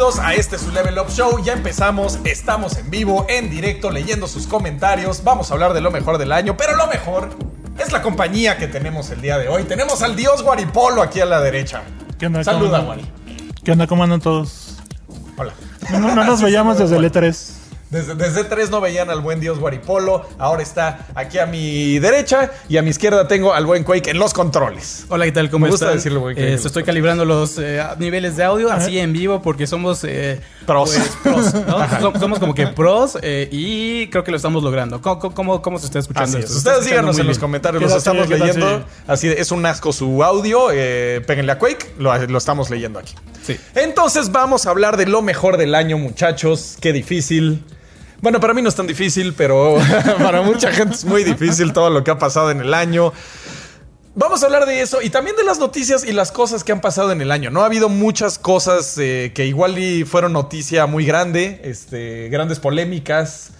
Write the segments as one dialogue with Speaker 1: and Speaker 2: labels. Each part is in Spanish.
Speaker 1: bienvenidos a este su Level Up Show. Ya empezamos, estamos en vivo, en directo, leyendo sus comentarios. Vamos a hablar de lo mejor del año, pero lo mejor es la compañía que tenemos el día de hoy. Tenemos al dios Guaripolo aquí a la derecha.
Speaker 2: ¿Qué onda?
Speaker 1: Saluda,
Speaker 2: ¿Cómo
Speaker 1: Guari.
Speaker 2: ¿Qué onda? ¿Cómo andan todos?
Speaker 1: Hola.
Speaker 2: No, no- no nos veíamos desde el E3.
Speaker 1: Desde, desde tres no veían al buen dios Guaripolo. Ahora está aquí a mi derecha y a mi izquierda tengo al buen Quake en los controles.
Speaker 3: Hola, ¿qué tal? ¿Cómo
Speaker 1: Me gusta
Speaker 3: están?
Speaker 1: decirlo, que-
Speaker 3: Eh, estoy calibrando los eh, niveles de audio así en vivo porque somos eh,
Speaker 1: Pros.
Speaker 3: pues, pros, ¿no? Som- Somos como que pros y creo que lo estamos logrando. ¿Cómo, cómo- cómo, cómo se está escuchando
Speaker 1: Así es.
Speaker 3: esto? Está
Speaker 1: Ustedes díganos en los comentarios,
Speaker 2: ¿Qué
Speaker 1: los estamos leyendo.
Speaker 2: sí?
Speaker 1: Así es un asco su audio. péguenle a Quake, lo, lo estamos leyendo aquí.
Speaker 3: Sí.
Speaker 1: Entonces vamos a hablar de lo mejor del año, muchachos. Qué difícil. Bueno, para mí no es tan difícil, pero para mucha gente es muy difícil todo lo que ha pasado en el año. Vamos a hablar de eso y también de las noticias y las cosas que han pasado en el año. No ha habido muchas cosas eh, que igual fueron noticia muy grande, este, grandes polémicas.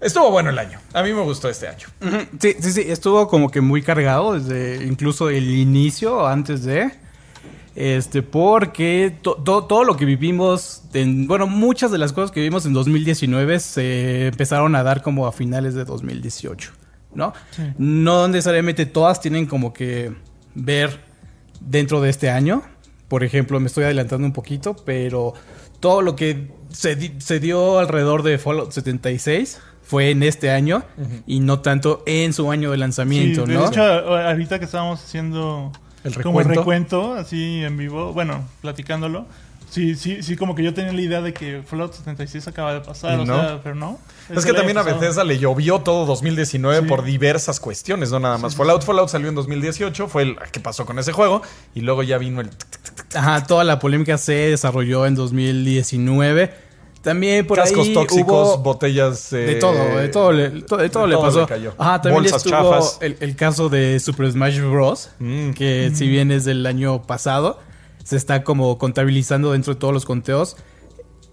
Speaker 1: Estuvo bueno el año. A mí me gustó este año.
Speaker 3: Sí, sí, sí. Estuvo como que muy cargado desde incluso el inicio, antes de. Este, porque to- to- todo lo que vivimos, en, bueno, muchas de las cosas que vivimos en 2019 se empezaron a dar como a finales de 2018, ¿no? No necesariamente todas tienen como que ver dentro de este año. Por ejemplo, me estoy adelantando un poquito, pero todo lo que se, di- se dio alrededor de Fallout 76 fue en este año y no tanto en su año de
Speaker 2: Sí,
Speaker 3: lanzamiento,
Speaker 2: de
Speaker 3: ¿no?
Speaker 2: hecho, ahorita que estábamos haciendo
Speaker 1: El
Speaker 2: como el
Speaker 1: recuento.
Speaker 2: recuento, así en vivo, bueno, platicándolo. Sí, sí, sí, como que yo tenía la idea de que Fallout 76 acaba de pasar,
Speaker 1: Y
Speaker 2: o
Speaker 1: no.
Speaker 2: sea, pero no.
Speaker 1: Es que
Speaker 2: el año
Speaker 1: también a. Bethesda le llovió todo 2019
Speaker 2: Sí.
Speaker 1: por diversas cuestiones, no nada más. Fallout, Fallout salió en 2018, fue el qué pasó con ese juego y luego ya vino el
Speaker 3: Ajá, toda la polémica se desarrolló en 2019. También por
Speaker 1: cascos
Speaker 3: ahí
Speaker 1: tóxicos,
Speaker 3: hubo
Speaker 1: botellas eh,
Speaker 3: de todo, de todo, le, de todo
Speaker 1: de
Speaker 3: le
Speaker 1: todo
Speaker 3: pasó.
Speaker 1: le cayó.
Speaker 3: Ajá, también
Speaker 1: Bolsas
Speaker 3: estuvo
Speaker 1: chafas.
Speaker 3: el, el caso de Super Smash Bros.
Speaker 1: Mm.
Speaker 3: Que si bien es del año pasado, se está como contabilizando dentro de todos los conteos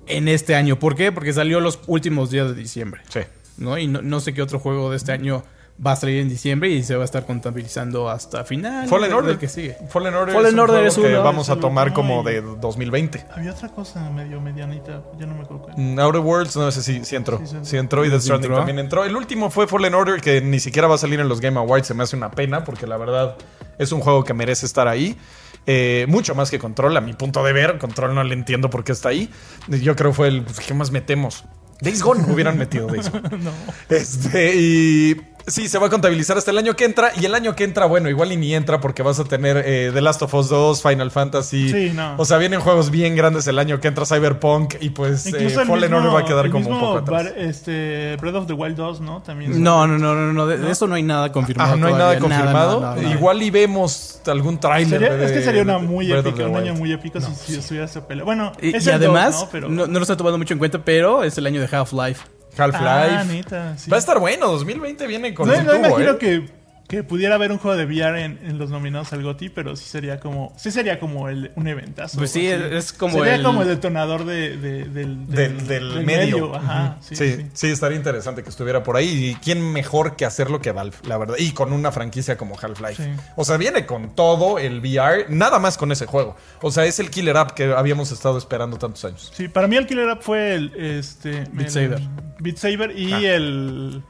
Speaker 3: en este año. ¿Por qué? Porque salió los últimos días de diciembre.
Speaker 1: Sí.
Speaker 3: ¿no? Y no, no sé qué otro juego de este año va a salir en diciembre y se va a estar contabilizando hasta final.
Speaker 1: Fallen Order.
Speaker 3: del que sigue.
Speaker 1: Fallen Order
Speaker 3: Fallen
Speaker 1: es un
Speaker 3: Order
Speaker 1: juego
Speaker 3: es
Speaker 1: que
Speaker 3: uno,
Speaker 1: vamos a tomar como de 2020.
Speaker 2: Había otra cosa medio medianita, ya no me acuerdo.
Speaker 1: Mm, Outer Worlds, no sé si, si entró.
Speaker 2: Sí,
Speaker 1: entró y Death
Speaker 3: ¿Sí
Speaker 1: Stranding
Speaker 3: entró?
Speaker 1: también entró. El último fue Fallen Order, que ni siquiera va a salir en los Game Awards. Se me hace una pena, porque la verdad es un juego que merece estar ahí. Eh, mucho más que Control, a mi punto de ver. Control no le entiendo por qué está ahí. Yo creo fue el. pues, ¿Qué más metemos? Days Gone hubieran metido Days Gone.
Speaker 2: No.
Speaker 1: Este, y sí, se va a contabilizar hasta el año que entra. Y el año que entra, bueno, igual y ni entra porque vas a tener eh, The Last of Us 2, Final Fantasy.
Speaker 2: Sí, no.
Speaker 1: O sea, vienen juegos bien grandes el año que entra Cyberpunk y pues eh, Fallen Order va a quedar como un poco atrás.
Speaker 2: bar- este, Breath of the Wild 2, ¿no? También.
Speaker 3: No, no, no, no, no, de, de eso no hay nada confirmado.
Speaker 1: Ah, no hay nada confirmado.
Speaker 3: no, no, no.
Speaker 1: Igual y vemos algún tráiler.
Speaker 2: Sería-
Speaker 1: de-
Speaker 2: es que sería una muy épica, un año
Speaker 1: Wild.
Speaker 2: muy épico si, si estuviera esa pelea. Bueno,
Speaker 3: Y,
Speaker 2: es
Speaker 3: y
Speaker 2: el dos,
Speaker 3: además,
Speaker 2: ¿no? Pero...
Speaker 3: no, no lo está tomando mucho en cuenta, pero es el año de Half-Life.
Speaker 1: Half-Life.
Speaker 2: Ah, sí.
Speaker 1: Va a estar bueno. 2020 viene con
Speaker 2: No,
Speaker 1: un
Speaker 2: no
Speaker 1: tubo,
Speaker 2: imagino
Speaker 1: ¿eh?
Speaker 2: que, que pudiera haber un juego de VR en, en los nominados al GOTY, pero sí sería como sí sería como el, un eventazo.
Speaker 3: Pues sí,
Speaker 2: así.
Speaker 3: es como
Speaker 2: sería
Speaker 3: el-
Speaker 2: como el detonador de, de- del,
Speaker 1: Del, del medio.
Speaker 2: Ajá, sí,
Speaker 1: sí,
Speaker 2: sí.
Speaker 1: sí, estaría interesante que estuviera por ahí. Y quién mejor que hacerlo que Valve, la verdad. Y con una franquicia como Half-Life.
Speaker 2: Sí.
Speaker 1: O sea, viene con todo el VR, nada más con ese juego. O sea, es el killer app que habíamos estado esperando tantos años.
Speaker 2: Sí, para mí el killer app fue el este
Speaker 3: Beat
Speaker 2: el-
Speaker 3: Saber.
Speaker 2: Beat Saber y
Speaker 1: Ah.
Speaker 2: el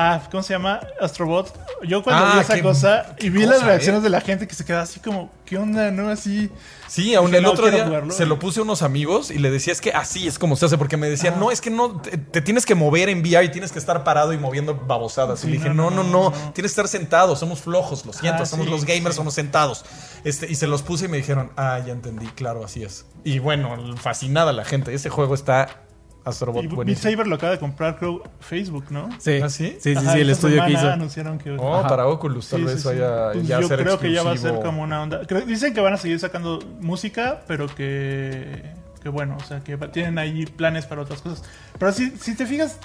Speaker 2: Ah, ¿cómo se llama? Astrobot. Yo cuando
Speaker 1: Ah,
Speaker 2: vi esa
Speaker 1: qué-
Speaker 2: cosa y vi
Speaker 1: cosa,
Speaker 2: las reacciones
Speaker 1: ¿eh?
Speaker 2: de la gente que se quedaba así como, ¿qué onda? ¿No? Así.
Speaker 1: Sí, aún el
Speaker 2: no,
Speaker 1: otro día
Speaker 2: jugarlo.
Speaker 1: se lo puse a unos amigos y le decía, es que así es como se hace, porque me decían, no, es que no, te, te tienes que mover en VR y tienes que estar parado y moviendo babosadas. y le dije,
Speaker 2: no,
Speaker 1: no, no,
Speaker 2: no,
Speaker 1: no,
Speaker 2: no, no.
Speaker 1: tienes que estar sentado, somos flojos, lo siento,
Speaker 2: Ah,
Speaker 1: somos
Speaker 2: sí,
Speaker 1: los gamers,
Speaker 2: sí.
Speaker 1: somos sentados. Este, y se los puse y me dijeron, ah, ya entendí, claro, así es. Y bueno, fascinada la gente, ese juego está Astrobot
Speaker 2: Y Beat. Saber lo acaba de comprar, creo, Facebook, ¿no?
Speaker 3: Sí,
Speaker 1: ¿Ah, sí?
Speaker 3: sí, sí,
Speaker 2: Ajá,
Speaker 3: sí, el estudio que hizo.
Speaker 2: anunciaron que
Speaker 1: Oh,
Speaker 3: Ajá.
Speaker 1: para Oculus tal
Speaker 2: Sí,
Speaker 1: vez
Speaker 2: sí, sí.
Speaker 1: vaya
Speaker 2: Pues
Speaker 1: ya
Speaker 2: yo
Speaker 1: ser
Speaker 2: creo que ya va a ser como una onda. Creo- dicen que van a seguir sacando música, pero que, que bueno, o sea, que tienen ahí planes para otras cosas. Pero si, si te fijas,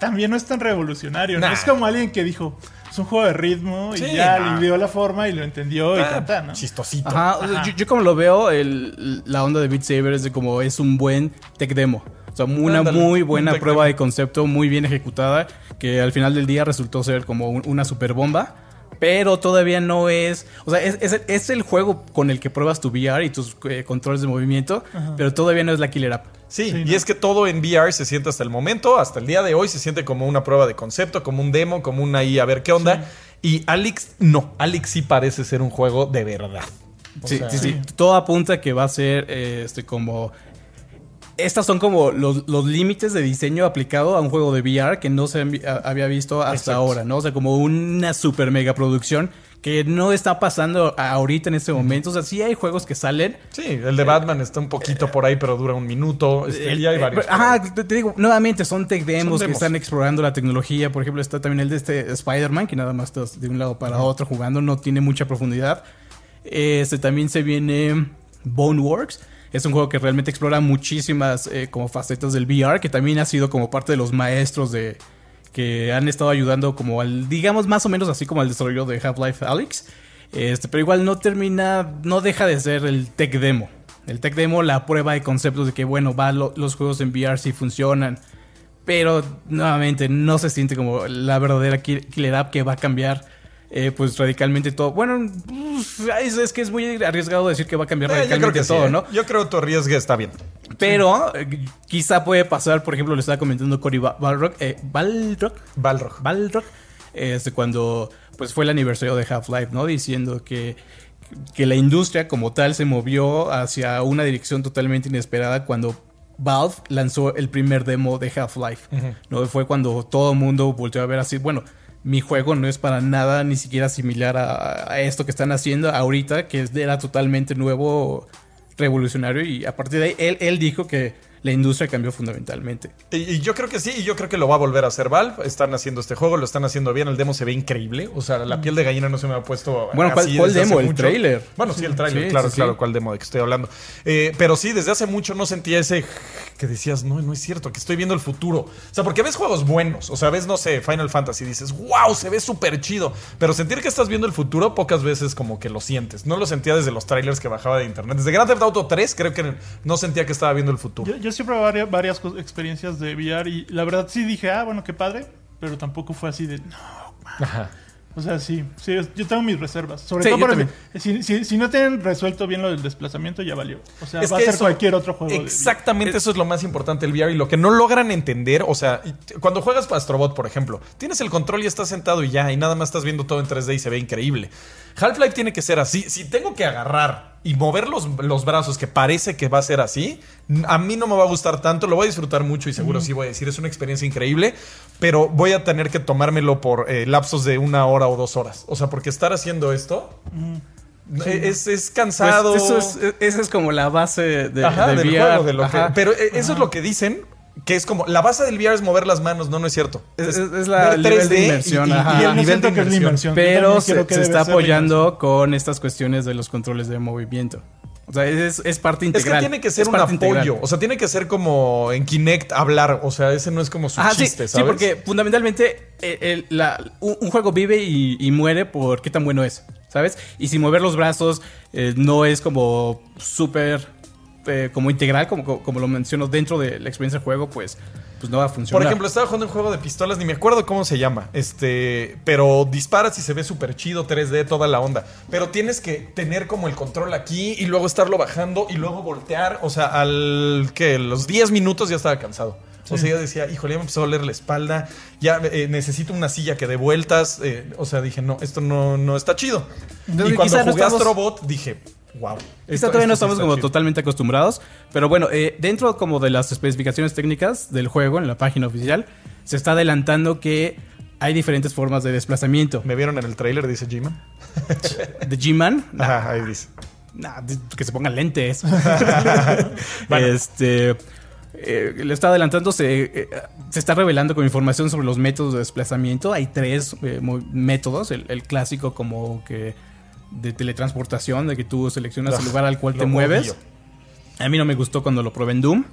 Speaker 2: también no es tan revolucionario. ¿no?
Speaker 1: Nah.
Speaker 2: Es como alguien que dijo, es un juego de ritmo y
Speaker 1: Sí,
Speaker 2: ya
Speaker 1: nah.
Speaker 2: le dio la forma y lo entendió y
Speaker 1: Ah,
Speaker 2: tanta, ¿no?
Speaker 1: Chistosito.
Speaker 3: Ajá,
Speaker 2: Ajá.
Speaker 3: Yo, yo como lo veo, el- la onda de Beat Saber es de como es un buen tech demo. Sea, una
Speaker 1: Ándale,
Speaker 3: muy buena prueba de concepto, muy bien ejecutada, que al final del día resultó ser como un- una super bomba. Pero todavía no es. O sea, es, es- es el juego con el que pruebas tu VR y tus eh, controles de movimiento, pero todavía no es la killer app.
Speaker 1: Sí,
Speaker 2: Sí,
Speaker 1: y
Speaker 2: ¿no?
Speaker 1: es que todo en VR se siente hasta el momento, hasta el día de hoy, se siente como una prueba de concepto, como un demo, como un ahí a ver qué onda. Y Alex, no, Alex sí parece ser un juego de verdad. O
Speaker 3: Sí,
Speaker 1: sea,
Speaker 3: sí, sí. Todo apunta a que va a ser eh, este como. Estas son como los, los límites de diseño aplicado a un juego de VR que no se había visto hasta
Speaker 1: Exacto.
Speaker 3: ahora, ¿no? O sea, como una super mega producción que no está pasando ahorita en este momento. O sea, sí hay juegos que salen.
Speaker 1: Sí, el de Batman está un poquito por ahí, pero dura un minuto. Este, y hay
Speaker 3: Eh,
Speaker 1: varios.
Speaker 3: Ajá, te, te digo, nuevamente son tech demos,
Speaker 1: Son
Speaker 3: que están explorando la tecnología. Por ejemplo, está también el de este Spider-Man, que nada más estás de un lado para otro jugando, no tiene mucha profundidad. Este también se viene Boneworks. Es un juego que realmente explora muchísimas eh, como facetas del VR, que también ha sido como parte de los maestros de que han estado ayudando como al, digamos más o menos así como al desarrollo de Half-Life Alyx. Este, pero igual no termina, no deja de ser el tech demo. El tech demo, la prueba de conceptos de que, bueno, va, lo- los juegos en VR sí funcionan. Pero nuevamente no se siente como la verdadera ki- killer app que va a cambiar eh, pues radicalmente todo. Bueno, uf, es, es que es muy arriesgado decir que va a cambiar
Speaker 1: Eh,
Speaker 3: radicalmente
Speaker 1: sí,
Speaker 3: todo,
Speaker 1: ¿eh?
Speaker 3: ¿no?
Speaker 1: Yo creo que tu arriesgue está bien.
Speaker 3: Pero eh, quizá puede pasar, por ejemplo, le estaba comentando Cory Ba- Balrock, eh, Balrock,
Speaker 1: Balrog.
Speaker 3: Balrog, este, cuando pues fue el aniversario de Half-Life, ¿no? Diciendo que, que la industria como tal se movió hacia una dirección totalmente inesperada cuando Valve lanzó el primer demo de Half-Life, ¿no? Fue cuando todo el mundo volteó a ver así, bueno, mi juego no es para nada ni siquiera similar a, esto que están haciendo ahorita, que era totalmente nuevo, revolucionario, y a partir de ahí él, él dijo que la industria cambió fundamentalmente.
Speaker 1: Y, y yo creo que sí, y yo creo que lo va a volver a hacer Valve. Están haciendo este juego, lo están haciendo bien. El demo se ve increíble. O sea, la piel de gallina no se me ha puesto.
Speaker 3: Bueno, ¿cuál-
Speaker 1: así
Speaker 3: cuál
Speaker 1: desde hace
Speaker 3: demo? El
Speaker 1: mucho.
Speaker 3: tráiler.
Speaker 1: Bueno, sí, el trailer,
Speaker 3: Sí,
Speaker 1: claro,
Speaker 3: sí,
Speaker 1: claro,
Speaker 3: sí.
Speaker 1: cuál demo de que estoy hablando. Eh, pero sí, desde hace mucho no sentía ese que decías, no, no es cierto, que estoy viendo el futuro. O sea, porque ves juegos buenos. O sea, ves, no sé, Final Fantasy y dices, wow, se ve súper chido. Pero sentir que estás viendo el futuro, pocas veces como que lo sientes. No lo sentía desde los trailers que bajaba de internet. Desde Grand Theft Auto 3, creo que no sentía que estaba viendo el futuro.
Speaker 2: Yo, yo sí probé varias, varias experiencias de VR y la verdad sí dije, ah, bueno, qué padre, pero tampoco fue así de, no.
Speaker 1: Ajá.
Speaker 2: O sea, sí, sí, yo tengo mis reservas. Sobre
Speaker 3: Sí,
Speaker 2: todo
Speaker 3: yo
Speaker 2: por
Speaker 3: también.
Speaker 2: si, si, si no tienen resuelto bien lo del desplazamiento, ya valió. O sea,
Speaker 1: Es
Speaker 2: va a ser
Speaker 1: eso-
Speaker 2: cualquier otro juego. de VR.
Speaker 1: Exactamente, eso es lo más importante del VR y lo que no logran entender, o sea, cuando juegas Astrobot, por ejemplo, tienes el control y estás sentado y ya, y nada más estás viendo todo en 3D y se ve increíble. Half-Life tiene que ser así. Si tengo que agarrar y mover los, los brazos, que parece que va a ser así, a mí no me va a gustar tanto, lo voy a disfrutar mucho y seguro sí voy a decir, es una experiencia increíble, pero voy a tener que tomármelo por eh, lapsos de una hora o dos horas. O sea, porque estar haciendo esto eh, es, es
Speaker 3: Pues,
Speaker 1: cansado.
Speaker 3: eso es, esa es como la base de,
Speaker 1: Ajá,
Speaker 3: de
Speaker 1: del
Speaker 3: VR.
Speaker 1: juego, de lo
Speaker 3: Ajá.
Speaker 1: que. Pero eh, eso es lo que dicen. Que es como. La base del VR es mover las manos. No, no es cierto.
Speaker 3: Es- es- es la- el nivel de inmersión,
Speaker 1: y, el
Speaker 2: yo
Speaker 1: nivel de
Speaker 2: siento que es la
Speaker 1: inmersión.
Speaker 3: Pero se,
Speaker 2: que
Speaker 3: está apoyando con estas cuestiones de los controles de movimiento. O sea, es, es parte
Speaker 1: Es
Speaker 3: integral.
Speaker 1: que tiene que ser
Speaker 3: Es
Speaker 1: un apoyo.
Speaker 3: integral.
Speaker 1: O sea, tiene que ser como en Kinect hablar. O sea, ese no es como su
Speaker 3: Ajá, sí,
Speaker 1: chiste,
Speaker 3: sí,
Speaker 1: ¿sabes?
Speaker 3: porque fundamentalmente eh, el- la- un, un juego vive y, y muere por qué tan bueno es, ¿sabes? Y si mover los brazos eh, no es como súper eh, como integral, como, como, como lo menciono dentro de la experiencia del juego, pues, pues no va a funcionar.
Speaker 1: Por ejemplo, estaba jugando un juego de pistolas, ni me acuerdo cómo se llama. Este, pero disparas y se ve súper chido, 3D, toda la onda. Pero tienes que tener como el control aquí y luego estarlo bajando y luego voltear. O sea, al que los 10 minutos ya estaba cansado. O sea, yo decía, híjole, ya me empezó a doler la espalda. Ya eh, necesito una silla que dé vueltas. eh, o sea, dije, no, esto no, no está chido. Y cuando
Speaker 3: no
Speaker 1: jugué
Speaker 3: estamos-
Speaker 1: Astrobot, dije, wow.
Speaker 3: Quizá todavía no estamos como totalmente acostumbrados, pero bueno, eh, dentro como de las especificaciones técnicas del juego en la página oficial, se está adelantando que hay diferentes formas de desplazamiento.
Speaker 1: ¿Me vieron en el trailer? Dice G-Man.
Speaker 3: De G-Man, nah,
Speaker 1: Ajá, ahí dice.
Speaker 3: nah, que se pongan lentes. Este. eh, le está adelantando, se, eh, se está revelando con información sobre los métodos de desplazamiento. Hay tres eh, métodos. El, el clásico como que de teletransportación, de que tú seleccionas el lugar al cual te mueves.
Speaker 1: odio.
Speaker 3: A mí no me gustó cuando lo probé en Doom.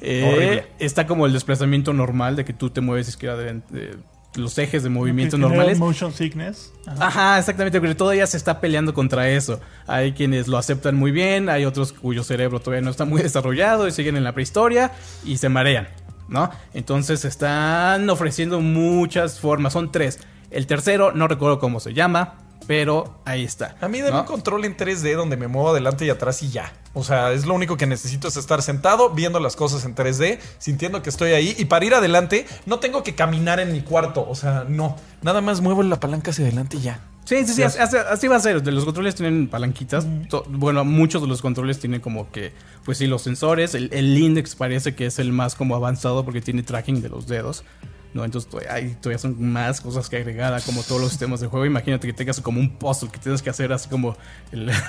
Speaker 3: Eh,
Speaker 1: Horrible.
Speaker 3: está como el desplazamiento normal de que tú te mueves izquierda de, de los ejes de movimiento normales.
Speaker 2: Motion sickness. Ajá.
Speaker 3: Ajá, exactamente, pero todavía se está peleando contra eso. Hay quienes lo aceptan muy bien, hay otros cuyo cerebro todavía no está muy desarrollado y siguen en la prehistoria y se marean, ¿no? Entonces están ofreciendo muchas formas, son tres. El tercero, no recuerdo cómo se llama, pero ahí está.
Speaker 1: A mí dame
Speaker 3: ¿no?
Speaker 1: un control en 3D donde me muevo adelante y atrás y ya. O sea, es lo único que necesito es estar sentado, viendo las cosas en 3D, sintiendo que estoy ahí. Y para ir adelante, no tengo que caminar en mi cuarto. O sea, no. Nada más muevo la palanca hacia adelante y ya.
Speaker 3: Sí, sí, sí, así, va a ser. De Los controles tienen palanquitas. Bueno, muchos de los controles tienen como que, pues sí, los sensores. El, el index parece que es el más como avanzado porque tiene tracking de los dedos. ¿No? Entonces to- ahí todavía son más cosas que agregar a como todos los sistemas de juego. Imagínate que tengas como un puzzle que tienes que hacer así como el...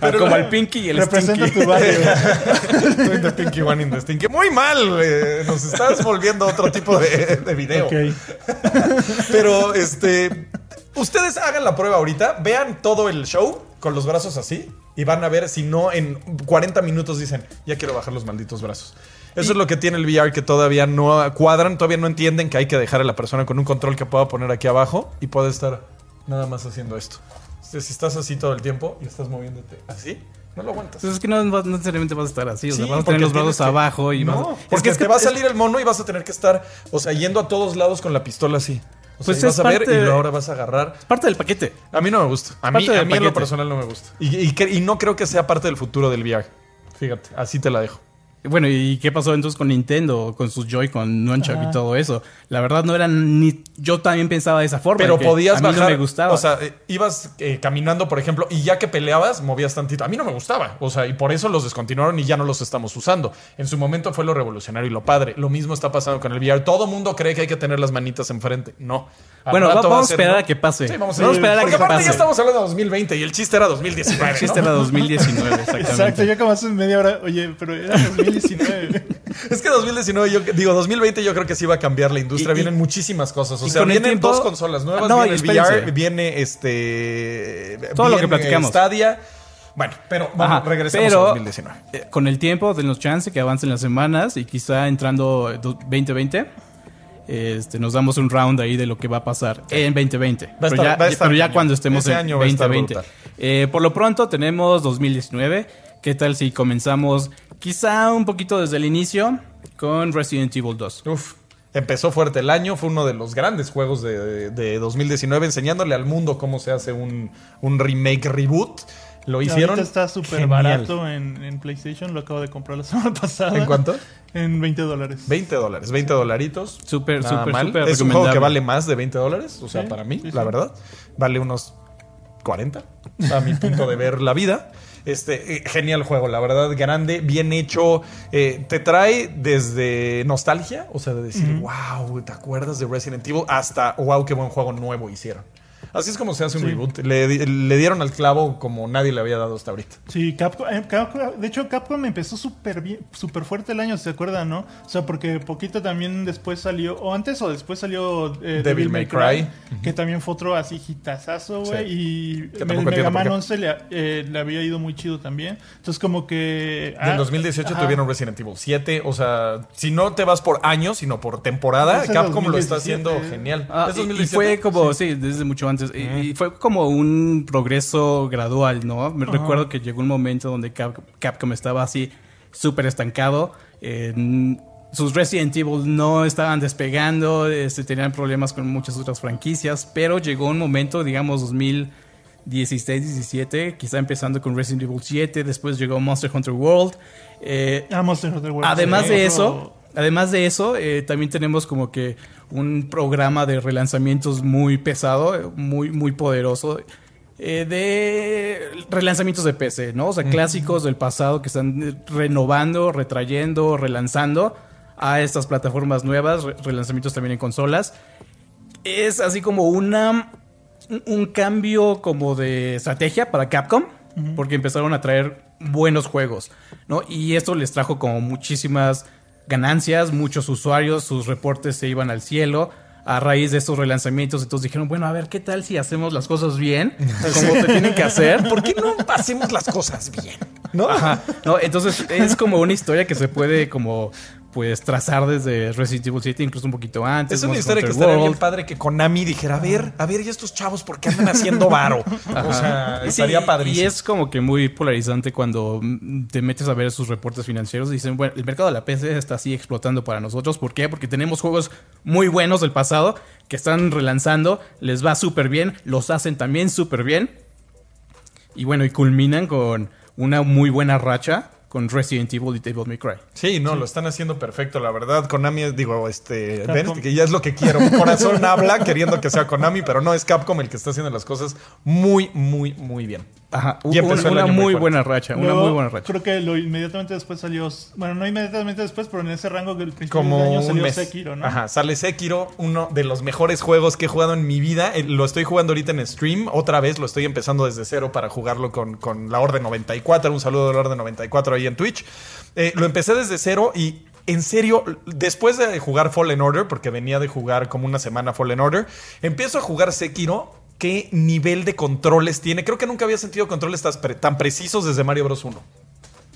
Speaker 3: Ah, como el Pinky y el
Speaker 2: Representa
Speaker 3: Stinky.
Speaker 2: tu barrio.
Speaker 1: Estoy de Pinky One in the Stinky. Muy mal, güey. Nos estás volviendo a otro tipo de, de video. Pero, este. Ustedes hagan la prueba ahorita, vean todo el show con los brazos así y van a ver si no en 40 minutos dicen, ya quiero bajar los malditos brazos. Eso es lo que tiene el VR que todavía no cuadran, todavía no entienden que hay que dejar a la persona con un control que pueda poner aquí abajo y puede estar nada más haciendo esto. Sea, si estás así todo el tiempo y estás moviéndote así, no lo aguantas.
Speaker 3: Entonces es que no, no necesariamente vas a estar así. O sea, vas a tener los brazos
Speaker 1: que-
Speaker 3: abajo y
Speaker 1: no,
Speaker 3: vas a-
Speaker 1: porque
Speaker 3: es que
Speaker 1: te va a
Speaker 3: es-
Speaker 1: salir el mono y vas a tener que estar, o sea, yendo a todos lados con la pistola así. O sea,
Speaker 3: Pues
Speaker 1: vas
Speaker 3: es
Speaker 1: a ver y ahora vas a agarrar.
Speaker 3: parte del paquete.
Speaker 1: A mí no me gusta. A mí, a mí en lo personal no me gusta. Y, y y no creo que sea parte del futuro del VR. Fíjate, así te la dejo.
Speaker 3: Bueno, ¿y qué pasó entonces con Nintendo, con sus Joy-Con, Nunchuck y todo eso? La verdad no eran ni... Yo también pensaba de esa forma.
Speaker 1: Pero podías
Speaker 3: a mí
Speaker 1: bajar.
Speaker 3: no me gustaba.
Speaker 1: O sea, eh, ibas eh, caminando, por ejemplo, y ya que peleabas, movías tantito. A mí no me gustaba. O sea, y por eso los descontinuaron y ya no los estamos usando. En su momento fue lo revolucionario y lo padre. Lo mismo está pasando con el VR. Todo mundo cree que hay que tener las manitas enfrente. No. Al
Speaker 3: Bueno, va- vamos a esperar
Speaker 1: ¿no?
Speaker 3: a que pase.
Speaker 1: Sí, vamos a,
Speaker 3: Vamos a esperar a
Speaker 1: Porque
Speaker 3: que
Speaker 1: aparte
Speaker 3: pase.
Speaker 1: ya estamos hablando de 2020 y el chiste era 2019.
Speaker 3: El chiste
Speaker 1: ¿no?
Speaker 3: era 2019, exactamente.
Speaker 2: Exacto, yo como hace media hora, oye, pero era 2019.
Speaker 1: Es que 2019, yo digo 2020, yo creo que sí va a cambiar la industria.
Speaker 3: Y- y-
Speaker 1: vienen muchísimas cosas. O sea, vienen
Speaker 3: tiempo-
Speaker 1: dos consolas nuevas.
Speaker 3: No,
Speaker 1: viene el. VR, viene este.
Speaker 3: Todo lo que
Speaker 1: viene
Speaker 3: platicamos.
Speaker 1: Stadia. Bueno, pero
Speaker 3: Ajá,
Speaker 1: regresemos
Speaker 3: pero,
Speaker 1: a 2019.
Speaker 3: eh, con el tiempo, denos chance que avancen las semanas y quizá entrando eh, do- 2020, este, nos damos un round ahí de lo que va a pasar en 2020.
Speaker 1: Va a
Speaker 3: pero
Speaker 1: estar-
Speaker 3: ya,
Speaker 1: va
Speaker 3: pero ya cuando estemos
Speaker 1: Ese
Speaker 3: en
Speaker 1: año va a estar
Speaker 3: 2020.
Speaker 1: brutal.
Speaker 3: Eh, por lo pronto tenemos 2019. ¿Qué tal si comenzamos quizá un poquito desde el inicio con Resident Evil 2?
Speaker 1: Uf. Empezó fuerte el año, fue uno de los grandes juegos de, de 2019, enseñándole al mundo cómo se hace un, un remake reboot. Lo hicieron.
Speaker 2: Ahorita está súper barato en, en PlayStation, lo acabo de comprar la semana pasada.
Speaker 1: ¿En cuánto?
Speaker 2: En 20 dólares.
Speaker 1: 20 dólares, 20 dolaritos.
Speaker 3: Súper, súper, súper
Speaker 1: Es un juego que vale más de 20 dólares, o sea,
Speaker 2: Sí,
Speaker 1: para mí,
Speaker 2: sí,
Speaker 1: la
Speaker 2: sí.
Speaker 1: verdad. Vale unos 40, a mi punto de ver la vida. Este, eh, genial juego, la verdad, grande, bien hecho. eh, te trae desde nostalgia, o sea, de decir, wow, ¿te acuerdas de Resident Evil? Hasta, wow, qué buen juego nuevo hicieron. Así es como se hace un
Speaker 2: Sí.
Speaker 1: reboot. Le, di- le dieron al clavo como nadie le había dado hasta ahorita.
Speaker 2: Sí, Capcom, eh, Capcom- de hecho Capcom empezó súper bien, súper fuerte el año, ¿se acuerdan, no? O sea, porque poquito también después salió, o antes o después salió eh,
Speaker 1: Devil May Cry.
Speaker 2: que también fue otro así hitazazo, güey,
Speaker 1: Sí.
Speaker 2: y el Mega Man
Speaker 1: por qué.
Speaker 2: 11 le, eh, le había ido muy chido también. Entonces como que...
Speaker 1: Y en
Speaker 2: ah,
Speaker 1: 2018
Speaker 2: ajá.
Speaker 1: tuvieron Resident Evil 7. O sea, si no te vas por años, sino por temporada, Capcom lo está
Speaker 2: 2017.
Speaker 1: haciendo genial.
Speaker 3: Ah,
Speaker 1: ¿Es
Speaker 3: y- y
Speaker 1: 2017?
Speaker 3: fue como, sí. desde mucho antes. Y- Y, fue como un progreso gradual, ¿no? Me recuerdo que llegó un momento donde Cap- Capcom estaba así súper estancado. en- sus Resident Evil no estaban despegando, este, tenían problemas con muchas otras franquicias, pero llegó un momento, digamos, 2016, 17, quizá empezando con Resident Evil 7, después llegó Monster Hunter World. eh,
Speaker 2: Ah, Monster Hunter World,
Speaker 3: Además
Speaker 2: sí,
Speaker 3: de
Speaker 2: otro-
Speaker 3: eso, además de eso, eh, también tenemos como que un programa de relanzamientos muy pesado, muy, muy poderoso. eh, de relanzamientos de PC, ¿no? O sea, clásicos del pasado que están eh, renovando, retrayendo, relanzando a estas plataformas nuevas, re- relanzamientos también en consolas. Es así como una un- un cambio como de estrategia para Capcom, porque empezaron a traer buenos juegos, ¿no? Y esto les trajo como muchísimas ganancias, muchos usuarios, sus reportes se iban al cielo a raíz de estos relanzamientos, entonces dijeron, bueno, a ver, ¿qué tal si hacemos las cosas bien? Como se tienen que hacer.
Speaker 1: ¿Por qué no hacemos las cosas bien? ¿No?
Speaker 3: Ajá. No, entonces es como una historia que se puede como pues trazar desde Resident Evil 7, incluso un poquito antes.
Speaker 1: Es una
Speaker 3: Monster
Speaker 1: historia que estaría bien padre que Konami dijera, a ver, a ver, ¿y estos chavos por qué andan haciendo varo? O sea,
Speaker 3: Sí,
Speaker 1: estaría
Speaker 3: Y
Speaker 1: padrísimo.
Speaker 3: es como que muy polarizante cuando te metes a ver sus reportes financieros y dicen, bueno, el mercado de la PC está así explotando para nosotros. ¿Por qué? Porque tenemos juegos muy buenos del pasado que están relanzando, les va súper bien, los hacen también súper bien. Y bueno, y culminan con una muy buena racha con Resident Evil y Devil May Cry.
Speaker 1: Sí, no, lo están haciendo perfecto, la verdad. Konami, es- digo, este,
Speaker 2: Capcom.
Speaker 1: ven, que ya es lo que quiero. Mi corazón habla queriendo que sea Konami, pero no es Capcom el que está haciendo las cosas muy, muy, muy bien.
Speaker 3: Ajá,
Speaker 1: Y empezó el
Speaker 3: una
Speaker 1: muy
Speaker 3: buena racha, una
Speaker 2: Luego,
Speaker 3: muy buena racha.
Speaker 2: Creo que lo inmediatamente después salió. Bueno, no inmediatamente después, pero en ese rango que el principio
Speaker 1: Como
Speaker 2: del año
Speaker 1: un
Speaker 2: salió
Speaker 1: mes.
Speaker 2: Sekiro, ¿no?
Speaker 1: Ajá, sale Sekiro, uno de los mejores juegos que he jugado en mi vida. Eh, Lo estoy jugando ahorita en stream. Otra vez lo estoy empezando desde cero para jugarlo con, con la Orden 94. Un saludo de la Orden 94 ahí en Twitch. Eh, lo empecé desde cero y en serio, después de jugar Fallen Order, porque venía de jugar como una semana Fallen Order, empiezo a jugar Sekiro. ¿Qué nivel de controles tiene? Creo que nunca había sentido controles tan, pre- tan precisos desde Mario Bros. 1.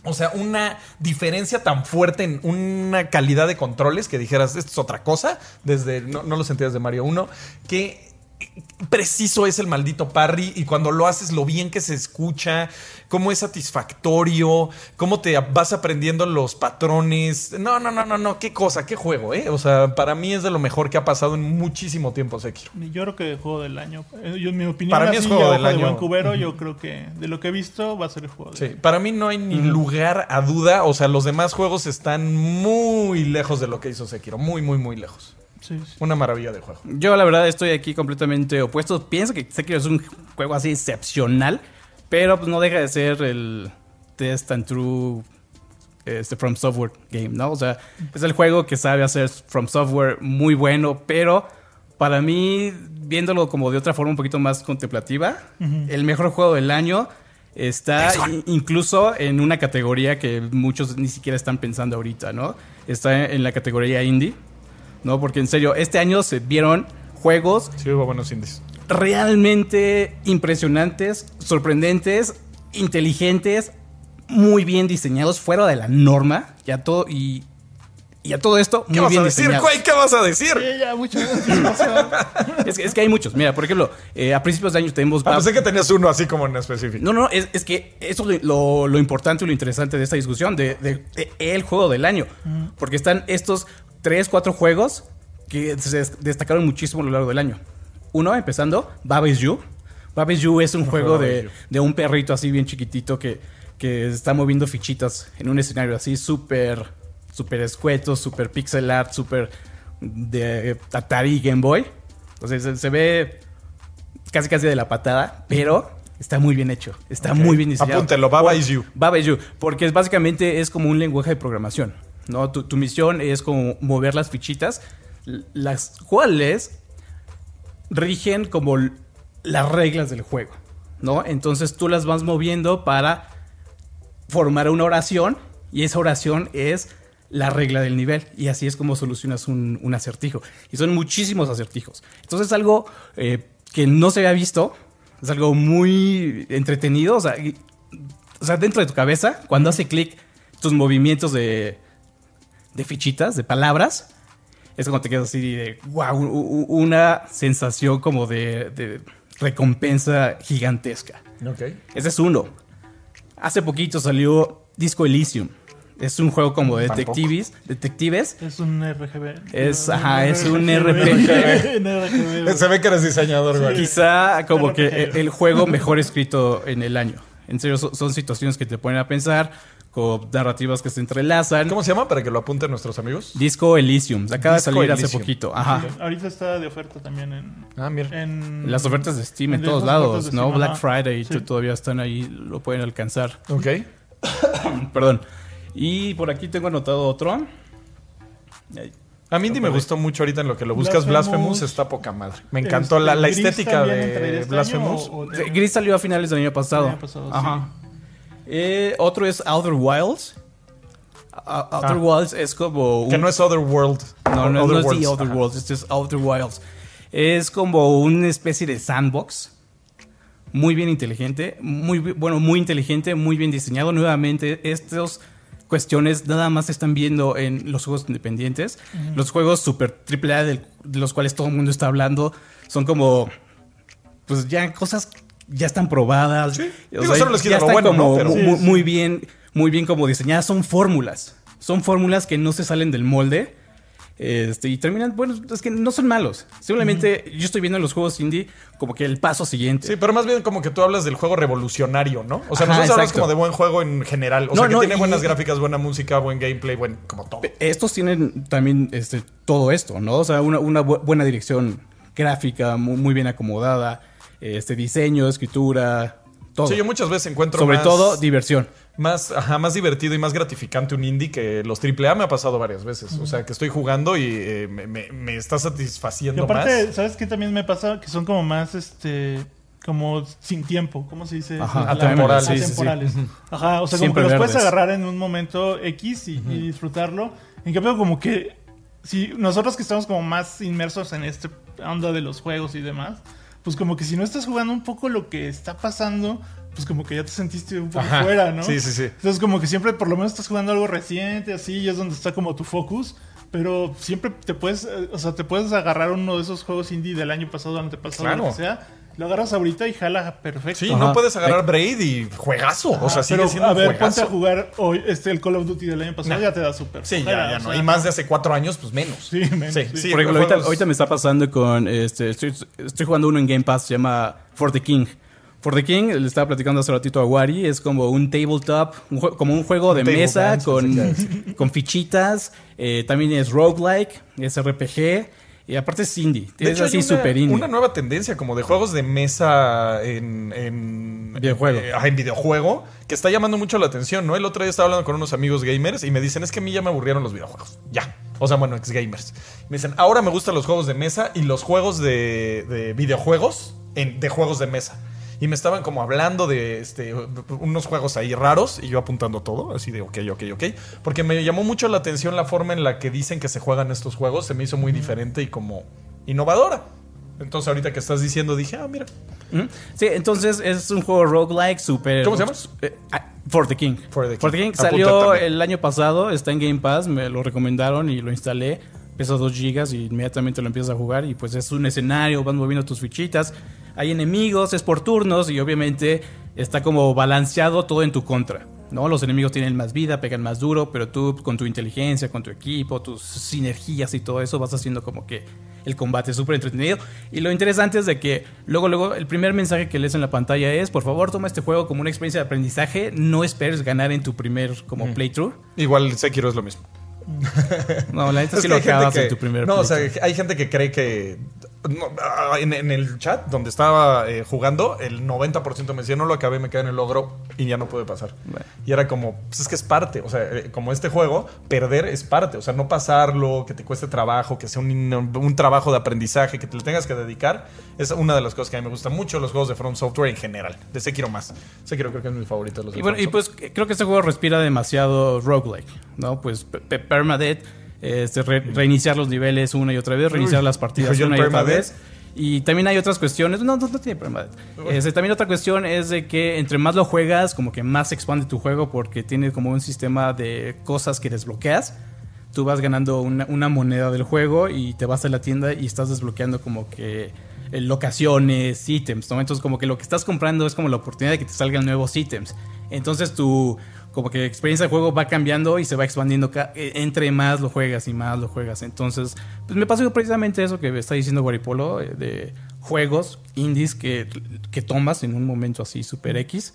Speaker 1: O sea, una diferencia tan fuerte en una calidad de controles que dijeras, esto es otra cosa, desde, no, no lo sentí desde Mario 1, que preciso es el maldito parry y cuando lo haces lo bien que se escucha, cómo es satisfactorio, cómo te vas aprendiendo los patrones. No, no, no, no, no, qué cosa, qué juego, ¿eh? O sea, para mí es de lo mejor que ha pasado en muchísimo tiempo Sekiro.
Speaker 2: Yo creo que juego del año. Eh, Yo, en mi opinión,
Speaker 1: Para mí es juego del año.
Speaker 2: de cubero, yo creo que de lo que he visto va a ser el juego. del
Speaker 1: Sí, para mí no hay ni lugar a duda. O sea, los demás juegos están muy lejos de lo que hizo Sekiro. Muy, muy, muy lejos.
Speaker 2: Sí, sí.
Speaker 1: Una maravilla de juego.
Speaker 3: Yo la verdad estoy aquí completamente opuesto. Pienso que Sekiro es un juego así excepcional, pero pues no deja de ser el test and true este, From Software game, ¿no? O sea, es el juego que sabe hacer From Software muy bueno, pero para mí, viéndolo como de otra forma un poquito más contemplativa, el mejor juego del año está incluso en una categoría que muchos ni siquiera están pensando ahorita, ¿no? Está en la categoría indie. ¿No? Porque en serio, este año se vieron juegos
Speaker 1: Sí, hubo buenos indies.
Speaker 3: realmente impresionantes, sorprendentes, inteligentes, muy bien diseñados, fuera de la norma, ya todo y, y a todo esto
Speaker 1: ¿Qué
Speaker 3: muy
Speaker 1: vas
Speaker 3: bien
Speaker 1: a decir,
Speaker 3: diseñados.
Speaker 1: güey? ¿Qué vas a decir?
Speaker 2: Sí, ya.
Speaker 3: Es, que- es que hay muchos. Mira, por ejemplo, eh, a principios de año tenemos
Speaker 1: Ah, pensé que tenías uno así como en específico.
Speaker 3: No, no, es, es que eso es lo, lo importante y lo interesante de esta discusión, de, de- de el juego del año. Porque están estos tres, cuatro juegos que se des- destacaron muchísimo a lo largo del año. Uno, empezando, Baba Is You. Baba Is You es un juego de, de un perrito así bien chiquitito que, que está moviendo fichitas en un escenario así súper, súper escueto, súper pixel art, súper de Atari Game Boy. Entonces se, se ve casi casi de la patada, pero está muy bien hecho. Está muy bien diseñado.
Speaker 1: Apúntelo, Baba is you.
Speaker 3: Baba is you, porque es básicamente es como un lenguaje de programación. ¿No? Tu, tu misión es como mover las fichitas, las cuales rigen como las reglas del juego. ¿no? Entonces tú las vas moviendo para formar una oración y esa oración es la regla del nivel y así es como solucionas un, un acertijo. Y son muchísimos acertijos. Entonces es algo eh, que no se había visto, es algo muy entretenido, o sea, o sea, dentro de tu cabeza, cuando hace clic tus movimientos de, de fichitas, de palabras, es como te quedas así de, wow, una sensación como de, de recompensa gigantesca.
Speaker 1: Ok.
Speaker 3: Ese es uno. Hace poquito salió Disco Elysium. Es un juego como de detectives, detectives.
Speaker 2: Es un RGB.
Speaker 3: Es- ajá, es un
Speaker 2: RGB.
Speaker 1: Se ve que eres diseñador, güey.
Speaker 3: Quizá como que el, juego mejor escrito en el año. En serio, son situaciones que te ponen a pensar, con narrativas que se entrelazan.
Speaker 1: ¿Cómo se llama para que lo apunten nuestros amigos?
Speaker 3: Disco Elysium. Acaba
Speaker 1: Disco
Speaker 3: de salir hace poquito. Ajá.
Speaker 2: Ahorita está de oferta también en.
Speaker 1: Ah, mira.
Speaker 2: en
Speaker 3: Las ofertas de Steam en
Speaker 2: en
Speaker 3: todos lados, ¿no?
Speaker 2: Steam,
Speaker 3: Black
Speaker 2: ajá.
Speaker 3: Friday
Speaker 2: Sí.
Speaker 3: todavía están ahí, lo pueden alcanzar.
Speaker 1: Ok.
Speaker 3: Perdón. Y por aquí tengo anotado otro. Ay,
Speaker 1: A mí me gustó mucho ahorita en lo que lo buscas.
Speaker 2: Blasphemous.
Speaker 1: Blasphemous está poca madre. Me encantó
Speaker 2: Este,
Speaker 1: la, la
Speaker 2: Gris
Speaker 1: estética de
Speaker 2: este
Speaker 1: Blasphemous.
Speaker 2: año, o- o-
Speaker 3: Sí, Gris salió a finales del año pasado.
Speaker 2: El año pasado, sí.
Speaker 3: Eh, otro es Outer Wilds. Outer
Speaker 1: Ah.
Speaker 3: Wilds es como un...
Speaker 1: Que no es Otherworld.
Speaker 3: No, no,
Speaker 1: Other
Speaker 3: no es. The Outer
Speaker 1: Ajá.
Speaker 3: Worlds, este es Outer Wilds. Es como una especie de sandbox. Muy bien inteligente. Muy, bueno, muy inteligente, muy bien diseñado. Nuevamente, estos cuestiones nada más se están viendo en los juegos independientes. Los juegos super triple A de los cuales todo el mundo está hablando son como, pues ya cosas ya están probadas.
Speaker 1: Sí.
Speaker 3: O
Speaker 1: Digo,
Speaker 3: sea,
Speaker 1: solo les
Speaker 3: ya están
Speaker 1: bueno,
Speaker 3: como muy bien, muy bien como diseñadas. Son fórmulas. Son fórmulas que no se salen del molde. Este, y terminan, bueno, es que no son malos. Simplemente yo estoy viendo en los juegos indie como que el paso siguiente.
Speaker 1: Sí, pero más bien como que tú hablas del juego revolucionario, ¿no? O sea,
Speaker 3: Ajá,
Speaker 1: nosotros hablamos
Speaker 3: exacto.
Speaker 1: como de buen juego en general. O
Speaker 3: No,
Speaker 1: sea, que
Speaker 3: no,
Speaker 1: tiene
Speaker 3: y-
Speaker 1: buenas gráficas, buena música, buen gameplay, buen, como todo.
Speaker 3: Estos tienen también este, todo esto, ¿no? O sea, una, una bu- buena dirección gráfica, muy, muy bien acomodada, este diseño, escritura, todo.
Speaker 1: Sí, yo muchas veces encuentro
Speaker 3: Sobre
Speaker 1: más,
Speaker 3: todo diversión.
Speaker 1: más, ajá, más divertido y más gratificante un indie que los AAA me ha pasado varias veces. O sea, que estoy jugando y eh, me, me- me está
Speaker 2: Y
Speaker 1: satisfaciendo
Speaker 2: aparte,
Speaker 1: más.
Speaker 2: ¿sabes qué también me pasa? Que son como más, este, como sin tiempo, ¿cómo se dice?
Speaker 3: Ajá,
Speaker 1: atemporales,
Speaker 3: sí, sí, sí.
Speaker 2: atemporales. Ajá, o sea,
Speaker 3: Siempre
Speaker 2: como que los puedes agarrar en un momento X y, y disfrutarlo. En cambio, como que si nosotros que estamos como más inmersos en esta onda de los juegos y demás, pues como que si no estás jugando un poco lo que está pasando, pues como que ya te sentiste un poco
Speaker 1: Ajá.
Speaker 2: fuera, ¿no?
Speaker 1: Sí, sí, sí.
Speaker 2: Entonces como que siempre por lo menos estás jugando algo reciente, así, y es donde está como tu focus. Pero siempre te puedes, eh, o sea, te puedes agarrar uno de esos juegos indie del año pasado, antepasado,
Speaker 1: Claro.
Speaker 2: lo que sea. Lo agarras ahorita y jala perfecto.
Speaker 1: Sí,
Speaker 3: Ajá.
Speaker 1: no puedes agarrar Braid y juegazo. o sea,
Speaker 2: Ah,
Speaker 1: sigue
Speaker 2: pero,
Speaker 1: siendo
Speaker 2: a
Speaker 1: un
Speaker 2: ver, ponte
Speaker 1: juegazo.
Speaker 2: a jugar hoy este el Call of Duty del año pasado, ya te da súper.
Speaker 1: Sí, ya, ya no.
Speaker 2: sea,
Speaker 1: Y más de hace cuatro años, pues menos.
Speaker 2: Sí, menos,
Speaker 1: Sí,
Speaker 2: sí.
Speaker 1: sí,
Speaker 3: Por ejemplo, ahorita,
Speaker 1: juegos-
Speaker 3: ahorita me está pasando con. Este, estoy, estoy jugando uno en Game Pass, se llama For the King. For the King, le estaba platicando hace ratito a Wari, es como un tabletop, un como un juego de mesa con, con fichitas. eh, también es roguelike, es RPG. Y aparte es indie.
Speaker 1: De
Speaker 3: es
Speaker 1: hecho,
Speaker 3: así
Speaker 1: hay una,
Speaker 3: super indie.
Speaker 1: una nueva tendencia como de juegos de mesa en, en
Speaker 3: Videojuego.
Speaker 1: eh, en videojuego que está llamando mucho la atención, ¿no? El otro día estaba hablando con unos amigos gamers y me dicen, es que a mí ya me aburrieron los videojuegos. Ya. O sea, bueno, ex gamers. Me dicen, ahora me gustan los juegos de mesa y los juegos de, de videojuegos en- de juegos de mesa. Y me estaban como hablando de este, unos juegos ahí raros y yo apuntando todo, así de ok, ok, ok. Porque me llamó mucho la atención la forma en la que dicen que se juegan estos juegos. Se me hizo muy diferente y como innovadora. Entonces ahorita que estás diciendo dije, ah, mira.
Speaker 3: Sí, entonces es un juego roguelike super.
Speaker 1: ¿Cómo se llama?
Speaker 3: Eh, ah, For the King.
Speaker 1: For the King. Apunta
Speaker 3: salió
Speaker 1: también.
Speaker 3: el año pasado, está en Game Pass, me lo recomendaron y lo instalé. Pesa 2 gigas y inmediatamente lo empiezas a jugar y pues es un escenario, vas moviendo tus fichitas, hay enemigos, es por turnos y obviamente está como balanceado todo en tu contra. ¿no? Los enemigos tienen más vida, pegan más duro, pero tú con tu inteligencia, con tu equipo, tus sinergias y todo eso vas haciendo como que el combate es súper entretenido. Y lo interesante es de que luego, luego, el primer mensaje que lees en la pantalla es, por favor, toma este juego como una experiencia de aprendizaje, no esperes ganar en tu primer como playthrough.
Speaker 1: Igual Sekiro es lo mismo.
Speaker 3: No, la neta
Speaker 1: Es
Speaker 3: sí
Speaker 1: que
Speaker 3: lo acabas
Speaker 1: que-
Speaker 3: en tu primer
Speaker 1: No, o sea, hay gente que cree que. Ah, en, en el chat donde estaba eh, jugando, el 90% me decía, no lo acabé, me quedé en el logro y ya no pude pasar.
Speaker 3: Bueno.
Speaker 1: Y era como, pues es que es parte, o sea, eh, como este juego, perder es parte, o sea, no pasarlo, que te cueste trabajo, que sea un, un trabajo de aprendizaje, que te le tengas que dedicar, es una de las cosas que a mí me gustan mucho los juegos de From Software en general. De Sekiro más. Sekiro creo que es mi favorito de los de
Speaker 3: Y bueno,
Speaker 1: From
Speaker 3: y pues creo que este juego respira demasiado roguelike, ¿no? Pues pe- pe- permadeath, este, re- reiniciar los niveles una y otra vez, reiniciar
Speaker 1: Uy,
Speaker 3: las partidas una y otra vez. Y también hay otras cuestiones, no, no, no tiene permadeath. Este, también otra cuestión es de que entre más lo juegas, como que más se expande tu juego porque tiene como un sistema de cosas que desbloqueas. Tú vas ganando una, una moneda del juego y te vas a la tienda y estás desbloqueando como que eh, locaciones, ítems, ¿no? Entonces como que lo que estás comprando es como la oportunidad de que te salgan nuevos ítems. Entonces tu como que experiencia de juego va cambiando y se va expandiendo eh, entre más lo juegas y más lo juegas. Entonces, pues me pasó precisamente eso que está diciendo Guaripolo eh, de juegos indies que, que tomas en un momento así super X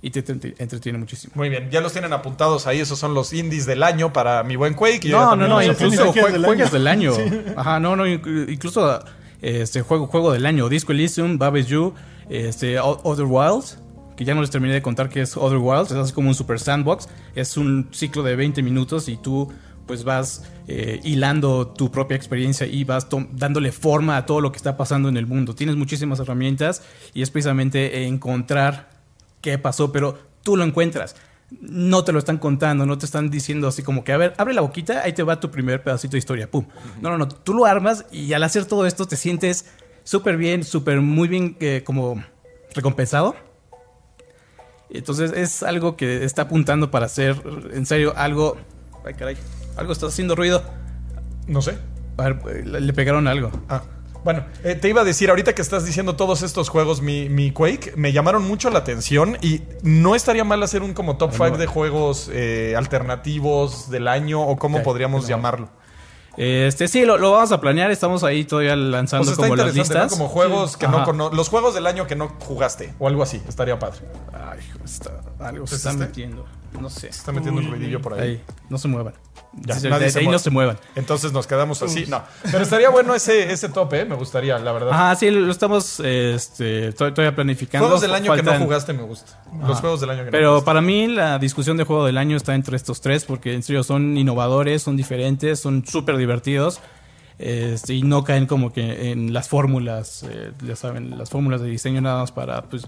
Speaker 3: y te, entretiene muchísimo.
Speaker 1: Muy bien, ya los tienen apuntados ahí. Esos son los indies del año para mi buen Quake.
Speaker 3: No, no, no, incluso
Speaker 2: tienes
Speaker 3: jue-
Speaker 2: del año.
Speaker 3: Ajá, no, no, inc- incluso este juego, juego del año, Disco Elysium, Babes You, este, Other Wilds, que ya no les terminé de contar que es Other Wilds, es como un super sandbox, es un ciclo de 20 minutos y tú pues vas eh, hilando tu propia experiencia y vas dándole forma a todo lo que está pasando en el mundo. Tienes muchísimas herramientas y es precisamente encontrar qué pasó, pero tú lo encuentras. No te lo están contando, no te están diciendo así como que, a ver, abre la boquita, ahí te va tu primer pedacito de historia, pum. No, no, no, tú lo armas y al hacer todo esto te sientes súper bien, súper muy bien eh, como recompensado. Entonces es algo que está apuntando para hacer, en serio, algo... Ay, caray. Algo está haciendo ruido.
Speaker 1: No sé.
Speaker 3: A ver, le pegaron algo.
Speaker 1: Ah. Bueno, eh, te iba a decir, ahorita que estás diciendo todos estos juegos, mi, mi Quake, me llamaron mucho la atención y no estaría mal hacer un como top 5 de juegos eh, alternativos del año o cómo podríamos llamarlo.
Speaker 3: Este, sí, lo, lo vamos a planear. Estamos ahí todavía lanzando
Speaker 1: Pues
Speaker 3: como.
Speaker 1: Como juegos que no cono- Los juegos del año que no jugaste o algo así. Estaría padre.
Speaker 3: Ay, está- algo se
Speaker 1: ¿Es
Speaker 3: está
Speaker 1: este?
Speaker 3: metiendo. No sé.
Speaker 1: Se está metiendo un
Speaker 2: Uy,
Speaker 1: ruidillo por ahí.
Speaker 3: Ahí, no se muevan.
Speaker 1: Ya,
Speaker 3: Sí,
Speaker 1: nadie
Speaker 3: de-
Speaker 1: se
Speaker 3: de ahí
Speaker 1: mueve.
Speaker 3: no se muevan.
Speaker 1: Entonces nos quedamos así. No. Pero estaría bueno ese, ese tope, ¿eh? Me gustaría, la verdad.
Speaker 3: Ajá, sí, lo estamos este, to- todavía planificando.
Speaker 1: Juegos del año que no jugaste me gusta. Los
Speaker 3: Ajá.
Speaker 1: juegos del año que no
Speaker 3: Pero
Speaker 1: jugaste.
Speaker 3: para mí la discusión de juego del año está entre estos tres porque en serio son innovadores, son diferentes, son súper divertidos este, y no caen como que en las fórmulas, eh, ya saben, las fórmulas de diseño nada más para, pues,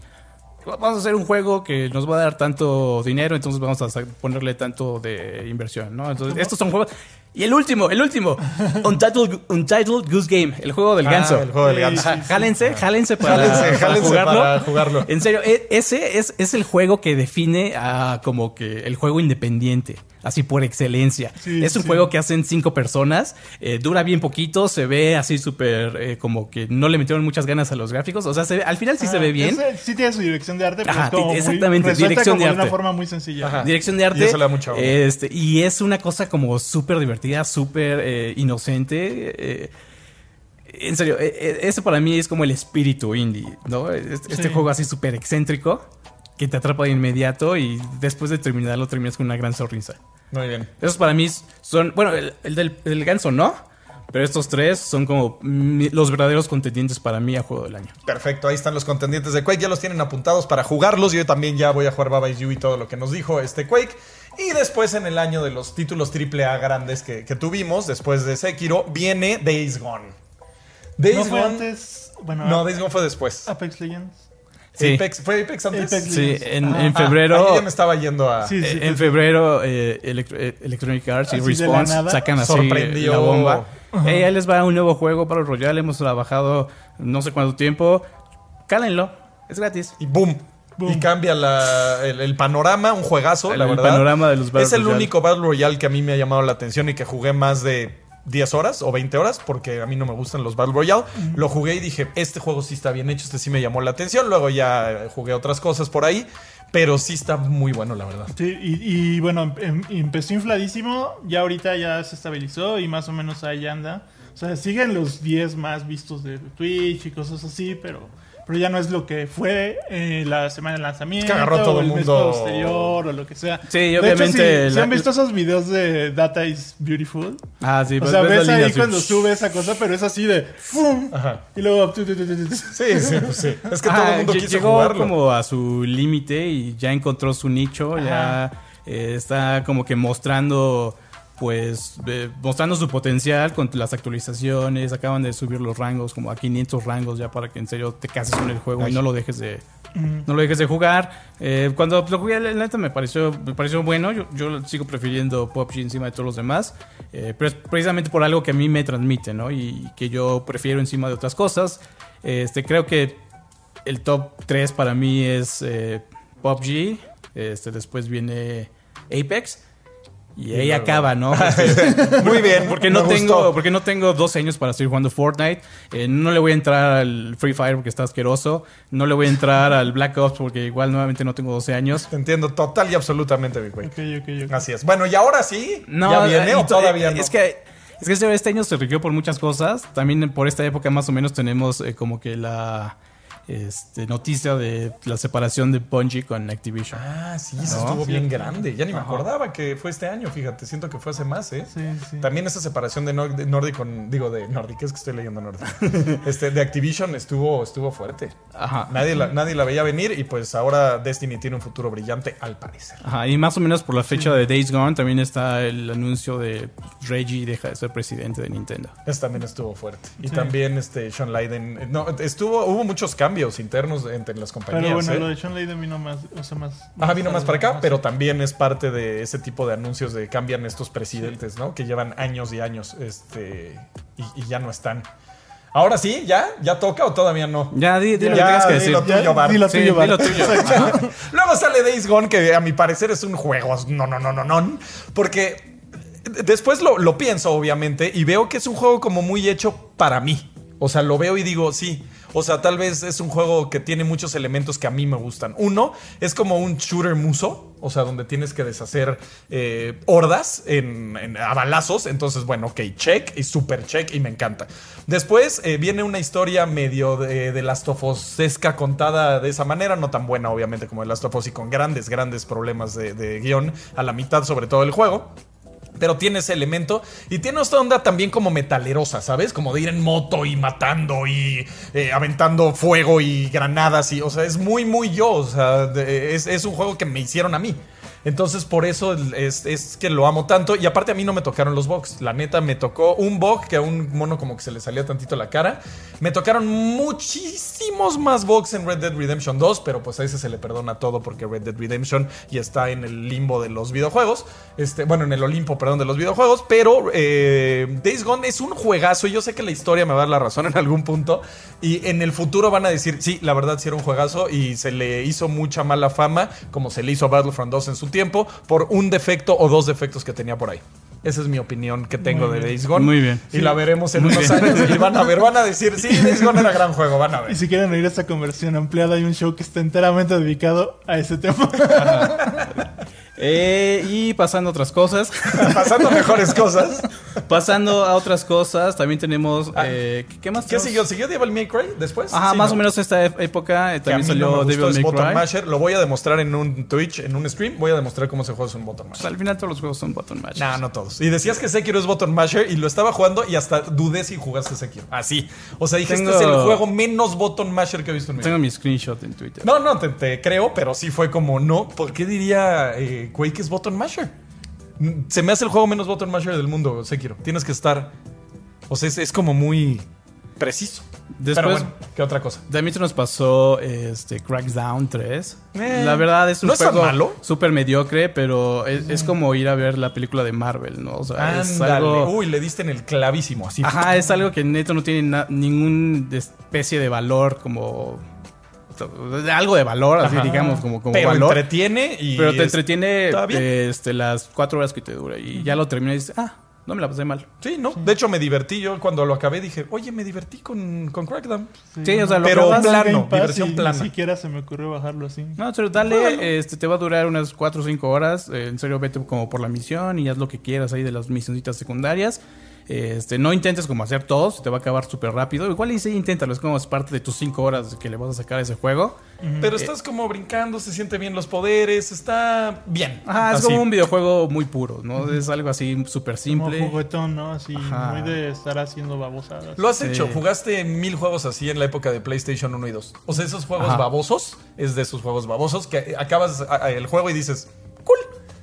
Speaker 3: vamos a hacer un juego que nos va a dar tanto dinero, entonces vamos a ponerle tanto de inversión, ¿no? Entonces, estos son juegos... Y el último, el último, Untitled, Untitled Goose Game, el juego del
Speaker 1: Ah,
Speaker 3: ganso.
Speaker 1: el juego del
Speaker 2: Sí,
Speaker 1: ganso.
Speaker 3: Ajá, jálense, jálense para,
Speaker 1: Jálense,
Speaker 3: para
Speaker 1: jálense
Speaker 3: jugarlo.
Speaker 1: para jugarlo.
Speaker 3: En serio, e- ese es, es el juego que define a como que el juego independiente, así por excelencia.
Speaker 2: Sí,
Speaker 3: es un
Speaker 2: sí.
Speaker 3: juego que hacen cinco personas, eh, dura bien poquito, se ve así súper eh, como que no le metieron muchas ganas a los gráficos, o sea, se ve- al final sí se
Speaker 2: Ah,
Speaker 3: ve bien.
Speaker 2: ese sí tiene su dirección de arte, pero
Speaker 3: Ajá,
Speaker 2: es como muy-
Speaker 3: exactamente, dirección
Speaker 2: como
Speaker 3: de
Speaker 2: de una
Speaker 3: arte.
Speaker 2: forma muy sencilla.
Speaker 1: Ajá.
Speaker 3: Dirección de arte.
Speaker 1: Y eso le da mucha onda.
Speaker 3: este, y es una cosa como súper divertida, súper eh, inocente. eh, en serio, eh, ese para mí es como el espíritu indie, ¿no? Este, este
Speaker 2: Sí.
Speaker 3: juego así súper excéntrico que te atrapa de inmediato y después de terminarlo terminas con una gran sonrisa.
Speaker 1: Muy bien.
Speaker 3: Esos para mí son, bueno, el, el del el ganso no, pero estos tres son como los verdaderos contendientes para mí a juego del año.
Speaker 1: Perfecto, ahí están los contendientes de Quake, ya los tienen apuntados para jugarlos. Yo también ya voy a jugar Baba Is You y todo lo que nos dijo este Quake. Y después en el año de los títulos AAA grandes que, que tuvimos, después de Sekiro, viene Days Gone. Days
Speaker 2: ¿No fue
Speaker 1: Gone.
Speaker 2: antes? Bueno,
Speaker 1: No, Days Gone fue después.
Speaker 2: Apex Legends.
Speaker 3: Sí.
Speaker 1: Apex, ¿Fue Apex antes?
Speaker 2: Apex
Speaker 3: Sí,
Speaker 2: Legends.
Speaker 3: en,
Speaker 2: Ah,
Speaker 3: en
Speaker 1: Ah,
Speaker 3: febrero...
Speaker 1: ahí ya me estaba yendo a.
Speaker 2: Sí, sí,
Speaker 3: Eh,
Speaker 2: sí.
Speaker 3: en febrero, eh, eh, Electronic Arts y
Speaker 2: Así de la
Speaker 3: Response sacan así
Speaker 1: Sorprendió.
Speaker 3: la bomba. Hey, ahí les va un nuevo juego para Royale. Hemos trabajado no sé cuánto tiempo. Cálenlo, es gratis.
Speaker 1: Y boom.
Speaker 2: Boom.
Speaker 1: Y cambia la- el, el panorama, un juegazo,
Speaker 3: El-
Speaker 1: la
Speaker 3: el
Speaker 1: verdad.
Speaker 3: panorama de los Battle
Speaker 1: Es el
Speaker 3: Royale.
Speaker 1: único Battle Royale que a mí me ha llamado la atención y que jugué más de 10 horas o 20 horas, porque a mí no me gustan los Battle Royale. Lo jugué y dije, este juego sí está bien hecho, este sí me llamó la atención. Luego ya jugué otras cosas por ahí, pero sí está muy bueno, la verdad.
Speaker 2: Sí, y, y bueno, em- empezó infladísimo, ya ahorita ya se estabilizó y más o menos ahí anda. O sea, siguen los 10 más vistos de Twitch y cosas así, pero, pero ya no es lo que fue eh, la semana de lanzamiento,
Speaker 1: que agarró todo
Speaker 2: o el
Speaker 1: mundo.
Speaker 2: posterior o lo que sea.
Speaker 3: Sí,
Speaker 2: De
Speaker 3: obviamente
Speaker 2: hecho,
Speaker 3: la-
Speaker 2: han visto esos videos de Data is Beautiful,
Speaker 3: Ah, sí,
Speaker 2: o
Speaker 3: ves-
Speaker 2: sea,
Speaker 3: ves
Speaker 2: ahí
Speaker 3: así.
Speaker 2: cuando sube esa cosa, pero es así de ¡fum!
Speaker 1: Ajá.
Speaker 2: Y luego... tu, tu, tu, tu, tu, tu.
Speaker 1: Sí, sí, pues sí. Es que todo
Speaker 3: Ajá,
Speaker 1: el mundo quiso
Speaker 3: llegó
Speaker 1: jugarlo.
Speaker 3: como a su límite y ya encontró su nicho, ya eh, está como que mostrando pues eh, mostrando su potencial con las actualizaciones, acaban de subir los rangos como a 500 rangos ya para que en serio te cases con el juego y no lo dejes de no lo dejes de jugar. Eh, cuando lo jugué, la neta me pareció, me pareció bueno. Yo, yo sigo prefiriendo PUBG encima de todos los demás. Eh, pero es precisamente por algo que a mí me transmite, ¿no? Y que yo prefiero encima de otras cosas. Este, creo que el top 3 para mí es PUBG. Este, después viene Apex. Y ahí
Speaker 1: luego-
Speaker 3: acaba, ¿no?
Speaker 1: Muy bien.
Speaker 3: Porque
Speaker 1: me
Speaker 3: no, tengo,
Speaker 1: gustó.
Speaker 3: porque no tengo 12 años para seguir jugando Fortnite. Eh, no le voy a entrar al Free Fire porque está asqueroso. No le voy a entrar al Black Ops porque igual nuevamente no tengo 12 años.
Speaker 1: Te entiendo total y absolutamente, mi güey.
Speaker 2: Ok, ok, ok.
Speaker 1: Así es. Bueno, y ahora sí.
Speaker 3: No,
Speaker 1: ¿Ya viene
Speaker 3: y
Speaker 1: o
Speaker 3: to-
Speaker 1: todavía no?
Speaker 3: Es que, es que este este año se rigió por muchas cosas. También por esta época más o menos tenemos eh, como que la este, noticia de la separación de Bungie con Activision.
Speaker 1: Ah, sí, eso
Speaker 3: ¿No?
Speaker 1: estuvo
Speaker 2: Sí.
Speaker 1: bien grande. Ya ni me acordaba que fue este año, fíjate. Siento que fue hace más, ¿eh?
Speaker 2: Sí, sí.
Speaker 1: También esa separación de, Nor- de Nordic con. Digo, de Nordic, es que estoy leyendo Nordic. este, de Activision estuvo, estuvo fuerte.
Speaker 3: Ajá.
Speaker 1: Nadie la, nadie la veía venir y pues ahora Destiny tiene un futuro brillante, al parecer.
Speaker 3: Ajá, y más o menos por la fecha de Days Gone también está el anuncio de Reggie deja de ser presidente de Nintendo.
Speaker 1: Eso también estuvo fuerte. Y también este Sean Layden. No, estuvo, hubo muchos cambios internos entre las compañías.
Speaker 2: Pero bueno,
Speaker 1: ¿eh?
Speaker 2: lo de Sean Layden vino más, o sea, más...
Speaker 1: Ajá, vino más para acá,
Speaker 2: más-
Speaker 1: pero también es parte de ese tipo de anuncios de cambian estos presidentes, ¿no? Que llevan años y años, este, y, y ya no están. Ahora sí, ¿ya? ¿Ya toca o todavía no?
Speaker 3: Ya, di, di lo que
Speaker 1: Ya,
Speaker 3: tengas que
Speaker 1: dilo
Speaker 3: decir.
Speaker 1: tú. tuyo, Bar.
Speaker 2: Dilo
Speaker 3: Sí,
Speaker 2: tuyo, Bar.
Speaker 3: dilo tuyo.
Speaker 1: Luego sale Days Gone, que a mi parecer es un juego. No, no, no, no, no. Porque después lo, lo pienso, obviamente, y veo que es un juego como muy hecho para mí. O sea, lo veo y digo, sí. O sea, tal vez es un juego que tiene muchos elementos que a mí me gustan. Uno, es como un shooter muso, o sea, donde tienes que deshacer eh, hordas en, en- a balazos. Entonces, bueno, ok, check y super check y me encanta. Después eh, viene una historia medio de, de Last of contada de esa manera, no tan buena, obviamente, como de Last of Us y con grandes, grandes problemas de, de guion a la mitad, sobre todo el juego. Pero tiene ese elemento y tiene esta onda también como metalerosa, ¿sabes? Como de ir en moto y matando y eh, aventando fuego y granadas y, o sea, es muy, muy yo, o sea, es, es un juego que me hicieron a mí. Entonces por eso es, que lo amo tanto y aparte a mí no me tocaron los bugs. La neta me tocó un bug que a un mono como que se le salía tantito la cara. Me tocaron muchísimos más bugs en Red Dead Redemption 2, pero pues a ese se le perdona todo porque Red Dead Redemption ya está en el limbo de los videojuegos. Este, bueno, en el Olimpo, perdón, de los videojuegos. Pero eh, Days Gone es un juegazo y yo sé que la historia me va a dar la razón en algún punto. Y en el futuro van a decir, sí, la verdad sí era un juegazo y se le hizo mucha mala fama, como se le hizo a Battlefront 2 en su tiempo, por un defecto o dos defectos que tenía por ahí. Esa es mi opinión que tengo
Speaker 2: Muy
Speaker 1: de
Speaker 2: bien.
Speaker 1: Days Gone.
Speaker 3: Muy bien.
Speaker 1: Y la veremos en
Speaker 3: Muy
Speaker 1: unos
Speaker 3: bien.
Speaker 1: años y van a ver, van a decir, sí, Days Gone era gran juego, van a
Speaker 2: Y
Speaker 1: ver.
Speaker 2: si quieren oír esta conversión ampliada, hay un show que está enteramente dedicado a ese tema.
Speaker 3: Eh, y pasando a otras cosas.
Speaker 1: Pasando mejores cosas.
Speaker 3: pasando a otras cosas, también tenemos. eh, ¿qué- ¿Qué más
Speaker 1: Ah. ¿Qué
Speaker 3: tenemos?
Speaker 1: siguió? ¿Siguió Devil May Cry después?
Speaker 3: Ajá,
Speaker 1: Sí,
Speaker 3: más
Speaker 1: ¿no?
Speaker 3: o menos esta época eh, también salió
Speaker 1: no
Speaker 3: Devil
Speaker 1: es
Speaker 3: May Cry.
Speaker 1: Masher. Lo voy a demostrar en un Twitch, en un stream. Voy a demostrar cómo se juega un Button Masher.
Speaker 3: al final todos los juegos son button matches.
Speaker 1: No, no todos. Y decías que Sekiro es Button Masher y lo estaba jugando y hasta dudé si jugaste Sekiro. Así. O sea, dije,
Speaker 3: Tengo-
Speaker 1: este es el juego menos Button Masher que he visto en mi vida.
Speaker 3: Tengo mi screenshot en Twitter.
Speaker 1: No, no, te, te creo, pero sí fue como, no, ¿por qué diría eh, Quake es Button Masher? Se me hace el juego menos Button Masher del mundo, Sekiro. Tienes que estar... O sea, es, es como muy preciso.
Speaker 3: Después,
Speaker 1: pero bueno, ¿qué otra cosa?
Speaker 3: también se nos pasó este, Crackdown 3.
Speaker 1: Eh,
Speaker 3: la verdad es un
Speaker 1: ¿no es tan
Speaker 3: juego
Speaker 1: malo?
Speaker 3: súper mediocre, pero es, es como ir a ver la película de Marvel, ¿no? O sea, es algo...
Speaker 1: Uy, le diste en el clavísimo, así.
Speaker 3: Ajá, es algo que neto no tiene na- ningún especie de valor como... Algo de valor, así
Speaker 1: Ajá.
Speaker 3: digamos, como, como
Speaker 1: pero
Speaker 3: valor.
Speaker 1: entretiene y...
Speaker 3: pero te
Speaker 1: es-
Speaker 3: entretiene
Speaker 1: bien.
Speaker 3: este, las cuatro horas que te dura. Y ya lo terminas y dices, ah, no me la pasé mal.
Speaker 1: Sí, ¿no? De hecho, me divertí. Yo cuando lo acabé dije, oye, me divertí con, con Crackdown.
Speaker 3: Sí, o sea, lo
Speaker 1: Pero plano, diversión
Speaker 2: y
Speaker 1: plana.
Speaker 2: Ni siquiera se me ocurrió bajarlo así.
Speaker 3: No, pero dale, este, te va a durar unas 4 o 5 horas. eh, en serio, vete como por la misión y haz lo que quieras ahí de las misioncitas secundarias. Este, no intentes como hacer todo, se te va a acabar súper rápido. Igual y sí, inténtalo, es como es parte de tus 5 horas que le vas a sacar a ese juego.
Speaker 1: Pero estás como brincando, se siente bien los poderes, está bien.
Speaker 3: Ajá, es
Speaker 1: Así.
Speaker 3: como un videojuego muy puro, ¿no? Es algo así súper
Speaker 2: Como
Speaker 3: simple.
Speaker 2: juguetón, ¿no? Así,
Speaker 3: Ajá.
Speaker 2: muy de estar haciendo babosadas.
Speaker 1: Lo has
Speaker 3: Sí.
Speaker 1: hecho, jugaste mil juegos así en la época de PlayStation 1 y 2. O sea, esos juegos
Speaker 3: Ajá.
Speaker 1: babosos, es de esos juegos babosos que acabas el juego y dices, cool,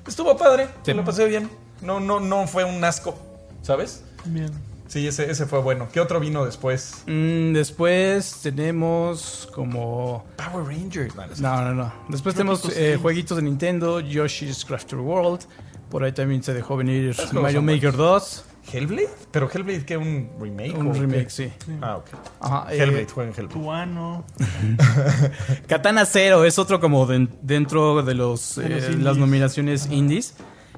Speaker 1: estuvo padre,
Speaker 3: Sí.
Speaker 1: me lo pasé bien. No, no, no fue un asco, ¿sabes?
Speaker 2: Bien.
Speaker 1: Sí, ese, ese fue bueno. ¿Qué otro vino después?
Speaker 3: Mm, después tenemos como...
Speaker 1: Power Rangers. No, no.
Speaker 3: No. Después tenemos eh, jueguitos de Nintendo, Yoshi's Crafted World. Por ahí también se dejó venir Mario Maker 2.
Speaker 1: ¿Hellblade? ¿Pero Hellblade qué? ¿Un remake?
Speaker 3: Un
Speaker 1: o qué?
Speaker 3: remake, sí.
Speaker 1: Ah, ok.
Speaker 3: Ajá, eh,
Speaker 1: Hellblade, jueguen Hellblade.
Speaker 2: Tuano.
Speaker 3: Katana Zero es otro como de- dentro de los, eh, las nominaciones indies.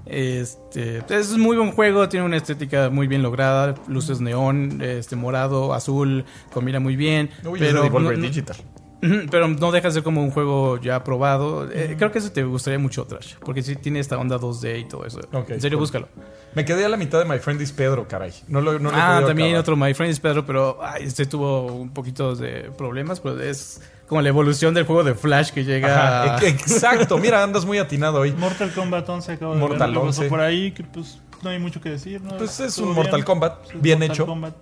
Speaker 3: Este, es muy buen juego, tiene una estética muy bien lograda, luces neón, este morado, azul, combina muy bien.
Speaker 1: Uy, es de
Speaker 3: pero,
Speaker 1: Devolver
Speaker 3: no, no-
Speaker 1: Digital.
Speaker 3: Pero no deja de ser como un juego ya probado. Eh, creo que eso te gustaría mucho, Trash, porque sí tiene esta onda 2D y todo eso. En serio,
Speaker 1: cool.
Speaker 3: búscalo.
Speaker 1: Me quedé a la mitad de My Friend is Pedro, caray. No lo, no lo he
Speaker 3: ah, también
Speaker 1: acabar.
Speaker 3: otro My Friend is Pedro, pero ay, este tuvo un poquito de problemas, pero es como la evolución del juego de Flash que llega
Speaker 1: Ajá,
Speaker 3: a-
Speaker 1: exacto. Mira, andas muy atinado hoy.
Speaker 2: Mortal Kombat 11 acabo de
Speaker 1: Mortal
Speaker 2: ver lo que pasó
Speaker 1: 11.
Speaker 2: por ahí, que pues no hay mucho que decir, ¿no?
Speaker 1: Pues es un Mortal
Speaker 2: bien.
Speaker 1: Kombat, bien
Speaker 2: Mortal
Speaker 1: hecho.
Speaker 2: Kombat.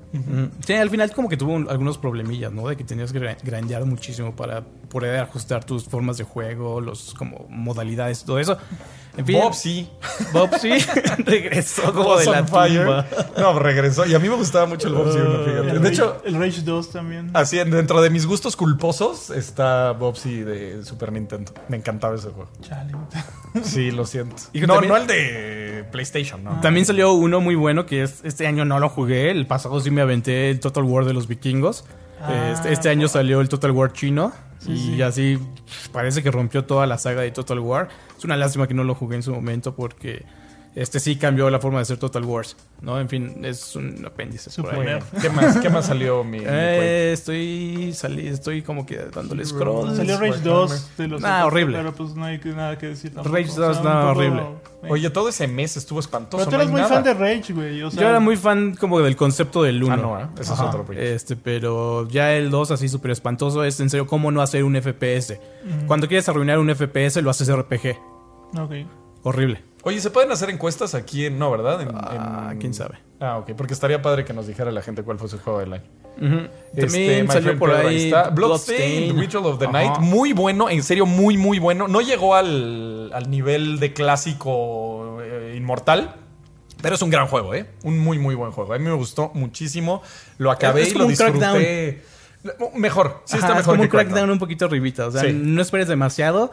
Speaker 3: Sí, al final como que tuvo un- algunos problemillas, ¿no? De que tenías que gra- grandear muchísimo para poder ajustar tus formas de juego, los como modalidades, todo eso. En fin,
Speaker 1: Bob sí.
Speaker 3: Bob sí regresó como
Speaker 1: Boss
Speaker 3: de la tumba.
Speaker 1: No, regresó. Y a mí me gustaba mucho el Bob sí, uno, fíjate.
Speaker 2: El
Speaker 1: De
Speaker 2: Rage-
Speaker 1: hecho,
Speaker 2: el Rage 2 también.
Speaker 1: así en- dentro de mis gustos culposos está Bobsy de Super Nintendo. Me encantaba ese juego.
Speaker 2: Chale.
Speaker 1: Sí, lo siento.
Speaker 3: Y
Speaker 1: no,
Speaker 3: también-
Speaker 1: no el de PlayStation, ¿no?
Speaker 3: También salió uno muy bueno que es, este año no lo jugué, el pasado sí me aventé el Total War de los vikingos.
Speaker 2: Ah,
Speaker 3: este, este año salió el Total War chino
Speaker 2: Sí,
Speaker 3: y
Speaker 2: sí.
Speaker 3: así parece que rompió toda la saga de Total War. Es una lástima que no lo jugué en su momento porque este sí cambió la forma de hacer Total Wars, ¿no? En fin, es un apéndice. por ahí.
Speaker 1: ¿Qué más, ¿Qué más salió, mi, mi
Speaker 3: Eh, estoy salí, estoy como que dándole scroll.
Speaker 2: Salió Rage
Speaker 1: Warhammer.
Speaker 2: 2 de los
Speaker 3: Nah,
Speaker 2: otros,
Speaker 3: horrible.
Speaker 2: Pero pues no hay que- nada que decir tampoco.
Speaker 3: Rage 2, no,
Speaker 2: un poco-
Speaker 3: horrible.
Speaker 1: Oye, todo ese mes estuvo espantoso.
Speaker 2: pero tú
Speaker 1: no
Speaker 2: eres muy
Speaker 1: nada.
Speaker 2: fan de Rage, güey. O sea,
Speaker 3: Yo era muy fan como del concepto del 1.
Speaker 1: Ah, no, ¿eh? Ese es otro proyecto.
Speaker 3: Este, pero ya el 2 así súper espantoso es en serio cómo no hacer un FPS. Cuando quieres arruinar un FPS lo haces RPG.
Speaker 2: Ok.
Speaker 3: Horrible.
Speaker 1: Oye, ¿se pueden hacer encuestas aquí en. No, ¿verdad? En-
Speaker 3: Ah,
Speaker 1: en-
Speaker 3: quién sabe.
Speaker 1: Ah, ok. Porque estaría padre que nos dijera la gente cuál fue su juego del año.
Speaker 3: También
Speaker 1: Este, My
Speaker 3: salió por
Speaker 1: Pedro,
Speaker 3: ahí
Speaker 1: está. Bloodstained,
Speaker 3: Bloodstained.
Speaker 1: Ritual of the. Night. Muy bueno, en serio, muy, muy bueno. No llegó al, al nivel de clásico eh, inmortal. Pero es un gran juego, ¿eh? Un muy, muy buen juego. A mí me gustó muchísimo. Lo acabé
Speaker 3: Es
Speaker 1: y lo disfruté. Mejor, sí está mejor
Speaker 3: es como
Speaker 1: que
Speaker 3: un crackdown
Speaker 1: Crackdown.
Speaker 3: un poquito arribita. O sea,
Speaker 1: Sí.
Speaker 3: no esperes demasiado.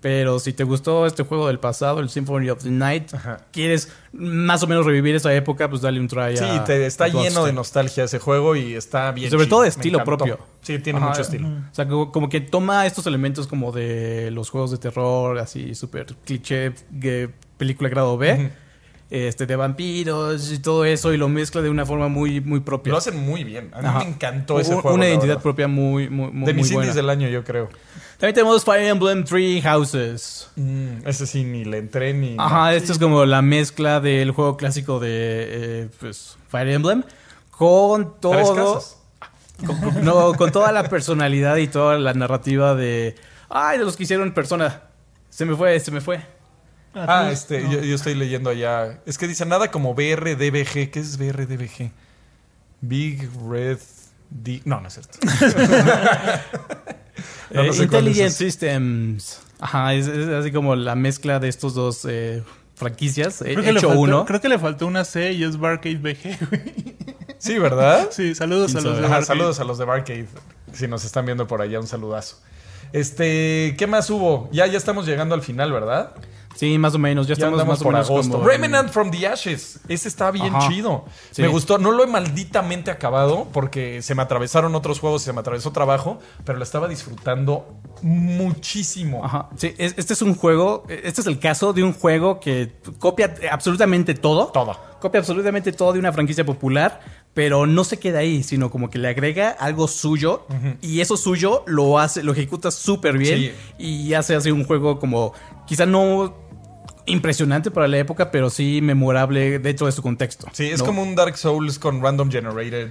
Speaker 3: Pero si te gustó este juego del pasado, el Symphony of the Night,
Speaker 1: Ajá.
Speaker 3: quieres más o menos revivir esa época, pues dale un try
Speaker 1: Sí,
Speaker 3: a-
Speaker 1: te, está
Speaker 3: a
Speaker 1: lleno de nostalgia ese juego y está bien.
Speaker 3: Sobre
Speaker 1: chido.
Speaker 3: todo de estilo propio.
Speaker 1: Sí, tiene
Speaker 3: Ajá.
Speaker 1: mucho estilo.
Speaker 3: O sea, como, como que toma estos elementos como de los juegos de terror, así súper cliché, que- película grado B, este, de vampiros y todo eso, y lo mezcla de una forma muy, muy propia.
Speaker 1: Lo hacen muy bien. A mí me encantó ese juego.
Speaker 3: Una identidad
Speaker 1: verdad.
Speaker 3: propia muy, muy, muy,
Speaker 1: De mis
Speaker 3: muy buena.
Speaker 1: indies del año, yo creo.
Speaker 3: También tenemos Fire Emblem Three Houses.
Speaker 1: Mm, ese sí, ni le entré ni.
Speaker 3: Ajá, esto es como la mezcla del juego clásico de eh, pues, Fire Emblem con
Speaker 1: Tres
Speaker 3: todo.
Speaker 1: casas.
Speaker 3: Con, con- no, con toda la personalidad y toda la narrativa de. Ay, de los que hicieron persona. Se me fue, se me fue.
Speaker 1: Ah,
Speaker 2: tú-
Speaker 1: este,
Speaker 2: no.
Speaker 1: yo, yo estoy leyendo allá. Es que dice nada como BRDBG. ¿Qué es BRDBG? Big Red D. No, no es cierto. No, no
Speaker 3: Eh,
Speaker 1: sé
Speaker 3: Intelligent. Systems. Ajá, es, es así como la mezcla de estos dos eh, franquicias. He
Speaker 2: Creo que, le
Speaker 3: hecho
Speaker 2: faltó,
Speaker 3: uno.
Speaker 2: creo que le faltó una C y es Barcade BG, güey.
Speaker 1: Sí, ¿verdad?
Speaker 2: Sí, saludos a
Speaker 3: ¿Quién
Speaker 2: los de
Speaker 1: Ajá, saludos a los de Barcade. Si nos están viendo por allá, un saludazo. Este, ¿qué más hubo? Ya, ya estamos llegando al final, ¿verdad?
Speaker 3: Sí, más o menos. Ya, estamos más o
Speaker 1: por
Speaker 3: menos
Speaker 1: agosto.
Speaker 3: como
Speaker 1: Remnant from the Ashes. Ese está bien
Speaker 3: Ajá.
Speaker 1: chido.
Speaker 3: Sí.
Speaker 1: Me gustó. No lo he malditamente acabado porque se me atravesaron otros juegos y se me atravesó trabajo, pero lo estaba disfrutando muchísimo.
Speaker 3: Ajá. Sí, es- este es un juego, este es el caso de un juego que copia absolutamente todo.
Speaker 1: Todo.
Speaker 3: Copia absolutamente todo de una franquicia popular, pero no se queda ahí, sino como que le agrega algo suyo y eso suyo lo hace, lo ejecuta súper bien
Speaker 1: Sí.
Speaker 3: y hace así un juego como quizá no impresionante para la época, pero sí memorable dentro de su contexto.
Speaker 1: Sí, es
Speaker 3: ¿no?
Speaker 1: como un Dark Souls con random generated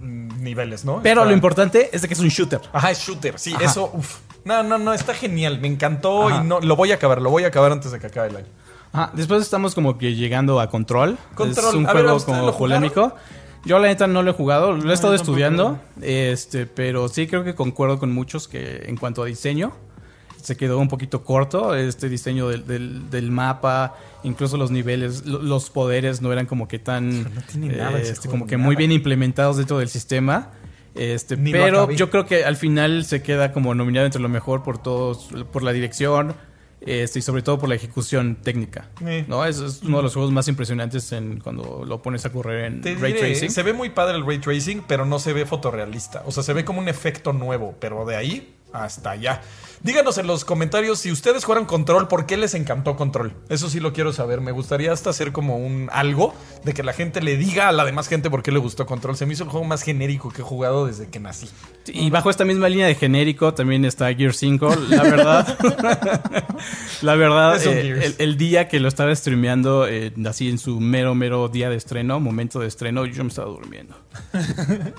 Speaker 1: niveles, ¿no?
Speaker 3: Pero
Speaker 1: Está-
Speaker 3: lo importante es de que es un shooter.
Speaker 1: Ajá, es shooter. Sí,
Speaker 3: Ajá.
Speaker 1: eso. uf. No, no, no, está genial. Me encantó
Speaker 3: Ajá.
Speaker 1: y no lo voy a acabar. Lo voy a acabar antes de que acabe el año.
Speaker 3: Ajá, después estamos como que llegando a Control.
Speaker 1: Control.
Speaker 3: Es un
Speaker 1: A
Speaker 3: juego
Speaker 1: ¿ustedes
Speaker 3: como polémico. Yo la neta no lo he jugado, lo he estado
Speaker 2: yo tampoco.
Speaker 3: estudiando, este, pero sí creo que concuerdo con muchos que en cuanto a diseño se quedó un poquito corto este diseño del, del- del mapa, incluso los niveles, lo- los poderes no eran como que tan,
Speaker 1: No tiene nada ese
Speaker 3: este, como que
Speaker 1: nada.
Speaker 3: muy bien implementados dentro del sistema. Este,
Speaker 1: Ni
Speaker 3: pero yo creo que al final se queda como nominado entre lo mejor por todos, por la dirección, este, y sobre todo por la ejecución técnica.
Speaker 1: Eh.
Speaker 3: ¿no? Es, es uno de los juegos más impresionantes en cuando lo pones a correr en
Speaker 1: Te
Speaker 3: ray
Speaker 1: diré,
Speaker 3: tracing.
Speaker 1: se ve muy padre el ray tracing, pero no se ve fotorrealista. O sea, se ve como un efecto nuevo, pero de ahí hasta allá. Díganos en los comentarios si ustedes jugaron Control, ¿por qué les encantó Control? Eso sí lo quiero saber. Me gustaría hasta hacer como un algo de que la gente le diga a la demás gente por qué le gustó Control. Se me hizo el juego más genérico que he jugado desde que nací.
Speaker 3: Y bajo esta misma línea de genérico también está Gear 5. La verdad, la verdad, eh, el, el día que lo estaba streameando, eh, así en su mero, mero día de estreno, momento de estreno, yo me estaba durmiendo.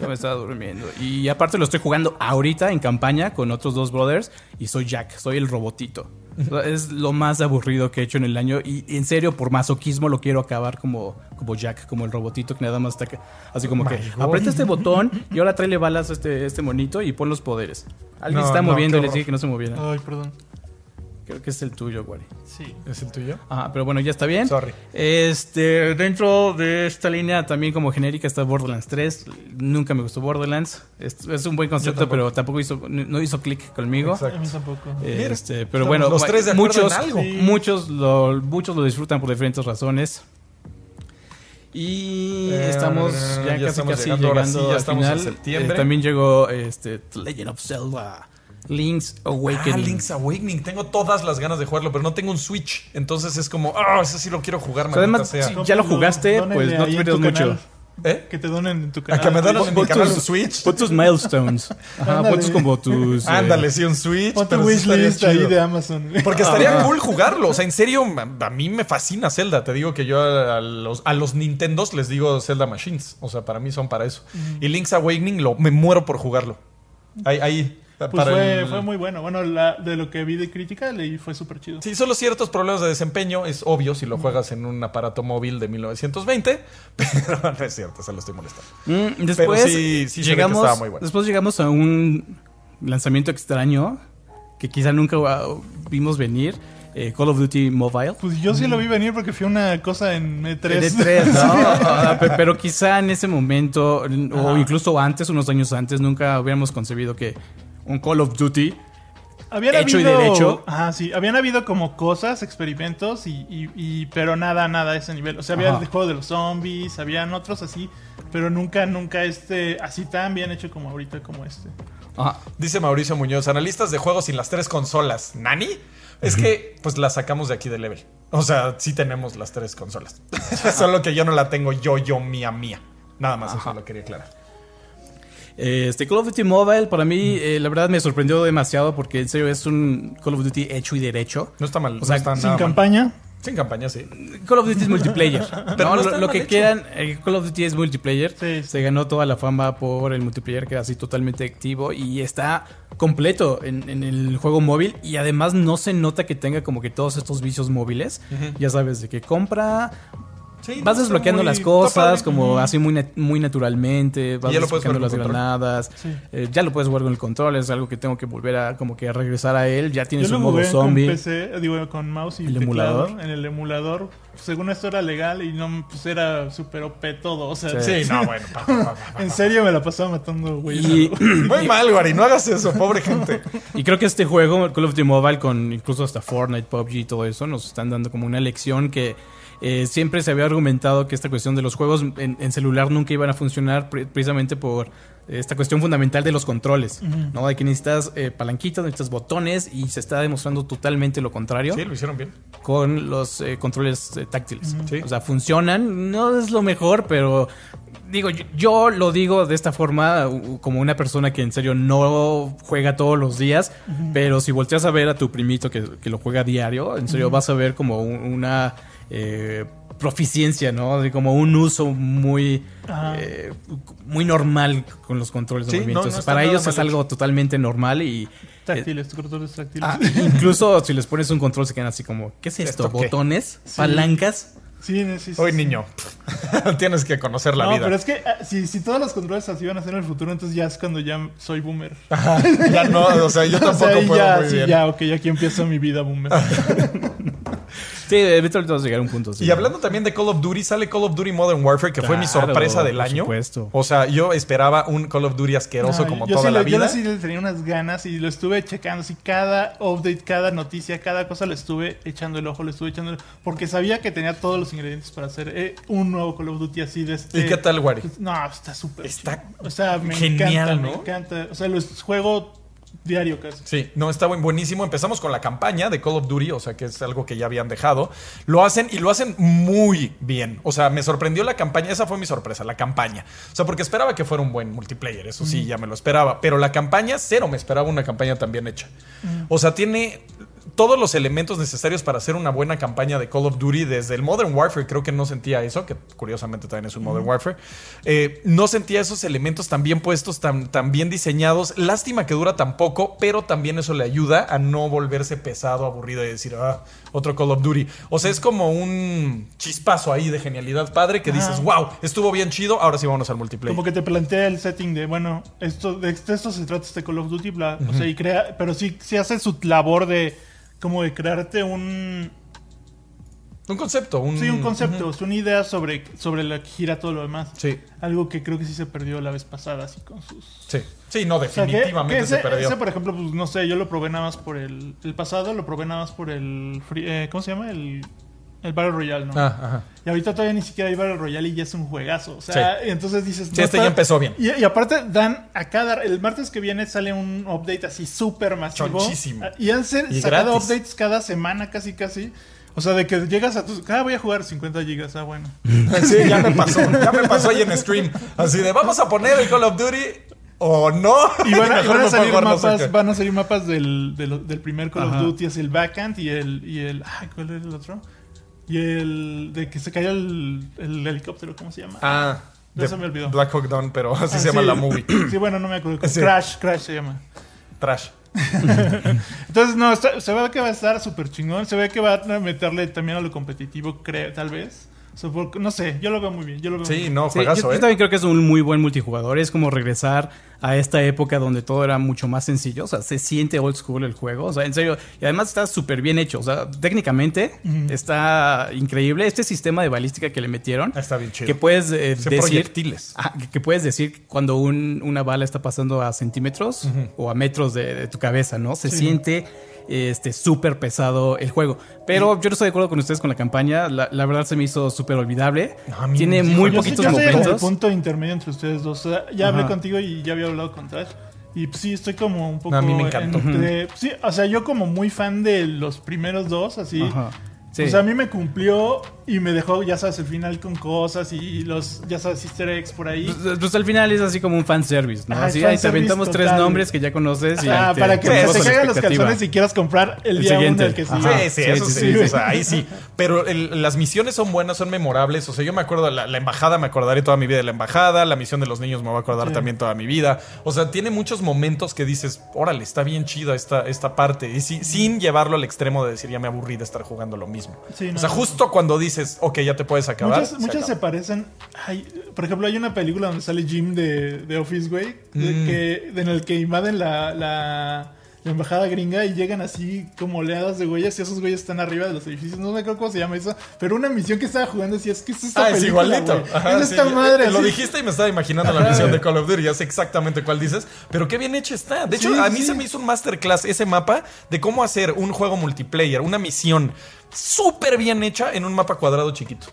Speaker 3: Yo me estaba durmiendo. Y aparte lo estoy jugando ahorita en campaña con otros dos brothers y soy Jack, soy el robotito. Es lo más aburrido que he hecho en el año y en serio por masoquismo lo quiero acabar como, como Jack, como el robotito que nada más está así como que aprieta este botón y ahora tráele balas a este, este monito y pon los poderes. Alguien
Speaker 1: No,
Speaker 3: está
Speaker 1: no,
Speaker 3: moviendo y le dije que no se moviera.
Speaker 2: Ay, perdón.
Speaker 3: Creo que es el tuyo, Wally.
Speaker 2: Sí.
Speaker 1: ¿Es el tuyo?
Speaker 3: Ajá, pero bueno, ya está bien.
Speaker 1: Sorry.
Speaker 3: Este, dentro de esta línea también como genérica está Borderlands 3. Nunca me gustó Borderlands. Es, es un buen concepto,
Speaker 1: tampoco.
Speaker 3: pero tampoco hizo, no hizo clic conmigo.
Speaker 1: Exacto.
Speaker 2: A mí tampoco.
Speaker 3: Este,
Speaker 1: Mira,
Speaker 3: pero
Speaker 1: estamos
Speaker 3: bueno,
Speaker 1: los tres de
Speaker 3: muchos,
Speaker 1: en algo.
Speaker 2: Sí.
Speaker 3: muchos, lo, muchos lo disfrutan por diferentes razones. Y
Speaker 1: Eh,
Speaker 3: estamos
Speaker 1: ya
Speaker 3: ya, casi
Speaker 1: estamos
Speaker 3: casi
Speaker 1: llegando,
Speaker 3: llegando,
Speaker 1: ahora sí, ya
Speaker 3: al
Speaker 1: estamos en
Speaker 3: final.
Speaker 1: septiembre.
Speaker 3: Eh, también llegó este The Legend of Zelda Link's Awakening.
Speaker 1: Ah, Link's Awakening. Tengo todas las ganas de jugarlo, pero no tengo un Switch. Entonces es como, ah, ese sí lo quiero jugar,
Speaker 3: O sea, además,
Speaker 1: sea.
Speaker 3: ya lo jugaste,
Speaker 2: Dónenle
Speaker 3: pues no te
Speaker 2: tu
Speaker 3: mucho.
Speaker 1: ¿Eh?
Speaker 2: Que te donen en tu
Speaker 1: A
Speaker 2: canal.
Speaker 1: que me den
Speaker 3: Pon-
Speaker 1: en mi canal
Speaker 3: tus-
Speaker 1: un Switch.
Speaker 3: Pon tus milestones. Ajá, pon tus como tus. eh,
Speaker 1: Ándale, sí, un Switch.
Speaker 2: Pon tu wishlist ahí de Amazon.
Speaker 1: Porque estaría cool jugarlo. O sea, en serio, a a mí me fascina Zelda. Te digo que yo a los, a los Nintendos les digo Zelda Machines. O sea, para mí son para eso. Y Link's Awakening, lo, me muero por jugarlo. Ahí, ahí.
Speaker 2: Pues fue,
Speaker 1: el-
Speaker 2: fue muy bueno. Bueno, la- de lo que vi de crítica, leí fue súper chido.
Speaker 1: Sí, solo ciertos problemas de desempeño. Es obvio si lo juegas en un aparato móvil de 1920. Pero no es cierto, se lo estoy molestando.
Speaker 3: Mm, después
Speaker 1: Pero sí- sí se ve que
Speaker 3: llegamos,
Speaker 1: estaba muy bueno.
Speaker 3: después llegamos a un lanzamiento extraño que quizá nunca uh, vimos venir. eh, Call of Duty Mobile.
Speaker 2: Pues yo sí lo vi venir porque fue una cosa en E3.
Speaker 3: De tres, ¿no? Ah, pe- Pero quizá en ese momento, o incluso antes, unos años antes, nunca hubiéramos concebido que un Call of Duty
Speaker 2: Habían
Speaker 3: Hecho y
Speaker 2: habido,
Speaker 3: derecho.
Speaker 2: Ajá, sí. Habían habido como cosas, experimentos, y, y- y- pero nada, nada a ese nivel. O sea, había
Speaker 3: Ajá.
Speaker 2: el juego de los zombies, habían otros así, pero nunca, nunca este, así tan bien hecho como ahorita, como este.
Speaker 3: Ajá.
Speaker 1: Dice Mauricio Muñoz, analistas de juegos sin las tres consolas. ¿Nani? Es que, pues las sacamos de aquí de level. O sea, sí tenemos las tres consolas. Solo que yo no la tengo yo, yo, mía, mía. Nada más, eso lo quería aclarar.
Speaker 3: Este Call of Duty Mobile para mí eh, la verdad me sorprendió demasiado porque en serio es un Call of Duty hecho y derecho.
Speaker 1: No está mal.
Speaker 3: O sea,
Speaker 1: no está
Speaker 2: Sin
Speaker 1: nada mal.
Speaker 2: campaña.
Speaker 1: Sin campaña, sí.
Speaker 3: Call of Duty es multiplayer.
Speaker 1: Pero
Speaker 3: No,
Speaker 1: no
Speaker 3: lo, que quieran, eh, Call of Duty es multiplayer.
Speaker 2: Sí.
Speaker 3: Se ganó toda la fama por el multiplayer que era así totalmente activo y está completo en, en el juego móvil y además no se nota que tenga como que todos estos vicios móviles. Ya sabes, de que compra,
Speaker 1: Sí,
Speaker 3: vas desbloqueando las cosas como así muy, muy naturalmente, vas
Speaker 1: Y ya
Speaker 3: desbloqueando las granadas,
Speaker 2: Sí.
Speaker 3: eh, ya lo puedes jugar con el control, es algo que tengo que volver a como que a regresar a él, ya tiene
Speaker 2: Yo
Speaker 3: su
Speaker 2: lo
Speaker 3: modo
Speaker 2: con
Speaker 3: zombie.
Speaker 2: PC, digo, con mouse y
Speaker 3: ¿El
Speaker 2: teclado.
Speaker 3: emulador?
Speaker 2: En el emulador. Según esto era legal y no, pues era super OP todo. O sea,
Speaker 1: Sí, no, bueno. pa, pa, pa, pa, pa.
Speaker 2: en serio me la pasaba matando güeyes.
Speaker 3: Y,
Speaker 1: Muy mal, Gary. No hagas eso, pobre gente.
Speaker 3: y creo que este juego, Call of Duty Mobile, con incluso hasta Fortnite, PUBG y todo eso, nos están dando como una lección que eh, siempre se había argumentado que esta cuestión de los juegos en, en celular nunca iban a funcionar pre- precisamente por esta cuestión fundamental de los controles, ¿no? De que necesitas eh, palanquitas, necesitas botones y se está demostrando totalmente lo contrario
Speaker 1: Sí, lo hicieron bien.
Speaker 3: con los eh, controles eh, táctiles.
Speaker 1: Sí.
Speaker 3: O sea, funcionan, no es lo mejor, pero digo, yo, yo lo digo de esta forma como una persona que en serio no juega todos los días, pero si volteas a ver a tu primito que, que lo juega a diario, en serio vas a ver como un- una eh, proficiencia, ¿no? De como un uso muy eh, muy normal con los controles de
Speaker 1: Sí,
Speaker 3: movimiento.
Speaker 1: no, no está
Speaker 3: Para ellos es algo totalmente normal y
Speaker 2: Táctiles, controles táctiles.
Speaker 3: Ah, incluso si les pones un control se quedan así como, ¿qué es esto?
Speaker 1: ¿Esto qué?
Speaker 3: ¿Botones? ¿Palancas?
Speaker 2: Sí, sí, sí.
Speaker 1: Hoy,
Speaker 2: sí.
Speaker 1: niño. Tienes que conocer la
Speaker 2: no,
Speaker 1: vida.
Speaker 2: pero es que ah, si, si todos los controles así van a ser en el futuro, entonces ya es cuando ya soy boomer.
Speaker 1: ya no, o sea, yo
Speaker 2: o
Speaker 1: tampoco
Speaker 2: sea, ahí
Speaker 1: puedo
Speaker 2: ya,
Speaker 1: muy
Speaker 2: sí,
Speaker 1: bien.
Speaker 2: ya, ok, aquí empiezo mi vida boomer.
Speaker 3: Sí, ahorita vamos a llegar a un punto. sí.
Speaker 1: Y hablando también de Call of Duty, sale Call of Duty Modern Warfare, que fue mi sorpresa del
Speaker 3: por
Speaker 1: año.
Speaker 3: supuesto.
Speaker 1: O sea, yo esperaba un Call of Duty asqueroso
Speaker 2: No,
Speaker 1: como
Speaker 2: yo
Speaker 1: toda
Speaker 2: sí
Speaker 1: la
Speaker 2: le, yo
Speaker 1: vida.
Speaker 2: sí le tenía unas ganas y lo estuve checando. Así cada update, cada noticia, cada cosa le estuve echando el ojo, le estuve echando el Porque sabía que tenía todos los ingredientes para hacer eh, un nuevo Call of Duty así de este.
Speaker 1: ¿Y qué tal, Wari?
Speaker 2: No, está súper.
Speaker 1: Está
Speaker 2: chido. O sea, me
Speaker 1: genial,
Speaker 2: encanta,
Speaker 1: ¿no?
Speaker 2: me encanta. O sea, lo juego diario casi.
Speaker 1: Sí, no, está buen- buenísimo. Empezamos con la campaña de Call of Duty, o sea que es algo que ya habían dejado. Lo hacen y lo hacen muy bien. O sea, me sorprendió la campaña, esa fue mi sorpresa, la campaña. O sea, porque esperaba que fuera un buen multiplayer, eso sí, ya me lo esperaba. Pero la campaña, cero me esperaba una campaña tan bien hecha. O sea, tiene todos los elementos necesarios para hacer una buena campaña de Call of Duty. Desde el Modern Warfare creo que no sentía eso, que curiosamente también es un Modern Warfare. Eh, no sentía esos elementos tan bien puestos, tan, tan bien diseñados. Lástima que dura tan poco, pero también eso le ayuda a no volverse pesado, aburrido y decir, ah, otro Call of Duty. O sea, es como un chispazo ahí de genialidad padre que dices, wow, estuvo bien chido, ahora sí vamos al multiplayer.
Speaker 2: Como que te plantea el setting de, bueno, esto, de esto se trata este Call of Duty, bla, o sea, y crea, pero sí, sí hace su labor de como de crearte un,
Speaker 1: Un concepto, un...
Speaker 2: sí, un concepto, es una idea sobre, sobre la que gira todo lo demás.
Speaker 1: Sí,
Speaker 2: Algo que creo que sí se perdió la vez pasada, así con sus...
Speaker 1: sí. Sí, no,
Speaker 2: O sea, que-
Speaker 1: definitivamente
Speaker 2: que ese,
Speaker 1: se perdió.
Speaker 2: ese, por ejemplo, pues no sé, yo lo probé nada más por el, el pasado, lo probé nada más por el... free- eh, ¿Cómo se llama? El, el Battle Royale, ¿no?
Speaker 1: Ah, ajá.
Speaker 2: Y ahorita todavía ni siquiera hay Battle Royale y ya es un juegazo. O sea, y entonces dices...
Speaker 1: Sí, este ya empezó bien.
Speaker 2: Y, y aparte dan a cada... El martes que viene sale un update así súper masivo.
Speaker 1: Chonchísimo.
Speaker 2: Y han sacado updates cada semana casi casi. O sea, de que llegas a tus... Ah, voy a jugar 50 gigas. Ah, bueno.
Speaker 1: Sí, ya me pasó. Ya me pasó ahí en stream. Así de, vamos a poner el Call of Duty o no.
Speaker 2: Y van y van a salir mapas, van a salir mapas del, del, del primer Call
Speaker 3: Ajá.
Speaker 2: of Duty, es el Backhand y el, y el. Ay, ¿cuál es el otro? Y el de que se cayó el, el helicóptero, ¿cómo se llama?
Speaker 1: Ah,
Speaker 2: Ya se me olvidó.
Speaker 1: Black Hawk Down, pero así
Speaker 2: Ah,
Speaker 1: se llama
Speaker 2: sí.
Speaker 1: la movie.
Speaker 2: Sí, bueno, no me acuerdo.
Speaker 1: Sí.
Speaker 2: Crash, Crash se llama.
Speaker 1: Trash.
Speaker 2: Entonces, no, está- se ve que va a estar súper chingón. Se ve que va a meterle también a lo competitivo, creo, tal vez. No sé, yo lo veo muy bien. Yo lo veo muy
Speaker 1: Sí,
Speaker 2: bien.
Speaker 1: no,
Speaker 3: Sí, yo,
Speaker 1: juegazo,
Speaker 3: yo
Speaker 1: ¿eh?
Speaker 3: también creo que es un muy buen multijugador. Es como regresar a esta época donde todo era mucho más sencillo. O sea, se siente old school el juego. O sea, en serio. Y además está súper bien hecho. O sea, técnicamente está increíble. Este sistema de balística que le metieron.
Speaker 1: Ah, Está bien chido.
Speaker 3: Que puedes eh,
Speaker 1: Son
Speaker 3: decir.
Speaker 1: proyectiles.
Speaker 3: Ah, que, puedes decir cuando un- una bala está pasando a centímetros o a metros de, de tu cabeza, ¿no? Se
Speaker 2: Sí.
Speaker 3: siente este súper pesado el juego. Pero yo no estoy de acuerdo con ustedes con la campaña. La, la verdad se me hizo súper olvidable.
Speaker 1: No,
Speaker 3: Tiene muy
Speaker 2: yo
Speaker 3: poquitos
Speaker 2: yo estoy en el
Speaker 3: momentos.
Speaker 2: punto intermedio entre ustedes dos. O sea, ya hablé
Speaker 3: Ajá.
Speaker 2: contigo y ya había hablado con Trash. Y pues, sí, estoy como un poco.
Speaker 1: No, a mí me encantó.
Speaker 2: entre- sí, o sea, yo como muy fan de los primeros dos, así.
Speaker 3: Ajá. Sí.
Speaker 2: O sea, a mí me cumplió y me dejó, ya sabes, el final con cosas y los, ya sabes, easter eggs por ahí.
Speaker 3: Pues, pues al final es así como un fanservice, ¿no?
Speaker 2: Ajá,
Speaker 3: Así, ahí te aventamos tres nombres que ya conoces y
Speaker 2: Ah,
Speaker 3: te-
Speaker 2: para que te caigan los calzones y quieras comprar el,
Speaker 3: El
Speaker 2: día
Speaker 3: siguiente.
Speaker 2: uno el que sigue.
Speaker 1: Sí, sí,
Speaker 3: Sí,
Speaker 1: eso
Speaker 3: sí,
Speaker 1: sí,
Speaker 3: sí,
Speaker 1: o sea, ahí sí. Pero el- las misiones son buenas, son memorables. O sea, yo me acuerdo, la, la embajada, me acordaré toda mi vida de la embajada. La misión de los niños me voy a acordar
Speaker 2: Sí.
Speaker 1: también toda mi vida. O sea, tiene muchos momentos que dices, órale, está bien chida esta, esta parte. Y sí- sin llevarlo al extremo de decir, ya me aburrí de estar jugando lo mismo.
Speaker 2: Sí, no,
Speaker 1: o sea,
Speaker 2: no.
Speaker 1: justo cuando dices, ok, ya te puedes acabar.
Speaker 2: Muchas,
Speaker 1: se
Speaker 2: muchas se
Speaker 1: acaba.
Speaker 2: parecen. ay, por ejemplo, hay una película donde sale Jim de, de Office, güey.
Speaker 1: Mm.
Speaker 2: que, en el que invaden la, la, la embajada gringa y llegan así como oleadas de güeyes y esos güeyes están arriba de los edificios. No me acuerdo cómo se llama eso. Pero una misión que estaba jugando así es que es esta
Speaker 1: Ah, es igualito. Ajá,
Speaker 2: es
Speaker 1: sí,
Speaker 2: esta madre.
Speaker 1: eh, Lo
Speaker 2: así.
Speaker 1: dijiste y me estaba imaginando la misión de Call of Duty. Ya sé exactamente cuál dices. Pero qué bien hecha está. De hecho,
Speaker 2: Sí,
Speaker 1: a mí
Speaker 2: sí.
Speaker 1: se me hizo un masterclass ese mapa de cómo hacer un juego multiplayer, una misión súper bien hecha en un mapa cuadrado chiquito.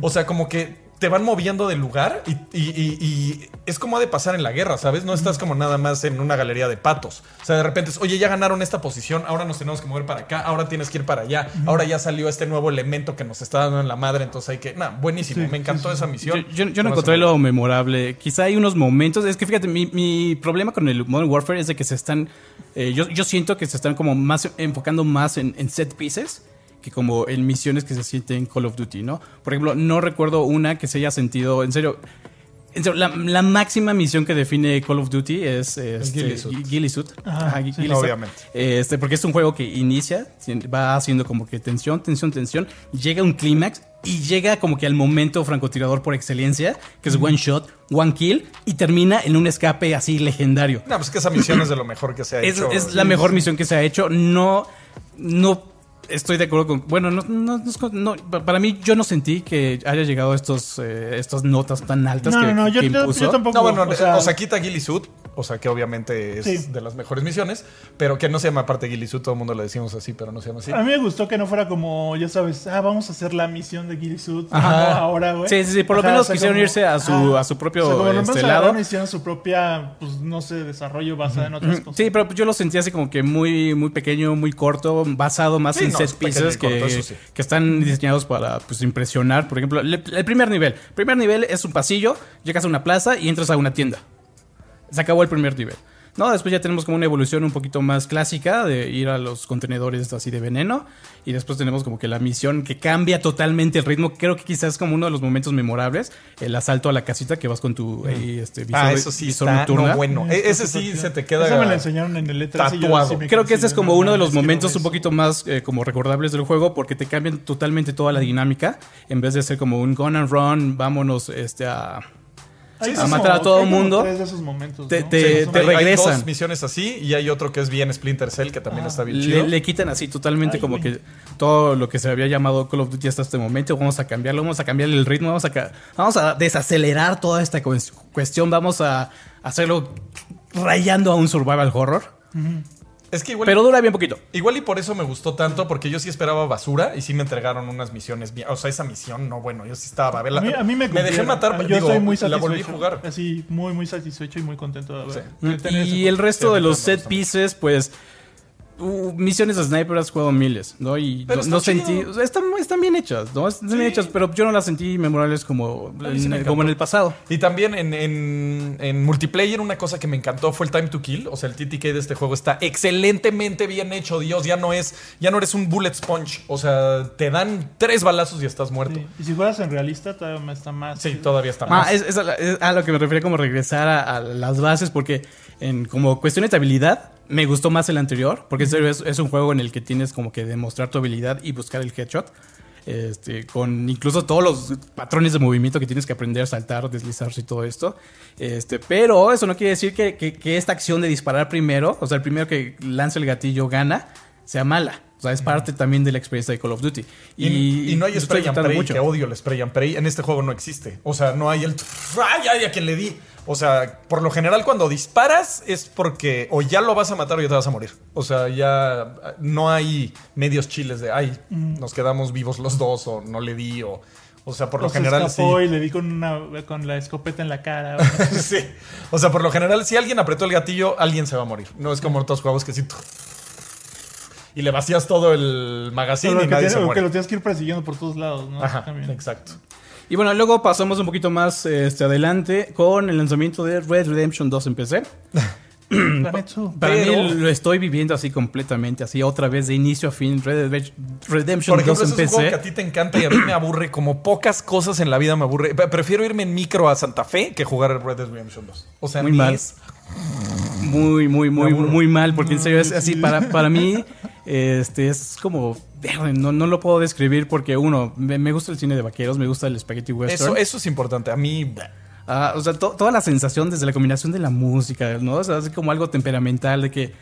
Speaker 1: O sea, como que te van moviendo del lugar y, y- y- y es como ha de pasar en la guerra, ¿sabes? No estás como nada más en una galería de patos. O sea, de repente es, oye, ya ganaron esta posición, ahora nos tenemos que mover para acá, ahora tienes que ir para allá, ahora ya salió este nuevo elemento que nos está dando en la madre, entonces hay que... Nah, buenísimo,
Speaker 2: Sí,
Speaker 1: me encantó
Speaker 2: sí, sí.
Speaker 1: esa misión.
Speaker 3: Yo, yo- yo no
Speaker 1: Con
Speaker 3: encontré lo memorable. Quizá hay unos momentos. Es que fíjate, mi, mi problema con el Modern Warfare es de que se están. eh, yo, yo siento que se están como más enfocando más en, en set pieces que como en misiones que se sienten en Call of Duty, ¿no? Por ejemplo, no recuerdo una que se haya sentido. En serio. en serio, la, la máxima misión que define Call of Duty es este,
Speaker 1: Ghillie Suit.
Speaker 3: Gui- Ghillie Suit.
Speaker 2: Ajá,
Speaker 3: Ajá,
Speaker 2: sí.
Speaker 1: Obviamente.
Speaker 3: Este, porque es un juego que inicia, va haciendo como que tensión, tensión, tensión, llega un clímax y llega como que al momento francotirador por excelencia, que es one shot, one kill, y termina en un escape así legendario.
Speaker 1: No, pues que esa misión es de lo mejor que se ha
Speaker 3: Es,
Speaker 1: hecho.
Speaker 3: es la mejor misión que se ha hecho. No, no estoy de acuerdo con. Bueno, no, no, no para mí, yo no sentí que haya llegado a estos, eh, estas notas tan altas
Speaker 2: No,
Speaker 3: que,
Speaker 2: no, no, yo,
Speaker 3: que
Speaker 2: yo-
Speaker 3: impuso.
Speaker 2: yo tampoco.
Speaker 1: No, bueno,
Speaker 2: o sea,
Speaker 1: o sea, quita Ghillie Suit, o sea, que obviamente es
Speaker 2: Sí.
Speaker 1: de las mejores misiones, pero que no se llama aparte Ghillie Suit, todo el mundo le decimos así, pero no se llama así.
Speaker 2: a mí me gustó que no fuera como, ya sabes, ah, vamos a hacer la misión de Suit
Speaker 3: Ajá.
Speaker 2: ahora, güey.
Speaker 3: Sí, sí, sí, por lo
Speaker 2: Ajá,
Speaker 3: menos
Speaker 2: o sea,
Speaker 3: quisieron
Speaker 2: como-
Speaker 3: irse a su-
Speaker 2: ajá.
Speaker 3: a su propio,
Speaker 2: O sea, como
Speaker 3: este, lado.
Speaker 2: hicieron su propia, pues, no sé, desarrollo basado en otras cosas.
Speaker 3: Sí, pero yo lo sentí así como que muy, muy pequeño, muy corto, basado más
Speaker 1: Sí,
Speaker 3: en
Speaker 1: no,
Speaker 3: set pieces
Speaker 1: y corto,
Speaker 3: que,
Speaker 1: eso sí.
Speaker 3: que están diseñados para pues, impresionar. Por ejemplo, el, el primer nivel. El primer nivel es un pasillo, llegas a una plaza y entras a una tienda. Se acabó el primer nivel. No, después ya tenemos como una evolución un poquito más clásica de ir a los contenedores así de veneno. Y después tenemos como que la misión que cambia totalmente el ritmo. Creo que quizás es como uno de los momentos memorables. El asalto a la casita que vas con tu ahí, este, visor,
Speaker 1: ah, eso sí
Speaker 3: visor
Speaker 1: está,
Speaker 3: nocturna.
Speaker 1: no, bueno. E- ese sí se te queda
Speaker 2: Esa me la enseñaron en el E3 y yo
Speaker 1: tatuado.
Speaker 2: sí
Speaker 3: Creo que ese es como
Speaker 2: no
Speaker 3: uno de los momentos un poquito más eh, como recordables del juego porque te cambian totalmente toda la dinámica en vez de ser como un gun and run, vámonos este a
Speaker 1: sí,
Speaker 3: a matar a todo
Speaker 2: hay
Speaker 3: el mundo.
Speaker 2: tres de esos momentos,
Speaker 3: Te-
Speaker 2: ¿no?
Speaker 3: te-
Speaker 2: Sí,
Speaker 3: te
Speaker 1: Hay- hay
Speaker 3: regresan.
Speaker 1: dos misiones así y hay otro que es bien Splinter Cell que también está bien chido.
Speaker 3: Le, le quitan así totalmente
Speaker 2: Ay,
Speaker 3: como que todo lo que se había llamado Call of Duty hasta este momento. Vamos a cambiarlo, vamos a cambiar el ritmo, vamos a, vamos a desacelerar toda esta cues- cuestión, vamos a hacerlo rayando a un survival horror.
Speaker 1: Es que igual,
Speaker 3: Pero dura bien poquito.
Speaker 1: igual y por eso me gustó tanto, porque yo sí esperaba basura y sí me entregaron unas misiones bien. O sea, esa misión, no, bueno, yo sí estaba. A, ver,
Speaker 2: A mí, a mí me,
Speaker 1: dejé
Speaker 2: cumplieron.
Speaker 1: matar,
Speaker 2: Yo
Speaker 1: digo,
Speaker 2: estoy muy
Speaker 1: la
Speaker 2: satisfecho.
Speaker 1: volví a jugar.
Speaker 2: Así, muy, muy satisfecho y muy contento de haber.
Speaker 1: Sí.
Speaker 3: Y el resto
Speaker 1: Sí,
Speaker 3: de los set pieces, pues. Uh, misiones de sniper has jugado miles, ¿no? Y
Speaker 1: Pero
Speaker 3: no,
Speaker 1: está
Speaker 3: no
Speaker 1: chido.
Speaker 3: sentí. o sea, están, están bien hechas, ¿no? Están bien hechas, pero yo no las sentí memorables como,
Speaker 1: me
Speaker 3: en, como en el pasado.
Speaker 1: Y también en, en- en multiplayer una cosa que me encantó fue el time to kill. O sea, el TTK de este juego está excelentemente bien hecho. Dios, ya no es, ya no eres un bullet sponge. O sea, te dan tres balazos y estás muerto.
Speaker 2: Sí. Y si juegas en realista, todavía está más.
Speaker 1: Sí, todavía está
Speaker 3: Ah,
Speaker 1: más.
Speaker 3: es, es a, la- es a lo que me refería como regresar a, a las bases, porque en como cuestiones de habilidad me gustó más el anterior, porque en serio es, es un juego en el que tienes como que demostrar tu habilidad y buscar el headshot. Este, con incluso todos los patrones de movimiento que tienes que aprender, saltar, deslizarse y todo esto. Este, pero eso no quiere decir que, que- que esta acción de disparar primero, o sea, el primero que lanza el gatillo gana, sea mala. O sea, es parte también de la experiencia de Call of Duty.
Speaker 1: Y, y no hay spray and pray, que odio el spray and pray. En este juego no existe. O sea, no hay el. ¡Ay, ay, a quien le di! O sea, por lo general, cuando disparas es porque o ya lo vas a matar o ya te vas a morir. O sea, ya no hay medios chiles de ay, nos quedamos vivos los dos o no le di o. O sea, por lo general sí.
Speaker 2: y le di con, una, con la escopeta en la cara.
Speaker 1: sí. O sea, por lo general, si alguien apretó el gatillo, alguien se va a morir. No es como otros juegos que sí. Y le vacías todo el magazine y
Speaker 2: que,
Speaker 1: nadie
Speaker 2: tiene-
Speaker 1: se
Speaker 2: que
Speaker 1: muere.
Speaker 2: lo tienes que ir persiguiendo por todos lados, ¿no?
Speaker 1: Ajá,
Speaker 2: También.
Speaker 1: exacto.
Speaker 3: Y bueno, luego pasamos un poquito más este, adelante con el lanzamiento de Red Redemption 2 en PC. Para mí lo estoy viviendo así completamente, así otra vez de inicio a fin. Red Dead Redemption
Speaker 1: Por ejemplo,
Speaker 3: 2
Speaker 1: ese
Speaker 3: en
Speaker 1: es un juego que
Speaker 3: PC.
Speaker 1: a ti te encanta y a mí me aburre como pocas cosas en la vida me aburre. Pre- Prefiero irme en micro a Santa Fe que jugar Red Dead Redemption 2. O sea,
Speaker 3: Muy mal.
Speaker 1: es-
Speaker 3: Muy, muy, muy, muy mal, porque en serio es
Speaker 2: Sí.
Speaker 3: así. Para, para mí, este es como. No, no lo puedo describir porque, uno, me, me gusta el cine de vaqueros, me gusta el spaghetti western.
Speaker 1: Eso, eso es importante. A mí.
Speaker 3: Ah, o sea, to- toda la sensación desde la combinación de la música, ¿no? O sea, así como algo temperamental de que.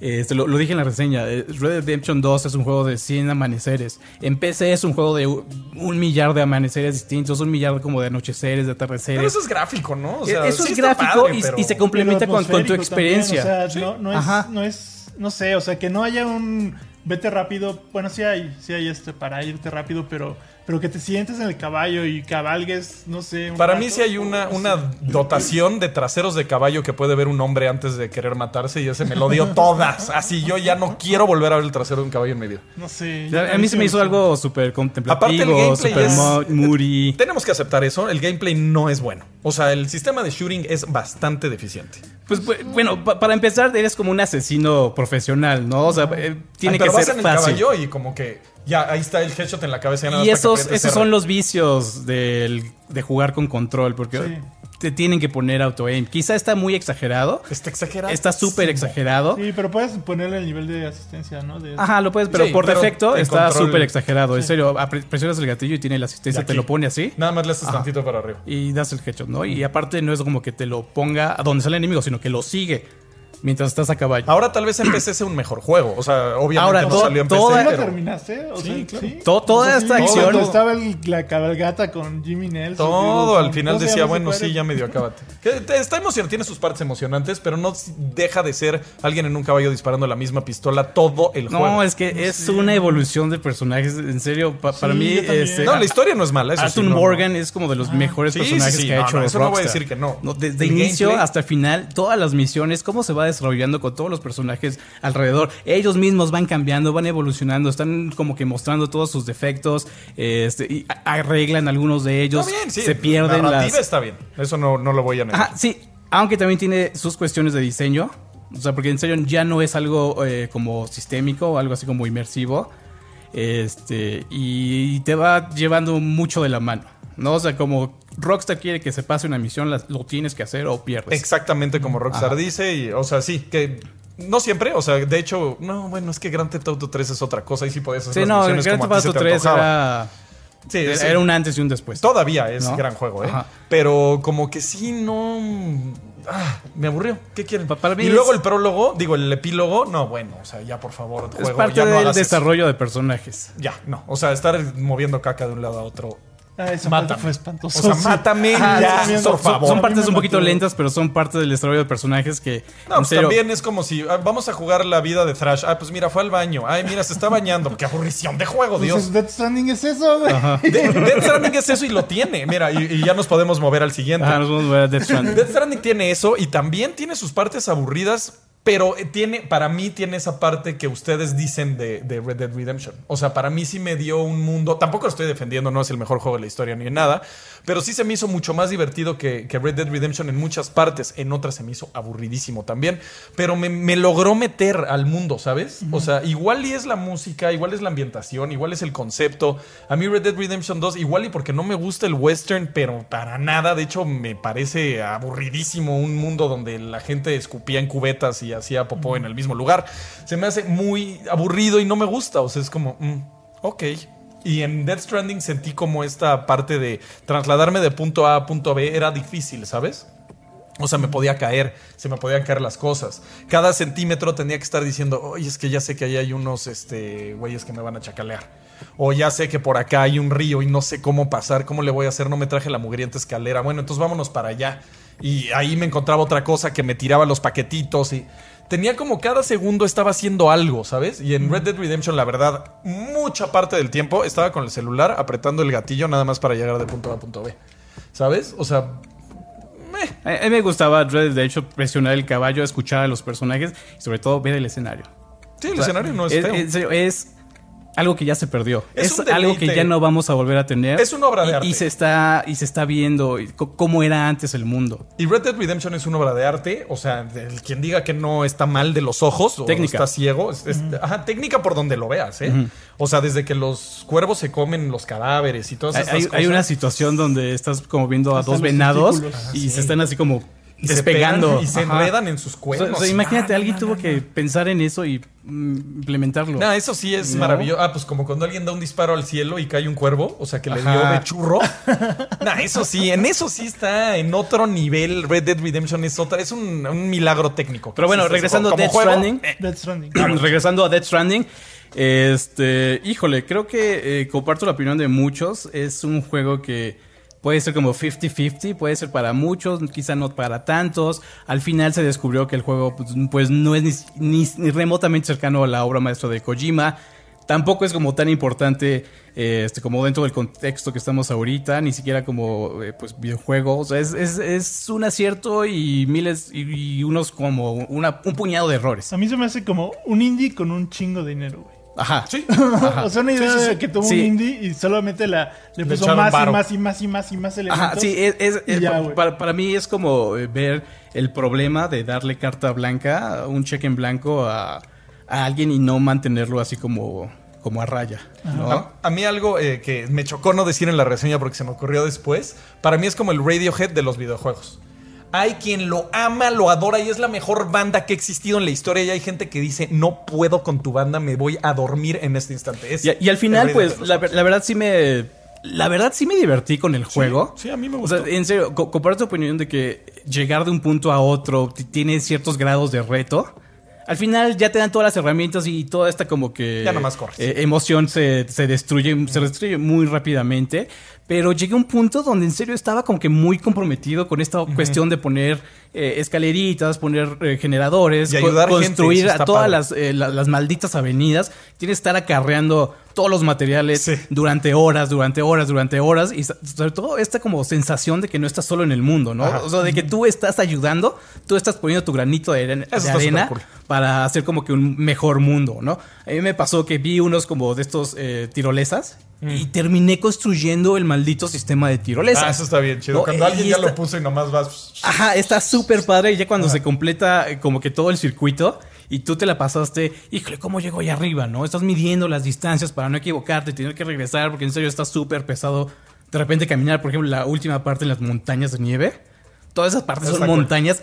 Speaker 3: este, lo, lo dije en la reseña. eh, Red Dead Redemption 2 es un juego de 100 amaneceres. En PC es un juego de un millar de amaneceres distintos, un millar como de anocheceres, de atardeceres.
Speaker 1: Pero eso es gráfico, ¿no? O sea,
Speaker 3: eso
Speaker 1: sí
Speaker 3: es gráfico
Speaker 1: padre,
Speaker 3: y,
Speaker 1: pero-
Speaker 3: y se complementa con, con tu experiencia.
Speaker 2: también, o sea,
Speaker 1: Sí.
Speaker 2: no, no, es,
Speaker 3: Ajá.
Speaker 2: no es, no sé, o sea, que no haya un vete rápido. Bueno, sí hay, sí hay este para irte rápido, pero, pero que te sientes en el caballo y cabalgues, no sé.
Speaker 1: Para
Speaker 2: rato,
Speaker 1: mí sí hay una,
Speaker 2: no sé.
Speaker 1: una dotación de traseros de caballo que puede ver un hombre antes de querer matarse y ese me lo dio todas. Así yo ya no quiero volver a ver el trasero de un caballo en mi vida.
Speaker 2: No sé.
Speaker 3: A mí se me hizo algo súper
Speaker 1: Aparte, el
Speaker 3: contemplativo,
Speaker 1: gameplay
Speaker 3: súper moody.
Speaker 1: Tenemos que aceptar eso. El gameplay no es bueno. O sea, el sistema de shooting es bastante deficiente.
Speaker 3: Pues bu- bueno, pa- para empezar, eres como un asesino profesional, ¿no? O sea, eh, tiene
Speaker 1: Ay,
Speaker 3: que
Speaker 1: pero vas
Speaker 3: ser
Speaker 1: en el
Speaker 3: fácil.
Speaker 1: caballo y como que ya ahí está el headshot en la cabeza.
Speaker 3: Y
Speaker 1: que
Speaker 3: esos, esos son los vicios del, de jugar con control, porque
Speaker 2: Sí.
Speaker 3: Te tienen que poner auto-aim. Quizá está muy exagerado,
Speaker 1: Está exagerado.
Speaker 3: está súper exagerado.
Speaker 2: Sí, pero puedes ponerle el nivel de asistencia, ¿no? De-
Speaker 3: Ajá, lo puedes, pero
Speaker 1: Sí,
Speaker 3: por
Speaker 1: pero
Speaker 3: defecto está súper exagerado. En serio, presionas el gatillo y tiene la asistencia, te lo pone así.
Speaker 1: Nada más le haces tantito para arriba.
Speaker 3: y das el headshot, ¿no? Y aparte no es como que te lo ponga a donde sale el enemigo, sino que lo sigue mientras estás a caballo.
Speaker 1: Ahora tal vez en PC sea un mejor juego. O sea, obviamente
Speaker 3: Ahora,
Speaker 1: no
Speaker 3: to-
Speaker 1: salió en
Speaker 3: toda-
Speaker 2: ¿Sí
Speaker 1: PC,
Speaker 2: lo
Speaker 1: pero
Speaker 2: terminaste? O
Speaker 1: Sí,
Speaker 2: sea,
Speaker 1: claro.
Speaker 2: ¿sí?
Speaker 3: To- toda
Speaker 2: O sea,
Speaker 3: esta
Speaker 2: sí,
Speaker 3: acción-
Speaker 2: Cuando estaba el- la cabalgata con Jimmy Nelson.
Speaker 1: todo al final
Speaker 2: ¿cómo se
Speaker 1: decía, bueno, sí, ya medio acábate. Que te- Está emocionante, tiene sus partes emocionantes, pero no deja de ser alguien en un caballo disparando la misma pistola todo el
Speaker 3: No,
Speaker 1: juego.
Speaker 3: es que es una evolución de personajes. En serio, pa- para
Speaker 2: Sí,
Speaker 3: mí,
Speaker 2: yo también.
Speaker 3: este,
Speaker 1: No, la historia no es mala, eso sí,
Speaker 3: Arthur
Speaker 1: no, no.
Speaker 3: Morgan es como de los mejores
Speaker 1: Sí,
Speaker 3: personajes
Speaker 1: sí, sí,
Speaker 3: que ha
Speaker 1: no,
Speaker 3: hecho
Speaker 1: no, eso no voy a
Speaker 3: Rockstar.
Speaker 1: decir que no.
Speaker 3: desde
Speaker 1: El
Speaker 3: inicio
Speaker 1: gameplay-
Speaker 3: hasta el final, todas las misiones, cómo se va desarrollando con todos los personajes alrededor. Ellos mismos van cambiando, van evolucionando, están como que mostrando todos sus defectos, este, y arreglan algunos de ellos,
Speaker 1: Está bien, sí.
Speaker 3: se pierden
Speaker 1: La narrativa
Speaker 3: las...
Speaker 1: está bien. Eso no, no lo voy a negar.
Speaker 3: Ajá, sí, aunque también tiene sus cuestiones de diseño. O sea, porque en serio ya no es algo eh, como sistémico o algo así como inmersivo. Este, y te va llevando mucho de la mano. ¿No? O sea, como Rockstar quiere que se pase una misión, la- lo tienes que hacer o pierdes.
Speaker 1: Exactamente como Rockstar dice. Y, o sea, sí, que no siempre. O sea, de hecho, no, bueno, es que Grand Theft Auto 3 es otra cosa. Y sí podías hacer
Speaker 3: Sí,
Speaker 1: las
Speaker 3: no,
Speaker 1: misiones
Speaker 3: Grand Theft Auto
Speaker 1: se te
Speaker 3: 3
Speaker 1: antojaba.
Speaker 3: era
Speaker 1: Sí,
Speaker 3: era,
Speaker 1: sí.
Speaker 3: un antes y un después.
Speaker 1: Todavía es
Speaker 3: ¿No?
Speaker 1: gran juego, ¿eh?
Speaker 3: Ajá.
Speaker 1: Pero como que sí, no. Ah, me aburrió. ¿Qué quieren?
Speaker 3: Pa- para mí
Speaker 1: y luego
Speaker 3: es-
Speaker 1: el prólogo, digo, el epílogo, no, bueno, o sea, ya por favor,
Speaker 3: es
Speaker 1: juego,
Speaker 3: parte
Speaker 1: ya no
Speaker 3: del
Speaker 1: hagas eso.
Speaker 3: desarrollo de personajes.
Speaker 1: Ya, no. O sea, estar moviendo caca de un lado a otro.
Speaker 2: Ah, esa
Speaker 1: Mátame.
Speaker 2: fue espantoso.
Speaker 1: O sea, mátame ya, por
Speaker 2: son-
Speaker 1: favor.
Speaker 3: Son partes un poquito lentas, pero son parte del desarrollo de personajes que.
Speaker 1: No, pues
Speaker 3: serio,
Speaker 1: también es como si ah, vamos a jugar la vida de Thrash. Ah, pues mira, fue al baño. Ay, mira, se está bañando. Qué aburrición de juego,
Speaker 2: Pues
Speaker 1: Dios.
Speaker 2: Death Stranding es eso, güey.
Speaker 1: De- Death Stranding es eso y lo tiene. Mira, y, y ya nos podemos mover al siguiente.
Speaker 3: Ajá, nos vamos a ver a Death Stranding.
Speaker 1: Death Stranding tiene eso y también tiene sus partes aburridas, pero eh, tiene, para mí tiene esa parte que ustedes dicen de, de Red Dead Redemption. O sea, para mí sí me dio un mundo, tampoco lo estoy defendiendo, no es el mejor juego de la historia ni nada, pero sí se me hizo mucho más divertido que, que Red Dead Redemption en muchas partes, en otras se me hizo aburridísimo también, pero me, me logró meter al mundo, ¿sabes? O sea, igual y es la música, igual es la ambientación, igual es el concepto. A mí Red Dead Redemption 2, igual y porque no me gusta el western, pero para nada, de hecho me parece aburridísimo un mundo donde la gente escupía en cubetas y hacía popó en el mismo lugar. Se me hace muy aburrido y no me gusta, o sea, es como, mm, ok. Y en Death Stranding sentí como esta parte de trasladarme de punto A a punto B era difícil, ¿sabes? O sea, me podía caer, se me podían caer las cosas. Cada centímetro tenía que estar diciendo, oye, es que ya sé que ahí hay unos este, güeyes que me van a chacalear. O ya sé que por acá hay un río y no sé cómo pasar, cómo le voy a hacer, no me traje la mugrienta escalera. Bueno, entonces vámonos para allá. Y ahí me encontraba otra cosa que me tiraba los paquetitos y tenía como cada segundo estaba haciendo algo, ¿sabes? Y en Red Dead Redemption, la verdad, mucha parte del tiempo estaba con el celular apretando el gatillo nada más para llegar de punto A a punto B. ¿Sabes? O sea.
Speaker 3: A mí me gustaba, Red, de hecho, presionar el caballo, escuchar a los personajes y sobre todo ver el escenario.
Speaker 1: Sí, el
Speaker 3: O sea,
Speaker 1: escenario no es,
Speaker 3: es,
Speaker 1: feo.
Speaker 3: serio, es algo que ya se perdió.
Speaker 1: Es
Speaker 3: Es, algo que ya no vamos a volver a tener.
Speaker 1: Es una obra de
Speaker 3: Y-
Speaker 1: arte.
Speaker 3: Y, se está y se está viendo cómo era antes el mundo.
Speaker 1: Y Red Dead Redemption es una obra de arte. O sea, el quien diga que no está mal de los ojos o
Speaker 3: Técnica.
Speaker 1: está ciego. es- es- ajá, técnica por donde lo veas, ¿eh? O sea, desde que los cuervos se comen los cadáveres y todas
Speaker 3: Hay,
Speaker 1: esas
Speaker 3: hay-
Speaker 1: cosas.
Speaker 3: hay una situación donde estás como viendo a
Speaker 2: Están
Speaker 3: dos venados y se están así como
Speaker 1: Se
Speaker 3: despegando.
Speaker 1: pegan y se
Speaker 3: Ajá.
Speaker 1: enredan en sus
Speaker 3: O sea,
Speaker 1: cuernos.
Speaker 3: o sea, imagínate,
Speaker 1: Ah,
Speaker 3: alguien
Speaker 1: no,
Speaker 3: tuvo
Speaker 1: no,
Speaker 3: que
Speaker 1: no.
Speaker 3: pensar en eso y mm, implementarlo.
Speaker 1: No, eso sí es
Speaker 3: No.
Speaker 1: maravilloso. Ah, pues como cuando alguien da un disparo al cielo y cae un cuervo, o sea, que le
Speaker 3: Ajá.
Speaker 1: dio de churro. no, eso sí, en eso sí está en otro nivel. Red Dead Redemption es otra, es un, un milagro técnico.
Speaker 3: Pero bueno, regresando a
Speaker 1: juego,
Speaker 3: Stranding.
Speaker 1: eh,
Speaker 2: Death Stranding.
Speaker 3: Regresando a Death Stranding, este, híjole, creo que eh, comparto la opinión de muchos. Es un juego que puede ser como 50-50, puede ser para muchos, quizá no para tantos. Al final se descubrió que el juego pues, pues, no es ni, remotamente cercano a la obra maestra de Kojima. Tampoco es como tan importante eh, este, como dentro del contexto que estamos ahorita, ni siquiera como eh, pues videojuego. O sea, es, es- un acierto y miles y, y unos como una- un puñado de errores.
Speaker 2: A mí se me hace como un indie con un chingo de dinero, güey.
Speaker 3: Ajá.
Speaker 1: Sí.
Speaker 2: O sea, una idea
Speaker 1: Sí, sí, sí.
Speaker 2: de que tuvo
Speaker 3: Sí.
Speaker 2: un indie y solamente la, le
Speaker 1: Le
Speaker 2: puso más y más y más y más y más elementos.
Speaker 3: Ajá, sí, es,
Speaker 2: ya,
Speaker 3: para, para mí es como eh, ver el problema de darle carta blanca, un cheque en blanco a, a alguien y no mantenerlo así como, como a raya. ¿no?
Speaker 1: A, a mí algo eh, que me chocó no decir en la reseña porque se me ocurrió después, para mí es como el Radiohead de los videojuegos. Hay quien lo ama, lo adora y es la mejor banda que ha existido en la historia y hay gente que dice, no puedo con tu banda, me voy a dormir en este instante. Es
Speaker 3: Y, y al final, pues, la, verdad sí me... La verdad sí me divertí con el juego.
Speaker 1: sí, a mí me
Speaker 3: O
Speaker 1: gustó.
Speaker 3: sea, en serio, co- comparto tu opinión de que llegar de un punto a otro tiene ciertos grados de reto. Al final ya te dan todas las herramientas y toda esta como que...
Speaker 1: Ya nomás corres.
Speaker 3: eh, emoción se, se destruye, se destruye muy rápidamente. Pero llegué a un punto donde en serio estaba como que muy comprometido con esta cuestión de poner eh, escaleritas, poner eh, generadores,
Speaker 1: Y
Speaker 3: co-
Speaker 1: ayudar gente,
Speaker 3: construir a todas las, eh, la- las malditas avenidas. Tienes que estar acarreando todos los materiales
Speaker 1: Sí.
Speaker 3: durante horas, durante horas, durante horas. Y sobre todo esta como sensación de que no estás solo en el mundo, ¿no?
Speaker 1: Ajá.
Speaker 3: O sea, de que tú estás ayudando, tú estás poniendo tu granito de, arena- de para hacer como que un mejor mundo, ¿no? A mí me pasó que vi unos como de estos eh, tirolesas y terminé construyendo el maldito sistema de tirolesas.
Speaker 1: Mm. Ah, eso está bien chido.
Speaker 3: No,
Speaker 1: Cuando
Speaker 3: eh,
Speaker 1: alguien ya lo puso y nomás vas...
Speaker 3: Ajá, está súper padre. Y ya cuando se completa como que todo el circuito y tú te la pasaste, híjole, ¿cómo llego allá arriba? ¿No? Estás midiendo las distancias para no equivocarte, tener que regresar, porque en serio está súper pesado. De repente caminar, por ejemplo, la última parte en las montañas de nieve. Todas esas partes
Speaker 1: Está
Speaker 3: son montañas.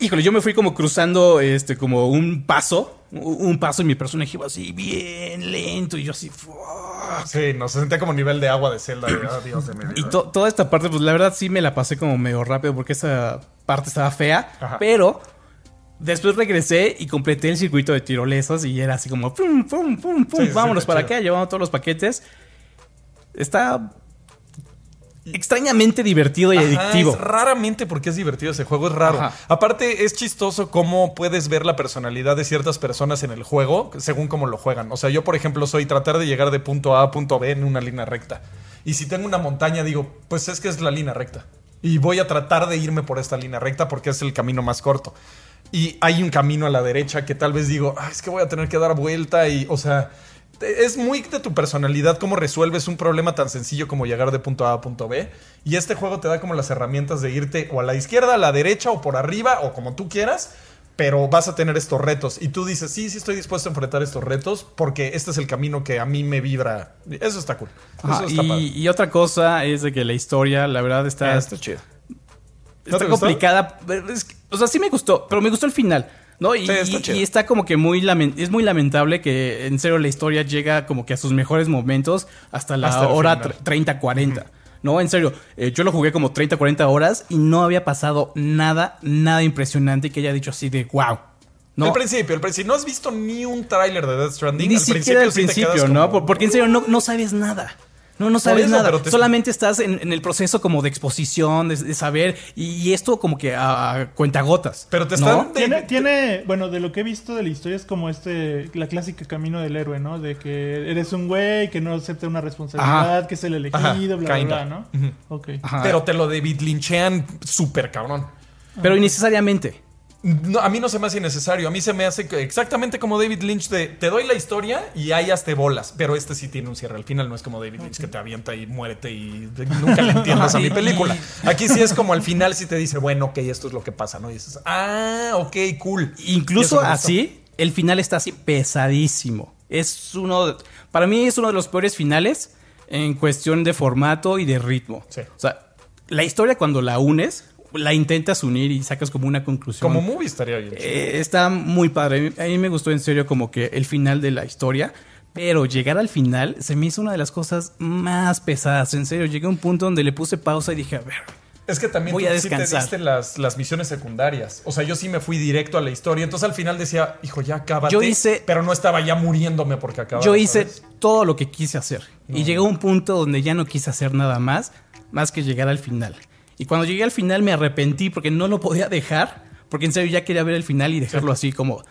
Speaker 3: Híjole, yo me fui como cruzando este, como un paso, un paso, y mi personaje iba así bien lento, y yo así, ¡fua!
Speaker 1: Sí, no, se sentía como nivel de agua de oh, Dios mi vida.
Speaker 3: Y to- toda esta parte, pues la verdad sí me la pasé como medio rápido porque esa parte estaba fea.
Speaker 1: Ajá.
Speaker 3: Pero después regresé y completé el circuito de tirolesas y era así como pum, pum, pum, pum,
Speaker 1: Sí,
Speaker 3: vámonos para
Speaker 1: chido.
Speaker 3: acá, llevando todos los paquetes. Está extrañamente divertido y
Speaker 1: Ajá,
Speaker 3: adictivo.
Speaker 1: es raramente porque es divertido ese juego, es raro.
Speaker 3: Ajá.
Speaker 1: Aparte, es chistoso cómo puedes ver la personalidad de ciertas personas en el juego según cómo lo juegan. O sea, yo, por ejemplo, soy tratar de llegar de punto A a punto B en una línea recta. Y si tengo una montaña, digo, pues es que es la línea recta. Y voy a tratar de irme por esta línea recta porque es el camino más corto. Y hay un camino a la derecha que tal vez digo, "Ah, es que voy a tener que dar vuelta y, o sea, es muy de tu personalidad cómo resuelves un problema tan sencillo como llegar de punto A a punto B. Y este juego te da como las herramientas de irte o a la izquierda, a la derecha o por arriba o como tú quieras. Pero vas a tener estos retos. Y tú dices, sí, sí estoy dispuesto a enfrentar estos retos porque este es el camino que a mí me vibra. Eso está cool. Eso
Speaker 3: Ajá,
Speaker 1: está padre.
Speaker 3: y, y otra cosa es de que la historia, la verdad, está,
Speaker 1: está chido. ¿No
Speaker 3: está complicada. es que- o sea, sí me gustó, pero me gustó el final. ¿no? Y,
Speaker 1: Sí, está
Speaker 3: y- como que muy es muy lamentable que en serio la historia llega como que a sus mejores momentos hasta la
Speaker 1: Hasta
Speaker 3: hora
Speaker 1: final.
Speaker 3: 30-40. No, en serio, eh, yo lo jugué como 30-40 horas y no había pasado nada, nada impresionante que haya dicho así de wow. ¿no?
Speaker 1: El principio, el principio. No has visto ni un tráiler de Death Stranding.
Speaker 3: Ni
Speaker 1: Al
Speaker 3: siquiera al principio, ¿no?
Speaker 1: como-
Speaker 3: Porque en serio no, no sabes nada. No, no sabes
Speaker 1: eso,
Speaker 3: nada.
Speaker 1: pero te-
Speaker 3: Solamente estás en, en el proceso como de exposición, de, de saber, y, y esto como que a, a cuentagotas.
Speaker 1: Pero te
Speaker 3: ¿no?
Speaker 1: están-
Speaker 2: Tiene, tiene, bueno, de lo que he visto de la historia es como este, la clásica camino del héroe, ¿no? De que eres un güey que no acepta una responsabilidad,
Speaker 3: Ajá.
Speaker 2: que es el elegido,
Speaker 1: Ajá,
Speaker 2: bla, bla,
Speaker 1: kinda.
Speaker 2: bla, ¿no?
Speaker 1: Pero te lo David Lynchean súper cabrón.
Speaker 3: Pero innecesariamente.
Speaker 1: No, a mí no se me hace innecesario. A mí se me hace exactamente como David Lynch de te doy la historia y ahí hasta bolas. Pero este sí tiene un cierre. Al final no es como David Lynch que te avienta y muérete y nunca le entiendes a mi película. Aquí sí es como al final sí te dice, bueno, ok, esto es lo que pasa, ¿no? Y dices, ah, ok, cool.
Speaker 3: Incluso así, el final está así pesadísimo. Es uno, de- para mí es uno de los peores finales en cuestión de formato y de ritmo.
Speaker 1: Sí.
Speaker 3: O sea, la historia cuando la unes, la intentas unir y sacas como una conclusión.
Speaker 1: Como movie estaría bien.
Speaker 3: Eh, está muy padre. A mí me gustó en serio como que el final de la historia. Pero llegar al final se me hizo una de las cosas más pesadas. En serio, llegué a un punto donde le puse pausa y dije, a ver,
Speaker 1: Es que también
Speaker 3: Voy
Speaker 1: tú
Speaker 3: a
Speaker 1: sí te
Speaker 3: descansar.
Speaker 1: diste las, las misiones secundarias. O sea, yo sí me fui directo a la historia. Entonces al final decía, hijo, ya acábate.
Speaker 3: Yo hice-
Speaker 1: Pero no estaba ya muriéndome porque acababa.
Speaker 3: yo hice
Speaker 1: ¿sabes?
Speaker 3: todo lo que quise hacer. Y llegué a un punto donde ya no quise hacer nada más, más que llegar al final. Y cuando llegué al final me arrepentí porque no lo podía dejar. Porque en serio ya quería ver el final y dejarlo así como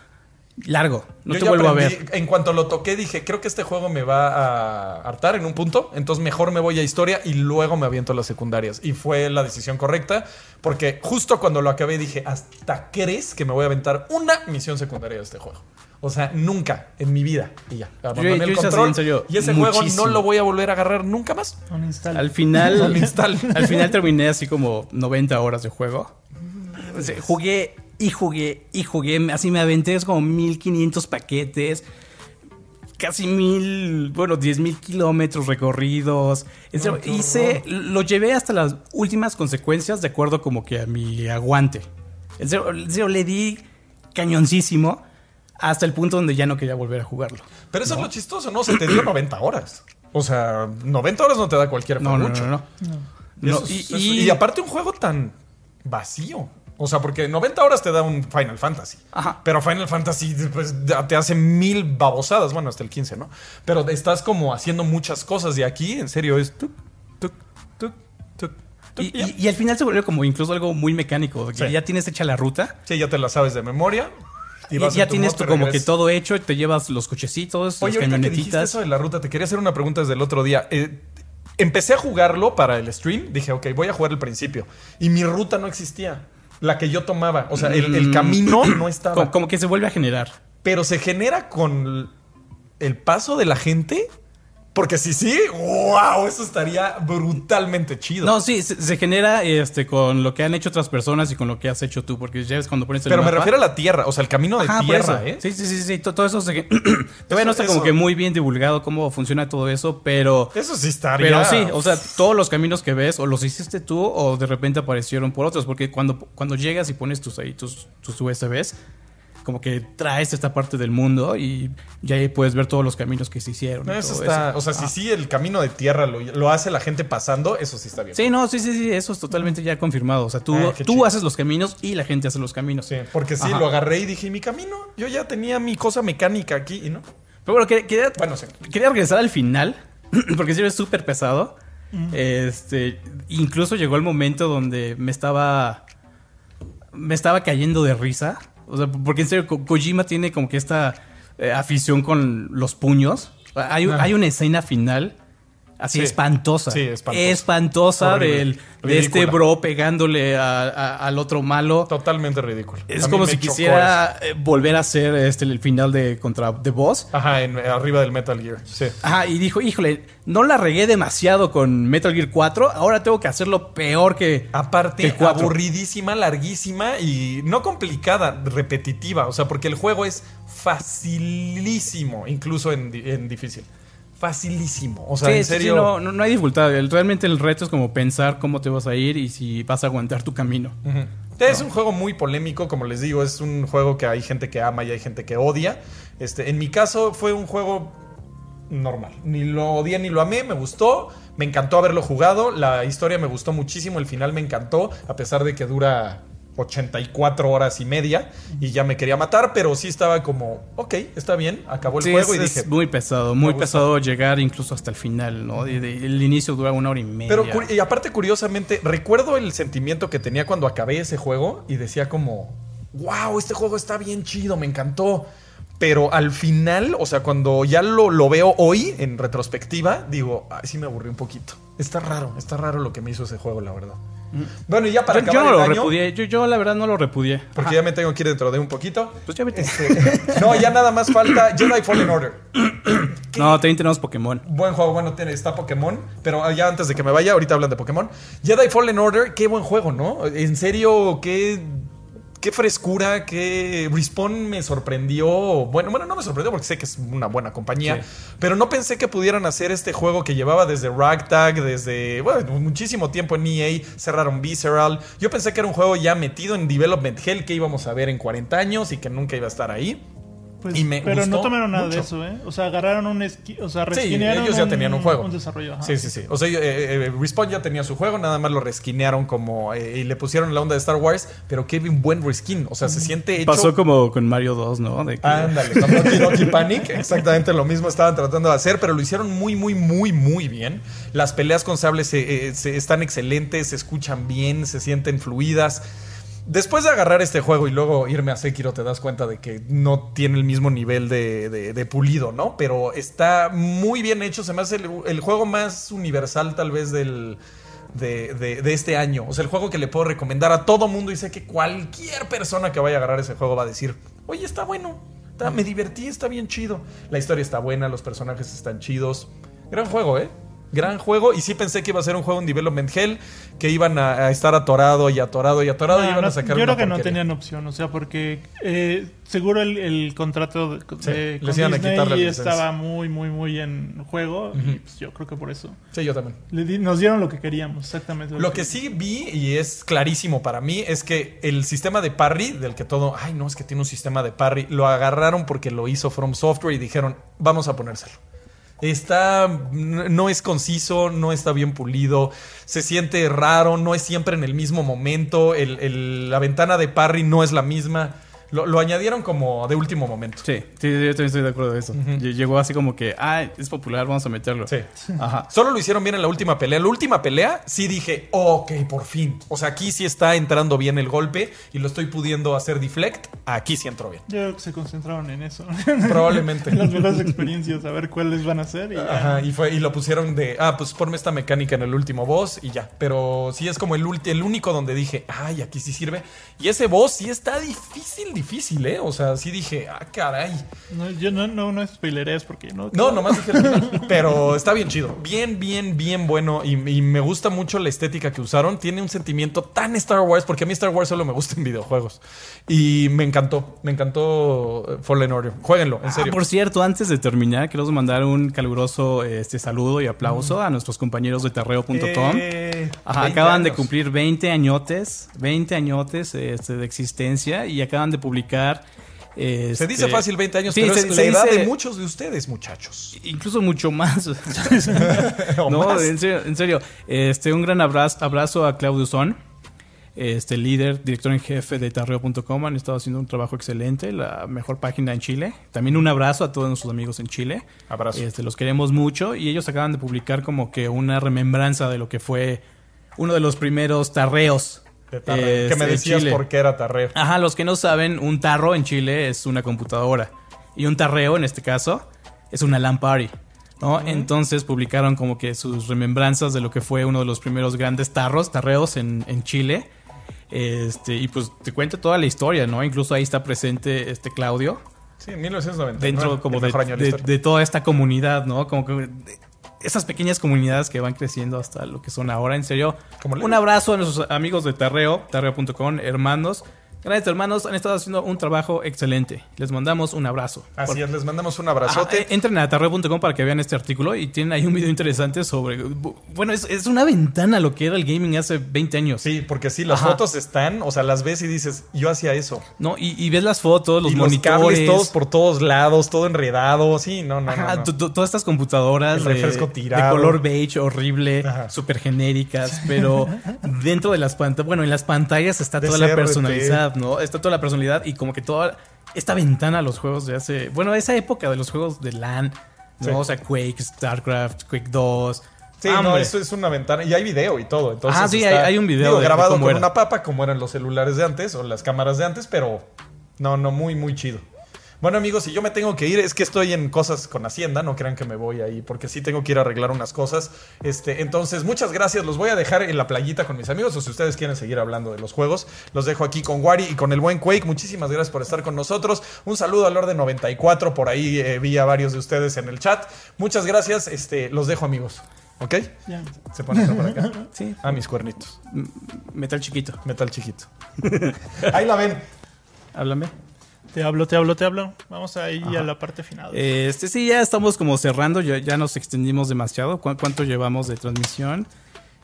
Speaker 3: largo. No
Speaker 1: Yo
Speaker 3: te vuelvo a ver.
Speaker 1: En cuanto lo toqué, dije, creo que este juego me va a hartar en un punto. Entonces mejor me voy a historia y luego me aviento a las secundarias. Y fue la decisión correcta. Porque justo cuando lo acabé dije, ¿hasta crees que me voy a aventar una misión secundaria de este juego? O sea, nunca en mi vida. Y ya, abandoné
Speaker 3: yo
Speaker 1: el
Speaker 3: así,
Speaker 1: control.
Speaker 3: en serio,
Speaker 1: y ese juego
Speaker 3: muchísimo.
Speaker 1: no lo voy a volver a agarrar nunca más.
Speaker 2: Uninstall.
Speaker 3: Al final,
Speaker 1: Uninstall.
Speaker 3: al final terminé así como 90 horas de juego. O sea, jugué y jugué y jugué. Así me aventé es como 1500 paquetes. Casi mil, bueno, 10 mil kilómetros recorridos. En serio, hice, lo llevé hasta las últimas consecuencias de acuerdo como que a mi aguante. En serio, en serio, le di cañoncísimo hasta el punto donde ya no quería volver a jugarlo.
Speaker 1: Pero eso es lo chistoso, ¿no? Se te dio 90 horas. O sea, 90 horas no te da cualquier
Speaker 3: No, no,
Speaker 1: mucho.
Speaker 3: no, no.
Speaker 1: Y,
Speaker 3: No,
Speaker 1: eso es-
Speaker 3: y-
Speaker 1: eso-
Speaker 3: y-
Speaker 1: y aparte un juego tan vacío. O sea, porque 90 horas te da un Final Fantasy.
Speaker 3: Aja.
Speaker 1: Pero Final Fantasy pues, te hace mil babosadas. Bueno, hasta el 15, ¿no? Pero estás como haciendo muchas cosas. Y aquí, en serio, es... Tuc, tuc, tuc,
Speaker 3: Y,
Speaker 1: y
Speaker 3: y- al final se volvió como incluso algo muy mecánico, que
Speaker 1: Sí.
Speaker 3: ya tienes hecha la ruta.
Speaker 1: Sí, ya te la sabes de memoria.
Speaker 3: Y ya
Speaker 1: en tu
Speaker 3: tienes
Speaker 1: y
Speaker 3: como que todo hecho, te llevas los cochecitos,
Speaker 1: Oye,
Speaker 3: las camionetitas.
Speaker 1: eso de la ruta, te quería hacer una pregunta desde el otro día. Eh, empecé a jugarlo para el stream. Dije, ok, voy a jugar el principio. Y mi ruta no existía. La que yo tomaba. O sea, el, el
Speaker 3: Mm.
Speaker 1: camino no estaba.
Speaker 3: Como, como que se vuelve a generar.
Speaker 1: Pero se genera con el paso de la gente. Porque si sí, wow, eso estaría brutalmente chido.
Speaker 3: No, sí, se, se genera este con lo que han hecho otras personas y con lo que has hecho tú, porque ya ves cuando pones el
Speaker 1: pero me refiero a la tierra, o sea, el camino de
Speaker 3: Ajá,
Speaker 1: tierra. ¿eh?
Speaker 3: Sí, sí, sí, sí, to- todo eso se... Todavía no está
Speaker 1: Eso-
Speaker 3: como que muy bien divulgado cómo funciona todo eso, pero...
Speaker 1: Eso sí estaría.
Speaker 3: Pero sí, o sea, todos los caminos que ves o los hiciste tú o de repente aparecieron por otros, porque cuando, cuando llegas y pones tus ahí tus, tus USBs, como que traes esta parte del mundo y ya ahí puedes ver todos los caminos que se hicieron.
Speaker 1: Eso está,
Speaker 3: eso.
Speaker 1: o sea, si
Speaker 3: Ah.
Speaker 1: sí el camino de tierra lo, lo hace la gente pasando, eso sí está bien.
Speaker 3: Sí, no, sí, sí, sí, eso es totalmente ya confirmado. O sea, tú,
Speaker 1: Ah,
Speaker 3: tú haces los caminos y la gente hace los caminos.
Speaker 1: Sí, porque sí,
Speaker 3: Ajá.
Speaker 1: lo agarré y dije, ¿y mi camino? Yo ya tenía mi cosa mecánica aquí y no.
Speaker 3: Pero bueno, que- quería,
Speaker 1: Bueno, sí.
Speaker 3: quería regresar al final, porque sí es súper pesado. Este, incluso llegó el momento donde me estaba, me estaba cayendo de risa. O sea, porque en serio, Ko- Kojima tiene como que esta eh, afición con los puños. Hay, hay una escena final así
Speaker 1: Sí.
Speaker 3: espantosa.
Speaker 1: Sí, espantosa.
Speaker 3: Espantosa del, de este bro pegándole a- a- al otro malo.
Speaker 1: Totalmente ridículo.
Speaker 3: Es
Speaker 1: A
Speaker 3: como si quisiera eh, volver a hacer este, el final de contra The Boss.
Speaker 1: Ajá, en- arriba del Metal Gear. Sí.
Speaker 3: Ajá, y dijo, híjole, no la regué demasiado con Metal Gear 4, ahora tengo que hacerlo peor que...
Speaker 1: Aparte, aburridísima, larguísima y no complicada, repetitiva. O sea, porque el juego es facilísimo, incluso en difícil. Facilísimo. O sea,
Speaker 3: Sí,
Speaker 1: en
Speaker 3: sí,
Speaker 1: serio.
Speaker 3: no, no- no hay dificultad. El- realmente el reto es como pensar cómo te vas a ir y si vas a aguantar tu camino.
Speaker 1: Es un juego muy polémico, como les digo, es un juego que hay gente que ama y hay gente que odia. Este, en mi caso fue un juego normal. Ni lo odié ni lo amé, me gustó, me encantó haberlo jugado, la historia me gustó muchísimo, el final me encantó, a pesar de que dura 84 horas y media y ya me quería matar, pero sí estaba como, ok, está bien, acabó el
Speaker 3: Sí,
Speaker 1: juego
Speaker 3: es,
Speaker 1: y
Speaker 3: es
Speaker 1: dije...
Speaker 3: muy pesado, muy pesado llegar incluso hasta el final, ¿no? De- de- el inicio dura una hora y media.
Speaker 1: Pero y aparte, curiosamente, recuerdo el sentimiento que tenía cuando acabé ese juego y decía como, wow, este juego está bien chido, me encantó. Pero al final, o sea, cuando ya lo, lo veo hoy en retrospectiva, digo, ay, sí me aburrí un poquito. Está raro, está raro lo que me hizo ese juego, la verdad. Bueno, y ya para
Speaker 3: yo, yo
Speaker 1: acabar
Speaker 3: no lo
Speaker 1: año,
Speaker 3: repudié, yo, yo la verdad no lo repudié.
Speaker 1: porque ya me tengo que ir dentro de un poquito.
Speaker 3: Pues ya vete.
Speaker 1: No, ya nada más falta Jedi Fallen Order.
Speaker 3: No, también tenemos Pokémon.
Speaker 1: Buen juego, bueno, tiene, está Pokémon, pero ya antes de que me vaya, ahorita hablan de Pokémon. Jedi Fallen Order, qué buen juego, ¿no? En serio, qué, qué frescura, qué Respawn me sorprendió. Bueno, bueno, no me sorprendió porque sé que es una buena compañía,
Speaker 3: Sí.
Speaker 1: pero no pensé que pudieran hacer este juego que llevaba desde Ragtag, desde, bueno, muchísimo tiempo en EA, cerraron Visceral. Yo pensé que era un juego ya metido en Development Hell que íbamos a ver en 40 años y que nunca iba a estar ahí.
Speaker 2: Pues,
Speaker 1: Y me
Speaker 2: pero no tomaron nada de eso, ¿eh? O sea, agarraron un esqui, o sea,
Speaker 1: Sí, ellos ya tenían un juego.
Speaker 2: Un desarrollo, ajá.
Speaker 1: Sí, sí, sí. O sea, eh, eh, Respawn ya tenía su juego, nada más lo resquinearon como eh, y le pusieron la onda de Star Wars, pero qué un buen reskin. O sea, se siente hecho.
Speaker 3: Pasó como con Mario 2, ¿no? De que-
Speaker 1: Ándale, con Doki Doki Panic, exactamente lo mismo estaban tratando de hacer, pero lo hicieron muy, muy, muy, muy bien. Las peleas con sables se- eh, se- están excelentes, se escuchan bien, se sienten fluidas. Después de agarrar este juego y luego irme a Sekiro, te das cuenta de que no tiene el mismo nivel de, de- pulido, ¿no? Pero está muy bien hecho. Se me hace el, juego más universal, tal vez, del. De, de- de este año. O sea, el juego que le puedo recomendar a todo mundo y sé que cualquier persona que vaya a agarrar ese juego va a decir, oye, está bueno, está- me divertí, está bien chido. La historia está buena, los personajes están chidos. Gran juego, ¿eh? Gran juego. Y sí pensé que iba a ser un juego en Development Hell, que iban a, a estar atorado y atorado y atorado y iban
Speaker 2: no,
Speaker 1: a sacar
Speaker 2: yo creo que no tenían opción, o sea, porque eh, seguro el, el contrato de,
Speaker 1: Sí,
Speaker 2: de-
Speaker 1: les
Speaker 2: con
Speaker 1: iban a
Speaker 2: Disney
Speaker 1: licencia.
Speaker 2: estaba muy, muy, muy en juego y pues, yo creo que por eso
Speaker 1: Sí, yo también.
Speaker 2: le di- nos dieron lo que queríamos, exactamente.
Speaker 1: Lo que sí vi, y es clarísimo para mí, es que el sistema de parry, del que todo, ay, no, es que tiene un sistema de parry, lo agarraron porque lo hizo From Software y dijeron, vamos a ponérselo. Está, no es conciso, no está bien pulido, se siente raro, no es siempre en el mismo momento, el- el- la ventana de parry no es la misma. Lo, lo añadieron como de último momento.
Speaker 3: Sí, sí, yo también estoy de acuerdo de eso. Lle- Llegó así como que, ah, es popular, vamos a meterlo.
Speaker 1: Sí.
Speaker 3: Ajá.
Speaker 1: Solo lo hicieron bien en la última pelea. La última pelea sí dije, ok, por fin. O sea, aquí sí está entrando bien el golpe y lo estoy pudiendo hacer deflect. Aquí sí entró bien.
Speaker 2: Yo creo que se concentraron en eso.
Speaker 1: Probablemente.
Speaker 2: Las mejores experiencias, a ver cuáles van a ser. Y.
Speaker 1: Ajá, y fue y lo pusieron de, ah, pues ponme esta mecánica en el último boss y ya. Pero sí es como el, ulti- el único donde dije, ay, aquí sí sirve. Y ese boss sí está difícil, difícil, ¿eh? O sea, sí dije, ah, caray.
Speaker 2: No, yo no, no, no spoilerees porque no.
Speaker 1: No, nomás dije el final. Pero está bien chido. Bien, bien, bien bueno. Y, y me gusta mucho la estética que usaron. Tiene un sentimiento tan Star Wars, porque a mí Star Wars solo me gusta en videojuegos. Y me encantó. Me encantó eh, Fallen Order. Jueguenlo, en
Speaker 3: Ah,
Speaker 1: serio.
Speaker 3: por cierto, antes de terminar, queremos mandar un caluroso este, saludo y aplauso a nuestros compañeros de terreo.com.
Speaker 1: Eh,
Speaker 3: Ajá,
Speaker 1: 20
Speaker 3: acaban de cumplir 20 añotes, 20 añotes este, de existencia y acaban de publicar
Speaker 1: Se
Speaker 3: Este,
Speaker 1: dice fácil 20 años,
Speaker 3: sí,
Speaker 1: pero
Speaker 3: se-
Speaker 1: es la edad
Speaker 3: dice-
Speaker 1: de muchos de ustedes, muchachos.
Speaker 3: Incluso mucho más. No,
Speaker 1: más.
Speaker 3: en serio, en serio. Este, un gran abrazo, abrazo a Claudio Son, este líder, director en jefe de Tarreo.com. Han estado haciendo un trabajo excelente, la mejor página en Chile. También un abrazo a todos nuestros amigos en Chile.
Speaker 1: Abrazo.
Speaker 3: Este, los queremos mucho y ellos acaban de publicar como que una remembranza de lo que fue uno de los primeros tarreos.
Speaker 1: De tarreo. que me
Speaker 3: este,
Speaker 1: decías por qué era tarreo.
Speaker 3: Ajá, los que no saben, un tarro en Chile es una computadora. Y un tarreo, en este caso, es una LAN party. ¿no? Entonces publicaron como que sus remembranzas de lo que fue uno de los primeros grandes tarros, tarreos en, en Chile. Este, y pues te cuenta toda la historia, ¿no? Incluso ahí está presente este Claudio
Speaker 1: Sí, en 1990.
Speaker 3: dentro como de,
Speaker 1: de
Speaker 3: toda esta comunidad, ¿no? Como que esas pequeñas comunidades que van creciendo hasta lo que son ahora. En serio, un abrazo a nuestros amigos de Tarreo, tarreo.com, hermanos. Grandes hermanos, han estado haciendo un trabajo excelente. Les mandamos un abrazo.
Speaker 1: Así
Speaker 3: Por-
Speaker 1: es, les mandamos un abrazote.
Speaker 3: eh, entren a tarreo.com para que vean este artículo y tienen ahí un video interesante sobre... Bueno, es, es una ventana lo que era el gaming hace 20 años.
Speaker 1: Sí, porque sí, las
Speaker 3: Ajá.
Speaker 1: fotos están, o sea, las ves y dices, yo hacía eso.
Speaker 3: ¿no? Y, y ves las fotos, los
Speaker 1: y
Speaker 3: monitores...
Speaker 1: los cables todos por todos lados, todo enredado. Sí, no, no,
Speaker 3: Ajá,
Speaker 1: no, no.
Speaker 3: todas estas computadoras de,
Speaker 1: refresco
Speaker 3: de
Speaker 1: tirado.
Speaker 3: color beige horrible, súper genéricas, pero dentro de las pantallas, bueno, en las pantallas está
Speaker 1: De
Speaker 3: toda la
Speaker 1: CRT.
Speaker 3: Personalidad, ¿no? Está toda la personalidad y como que toda esta ventana a los juegos de hace, bueno, esa época de los juegos de LAN, ¿no?
Speaker 1: Sí.
Speaker 3: O sea, Quake, StarCraft, Quake 2.
Speaker 1: Sí, no, eso es una ventana. Y hay video y todo. Entonces
Speaker 3: Ah, sí,
Speaker 1: está,
Speaker 3: hay- hay un video
Speaker 1: digo,
Speaker 3: de- de
Speaker 1: grabado con
Speaker 3: era.
Speaker 1: una papa, como eran los celulares de antes o las cámaras de antes, pero no, no, muy, muy chido. Bueno, amigos, si yo me tengo que ir, es que estoy en cosas con Hacienda, no crean que me voy ahí, porque sí tengo que ir a arreglar unas cosas. Este, entonces, muchas gracias. Los voy a dejar en la playita con mis amigos, o si ustedes quieren seguir hablando de los juegos, los dejo aquí con Wari y con el buen Quake. Muchísimas gracias por estar con nosotros. Un saludo al Orden 94, por ahí eh, vi a varios de ustedes en el chat. Muchas gracias, este, los dejo, amigos. ¿Ok?
Speaker 2: Ya.
Speaker 1: Se pone esto por acá.
Speaker 3: Sí,
Speaker 1: Ah, mis cuernitos.
Speaker 3: metal chiquito.
Speaker 1: Metal chiquito. Ahí la ven.
Speaker 3: Háblame.
Speaker 2: Te hablo, te hablo, te hablo. Vamos ahí a la parte final.
Speaker 3: Este sí, ya estamos como cerrando, ya, ya nos extendimos demasiado. ¿Cu- ¿Cuánto llevamos de transmisión?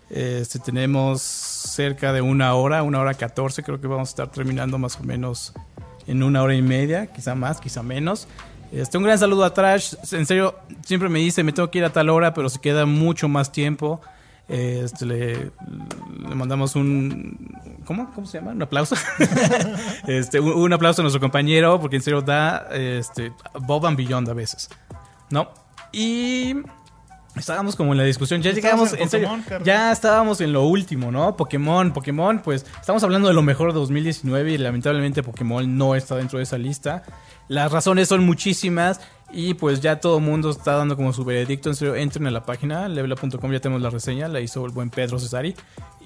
Speaker 3: Este, tenemos cerca de una hora, una hora catorce. Creo que vamos a estar terminando más o menos en una hora y media, quizá más, quizá menos. Este, un gran saludo a Trash. En serio, siempre me dice, me tengo que ir a tal hora, pero se queda mucho más tiempo. Este, le, le mandamos un... ¿Cómo? ¿Cómo se llama? Un aplauso. este, un, un aplauso a nuestro compañero, porque en serio da este, Bob and Beyond a veces. ¿No? Y estábamos como en la discusión. Ya
Speaker 2: Estábamos
Speaker 3: llegamos,
Speaker 2: en
Speaker 3: en serio,
Speaker 2: Pokémon, Carlos.
Speaker 3: ya estábamos en lo último, ¿no? Pokémon, Pokémon, pues estamos hablando de lo mejor de 2019 y lamentablemente Pokémon no está dentro de esa lista. Las razones son muchísimas y pues ya todo el mundo está dando como su veredicto. En serio, entren a la página, levela.com, ya tenemos la reseña, la hizo el buen Pedro Cesari.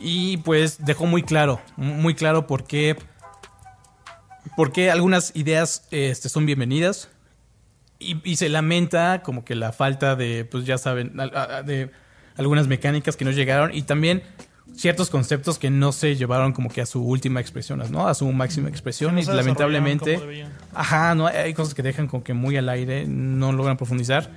Speaker 3: Y pues dejó muy claro, muy claro por qué, por qué algunas ideas este, son bienvenidas. Y, y se lamenta como que la falta de, pues ya saben, de algunas mecánicas que no llegaron y también ciertos conceptos que no se llevaron como que a su última expresión, ¿no? A su máxima expresión
Speaker 2: No
Speaker 3: y lamentablemente... Ajá, no, hay cosas que dejan como que muy al aire, no logran profundizar.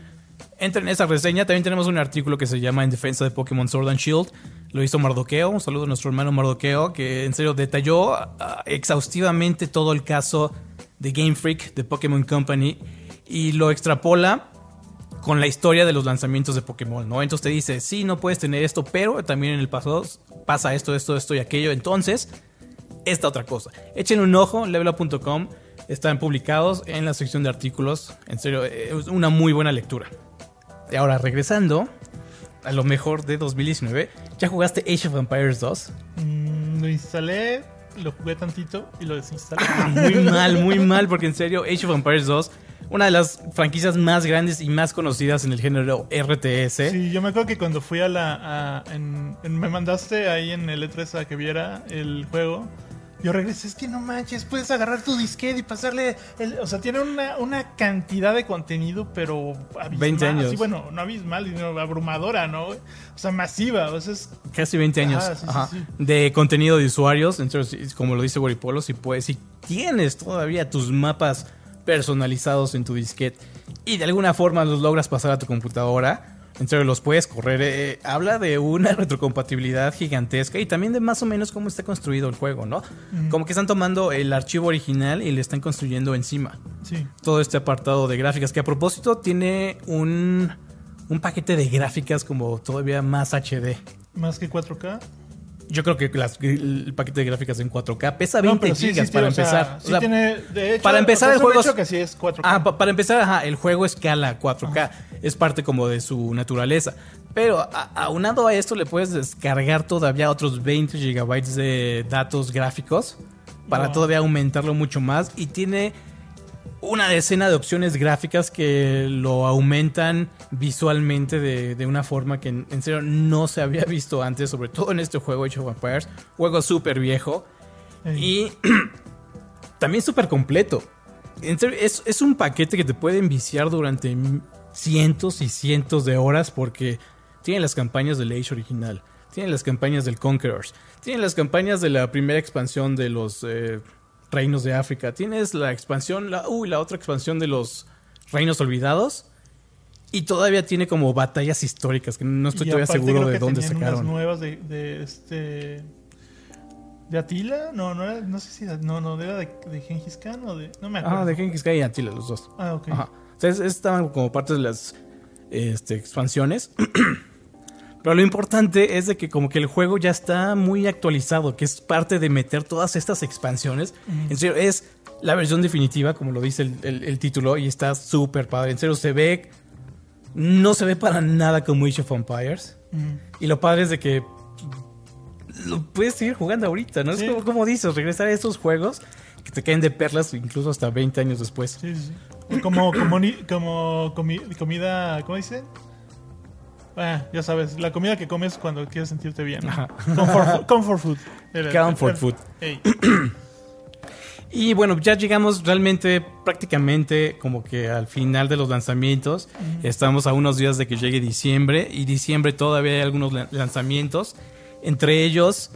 Speaker 3: Entren en esa reseña, también tenemos un artículo que se llama En defensa de Pokémon Sword and Shield. Lo hizo Mardoqueo, un saludo a nuestro hermano Mardoqueo, que en serio detalló ah, exhaustivamente todo el caso de Game Freak, de Pokémon Company, y lo extrapola con la historia de los lanzamientos de Pokémon, ¿no? Entonces te dice, sí, no puedes tener esto, pero también en el pasado pasa esto, esto, esto y aquello. Entonces, esta otra cosa. Échenle un ojo, levelup.com. Están publicados en la sección de artículos. En serio, es una muy buena lectura. Y ahora, regresando a lo mejor de 2019. ¿Ya jugaste Age of Empires 2?
Speaker 2: Mm, lo instalé, lo jugué tantito y lo desinstalé.
Speaker 3: Muy mal, muy mal, porque en serio, Age of Empires 2, una de las franquicias más grandes y más conocidas en el género RTS.
Speaker 2: Sí, yo me acuerdo que cuando fui a la. a- en- en- me mandaste ahí en el E3 a que viera el juego. Yo regresé, es que no manches, puedes agarrar tu disquete y pasarle. El, o sea, tiene una, una cantidad de contenido, pero. Abismal,
Speaker 3: 20 años.
Speaker 2: Sí, bueno, no abismal, sino abrumadora, ¿no? O sea, masiva. O sea, es.
Speaker 3: Casi 20 años
Speaker 2: Ah, sí, sí,
Speaker 3: ajá,
Speaker 2: sí.
Speaker 3: de contenido de usuarios. Entonces, como lo dice Waripolo, si puedes, si tienes todavía tus mapas personalizados en tu disquete y de alguna forma los logras pasar a tu computadora, En serio, los puedes correr. Eh, habla de una retrocompatibilidad gigantesca y también de más o menos cómo está construido el juego, ¿no? Como que están tomando el archivo original y le están construyendo encima.
Speaker 2: Sí.
Speaker 3: Todo este apartado de gráficas, que a propósito tiene un, un paquete de gráficas como todavía más HD.
Speaker 2: Más que 4K.
Speaker 3: Yo creo que las- el paquete de gráficas en 4K pesa
Speaker 2: No,
Speaker 3: 20
Speaker 2: pero sí,
Speaker 3: gigas
Speaker 2: sí,
Speaker 3: para
Speaker 2: o sea,
Speaker 3: empezar.
Speaker 2: sí
Speaker 3: O sea,
Speaker 2: tiene- de hecho,
Speaker 3: para empezar el juego es-
Speaker 2: que sí es 4K.
Speaker 3: Ah, pa- para empezar, ajá, el juego escala 4K. Es parte como de su naturaleza. Pero a- aunado a esto le puedes descargar todavía otros 20 gigabytes de datos gráficos para todavía aumentarlo mucho más. Y tiene una decena de opciones gráficas que lo aumentan visualmente de, de una forma que en, en serio no se había visto antes, sobre todo en este juego Age of Empires, juego súper viejo. Y también súper completo. En serio, es, es un paquete que te puede enviciar durante cientos y cientos de horas porque tiene las campañas del Age original, tiene las campañas del Conquerors, tiene las campañas de la primera expansión de los eh, reinos de África, tienes la expansión, la, uy, la otra expansión de los reinos olvidados y todavía tiene como batallas históricas que no estoy
Speaker 2: Y
Speaker 3: todavía seguro de dónde sacaron.
Speaker 2: unas nuevas de, de este. ¿De Atila? No, no era, no sé si. No, no, era de, de Gengis Khan o de. No me acuerdo.
Speaker 3: Ah, de Genghis Khan y Attila, los dos.
Speaker 2: Ah, ok.
Speaker 3: Ajá. O sea, es- estaban como parte de las este, expansiones. Pero lo importante es de que como que el juego ya está muy actualizado, que es parte de meter todas estas expansiones. En serio, es la versión definitiva, como lo dice el, el- el título, y está súper padre. En serio, se ve... No se ve para nada como Age of Empires.
Speaker 2: Mm.
Speaker 3: Y lo padre es de que lo puedes seguir jugando ahorita, ¿no?
Speaker 2: Sí.
Speaker 3: Es como, como dices, regresar a estos juegos que te caen de perlas incluso hasta 20 años después.
Speaker 2: Sí, sí, sí. Como, como, ni- como comi- comida. ¿Cómo dice? Ah, ya sabes, la comida que comes cuando quieres sentirte bien.
Speaker 3: Ajá.
Speaker 2: Comfort, food. Era-
Speaker 3: Comfort food. Y bueno, ya llegamos realmente prácticamente como que al final de los lanzamientos. Estamos a unos días de que llegue diciembre y diciembre todavía hay algunos la- lanzamientos. Entre ellos,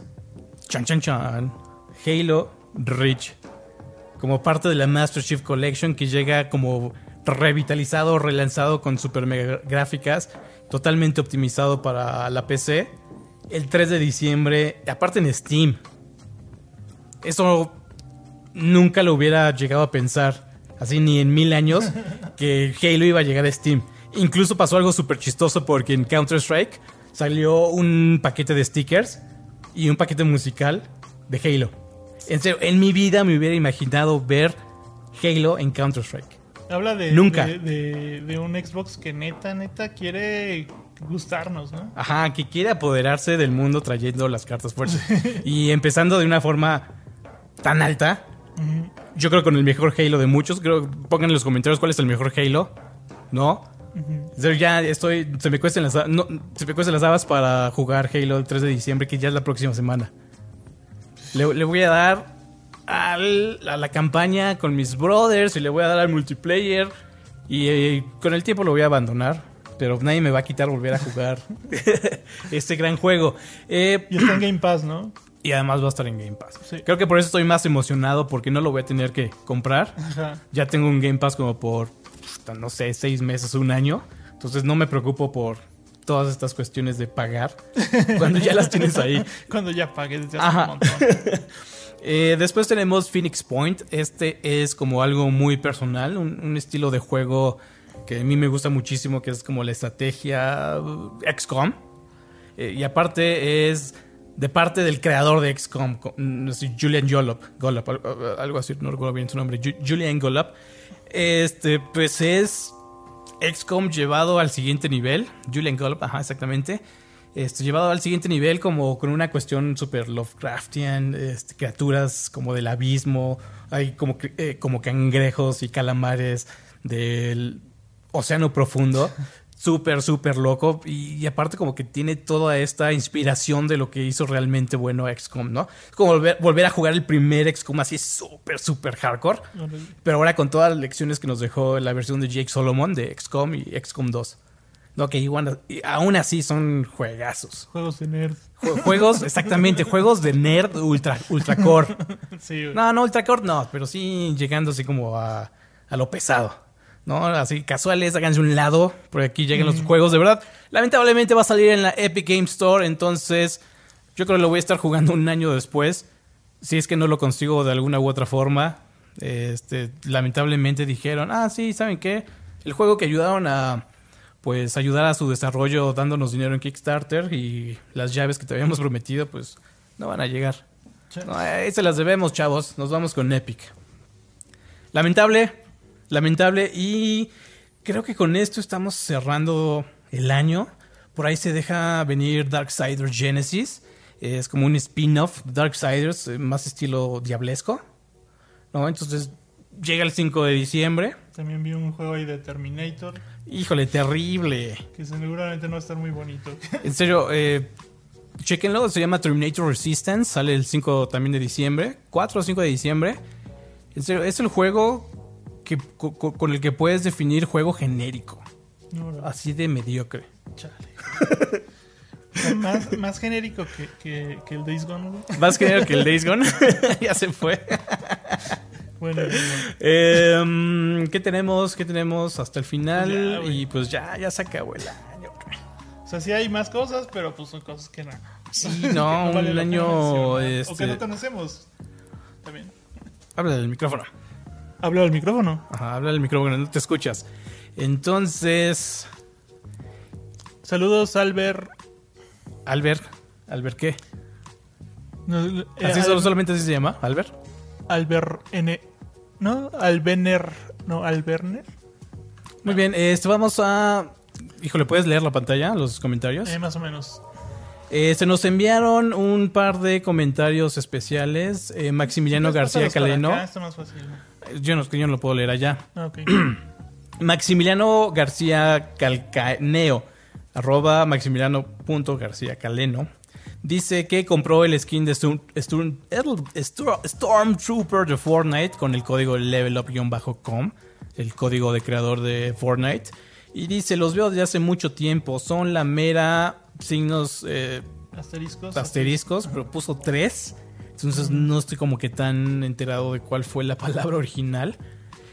Speaker 3: chan chan chan, Halo Reach. Como parte de la Master Chief Collection que llega como revitalizado, relanzado con super mega gráficas, totalmente optimizado para la PC. El 3 de diciembre, aparte en Steam. Eso nunca lo hubiera llegado a pensar, así ni en mil años, que Halo iba a llegar a Steam. Incluso pasó algo súper chistoso porque en Counter-Strike salió un paquete de stickers y un paquete musical de Halo. En serio, en mi vida me hubiera imaginado ver Halo en Counter-Strike.
Speaker 2: Habla de,
Speaker 3: Nunca.
Speaker 2: De, de- de un Xbox que neta, neta quiere gustarnos, ¿no?
Speaker 3: Ajá, que quiere apoderarse del mundo trayendo las cartas fuertes. y empezando de una forma tan alta. Yo creo con el mejor Halo de muchos. Creo, pongan en los comentarios cuál es el mejor Halo. ¿No? O sea, ya estoy. Se me cuestan las, no, se me cuestan las habas para jugar Halo el 3 de diciembre, que ya es la próxima semana. Le, le voy a dar al- a la campaña con mis brothers y le voy a dar al multiplayer. Y eh, con el tiempo lo voy a abandonar. Pero nadie me va a quitar volver a jugar este gran juego. Eh,
Speaker 2: Y está en Game Pass, ¿no?
Speaker 3: y además va a estar en Game Pass.
Speaker 2: Sí.
Speaker 3: Creo que por eso estoy más emocionado porque no lo voy a tener que comprar.
Speaker 2: Ajá.
Speaker 3: Ya tengo un Game Pass como por, no sé, seis meses, un año. Entonces no me preocupo por todas estas cuestiones de pagar cuando ya las tienes ahí.
Speaker 2: Cuando ya pagues
Speaker 3: Ajá.
Speaker 2: un montón.
Speaker 3: Eh, después tenemos Phoenix Point. Este es como algo muy personal, un, estilo de juego que a mí me gusta muchísimo, que es como la estrategia uh, XCOM. Eh, y aparte es de parte del creador de XCOM, Julian Golop, Golop, al- al- algo así, no recuerdo bien su nombre, Ju- Julian Golop. Este, pues es XCOM llevado al siguiente nivel. Julian Golop, ajá, exactamente. Este, llevado al siguiente nivel como con una cuestión super Lovecraftian, este, criaturas como del abismo, hay como, eh, como cangrejos y calamares del océano profundo. Súper, súper loco. Y, y aparte como que tiene toda esta inspiración de lo que hizo realmente bueno XCOM, ¿no? Es como volver, volver a jugar el primer XCOM así súper, súper hardcore. Pero ahora con todas las lecciones que nos dejó la versión de Jake Solomon de XCOM y XCOM 2. Que igual, y aún así son juegazos.
Speaker 2: Juegos de nerd.
Speaker 3: Jue- Juegos, exactamente, juegos de nerd ultra, ultra core.
Speaker 2: Sí, güey.
Speaker 3: No, no, ultra core no, pero sí llegando así como a, a lo pesado. ¿no? Así casuales, háganse un lado, por aquí lleguen los juegos de verdad. Lamentablemente va a salir en la Epic Game Store, entonces yo creo que lo voy a estar jugando un año después. Si es que no lo consigo de alguna u otra forma. Este, lamentablemente dijeron, ah, sí, ¿saben qué? El juego que ayudaron a pues ayudar a su desarrollo dándonos dinero en Kickstarter y las llaves que te habíamos prometido, pues no van a llegar. No, ahí se las debemos, chavos. Nos vamos con Epic. Lamentable, lamentable. Y creo que con esto estamos cerrando el año. Por ahí se deja venir Darksiders Genesis. Es como un spin-off de Darksiders, eh, más estilo diablesco. ¿No? Entonces llega el 5 de diciembre.
Speaker 2: También vi un juego ahí de Terminator.
Speaker 3: Híjole, terrible.
Speaker 2: Que seguramente no va a estar muy bonito.
Speaker 3: En serio, eh, chequenlo. Se llama Terminator Resistance. Sale el 5 también de diciembre. 4 o 5 de diciembre. En serio, es el juego que, co- co- con el que puedes definir juego genérico.
Speaker 2: No,
Speaker 3: Así de mediocre.
Speaker 2: chale. Más, más genérico que, que, que el Days Gone.
Speaker 3: Más genérico que el Days Gone. ya se fue.
Speaker 2: Bueno, bueno.
Speaker 3: Eh, mm, ¿Qué tenemos? ¿Qué tenemos hasta el final?
Speaker 2: Ya,
Speaker 3: y pues ya, ya se acabó el año.
Speaker 2: o sea, sí hay más cosas, pero pues son cosas que no.
Speaker 3: Sí,
Speaker 2: que
Speaker 3: no,
Speaker 2: vale
Speaker 3: un año.
Speaker 2: mencionar. O
Speaker 3: Este...
Speaker 2: que no conocemos. También.
Speaker 3: Habla del micrófono.
Speaker 2: Habla del micrófono.
Speaker 3: Ajá, habla del micrófono, no te escuchas. Entonces,
Speaker 2: Saludos, Albert.
Speaker 3: Albert, ¿Albert qué?
Speaker 2: No, eh,
Speaker 3: ¿Así
Speaker 2: Al-
Speaker 3: solo, solamente así se llama? ¿Albert?
Speaker 2: Albert N. ¿No? Albener. No, Alberner.
Speaker 3: Muy bien, este, vamos a... Híjole, ¿puedes leer la pantalla, los comentarios?
Speaker 2: Eh, más o menos.
Speaker 3: Eh, se nos enviaron un par de comentarios especiales. Eh, Maximiliano García
Speaker 2: Pásalos para
Speaker 3: Caleno.
Speaker 2: acá, está más fácil.
Speaker 3: Yo no, yo no lo puedo leer allá.
Speaker 2: Ah.
Speaker 3: Maximiliano García Calcaneo, arroba maximiliano.garcía caleno, dice que compró el skin de Storm, Storm- Storm- Stormtrooper de Fortnite con el código levelup-com, el código de creador de Fortnite. Y dice, los veo desde hace mucho tiempo, son la mera signos eh,
Speaker 2: Asteriscos.
Speaker 3: asteriscos, pero puso tres. Entonces no estoy como que tan enterado de cuál fue la palabra original.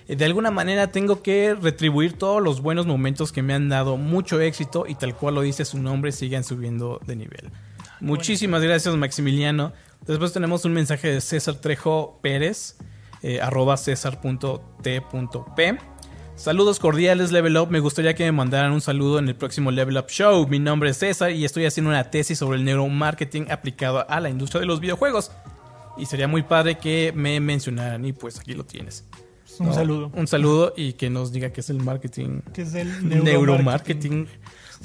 Speaker 3: Eh, De alguna manera tengo que retribuir todos los buenos momentos que me han dado mucho éxito y tal cual lo dice su nombre, sigan subiendo de nivel. Muchísimas gracias Maximiliano. Después tenemos un mensaje de César Trejo Pérez, eh, arroba césar.t.p. Saludos cordiales Level Up, me gustaría que me mandaran un saludo en el próximo Level Up Show. Mi nombre es César y estoy haciendo una tesis sobre el neuromarketing aplicado a la industria de los videojuegos. Y sería muy padre que me mencionaran y pues aquí lo tienes.
Speaker 2: Un
Speaker 3: ¿no?
Speaker 2: saludo.
Speaker 3: Un saludo y que nos diga qué es el marketing.
Speaker 2: Que es el
Speaker 3: Neuromarketing.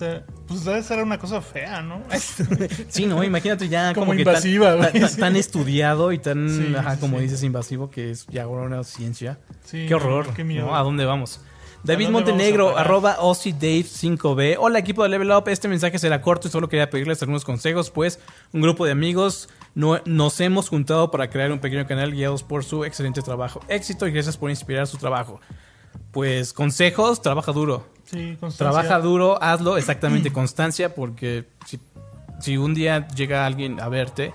Speaker 2: Está- pues debe ser una cosa fea, ¿no?
Speaker 3: Sí, no, imagínate ya
Speaker 2: Como
Speaker 3: como, que
Speaker 2: invasiva,
Speaker 3: tan,
Speaker 2: güey.
Speaker 3: tan- tan estudiado y tan,
Speaker 2: Sí,
Speaker 3: ajá,
Speaker 2: sí,
Speaker 3: como
Speaker 2: sí.
Speaker 3: dices, invasivo que es ya una ciencia.
Speaker 2: Sí,
Speaker 3: qué horror.
Speaker 2: qué miedo.
Speaker 3: ¿no? ¿A dónde vamos? David Montenegro, arroba OzzyDave5B. Hola equipo de Level Up, este mensaje será corto y solo quería pedirles algunos consejos, pues un grupo de amigos no- nos hemos juntado para crear un pequeño canal guiados por su excelente trabajo. Éxito y gracias por inspirar su trabajo. Pues consejos, trabaja duro.
Speaker 2: Sí, constancia.
Speaker 3: Trabaja duro, hazlo exactamente constancia, porque si, si un día llega alguien a verte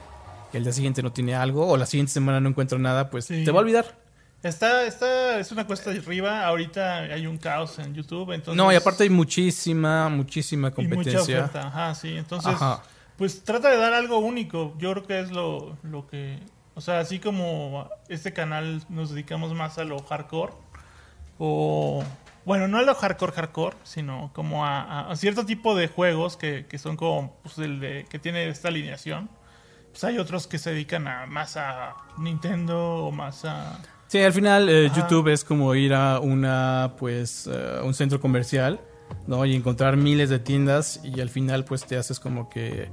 Speaker 3: y el día siguiente no tiene algo, o la siguiente semana no encuentra nada, pues
Speaker 2: Sí.
Speaker 3: te va a olvidar.
Speaker 2: Está, está, es una cuesta de arriba. Ahorita hay un caos en YouTube. Entonces,
Speaker 3: no, y aparte hay muchísima, muchísima
Speaker 2: y mucha
Speaker 3: competencia.
Speaker 2: oferta. Ajá, sí. Entonces,
Speaker 3: Ajá.
Speaker 2: pues trata de dar algo único. Yo creo que es lo, lo que. O sea, así como este canal nos dedicamos más a lo hardcore. O. Bueno, no a lo hardcore hardcore, sino como a, cierto tipo de juegos que, que son como pues, el de que tiene esta alineación. Pues hay otros que se dedican a más a Nintendo o más a
Speaker 3: Sí, al final eh. YouTube es como ir a una, pues, eh, un centro comercial, ¿no? Y encontrar miles de tiendas y al final, pues, te haces como que,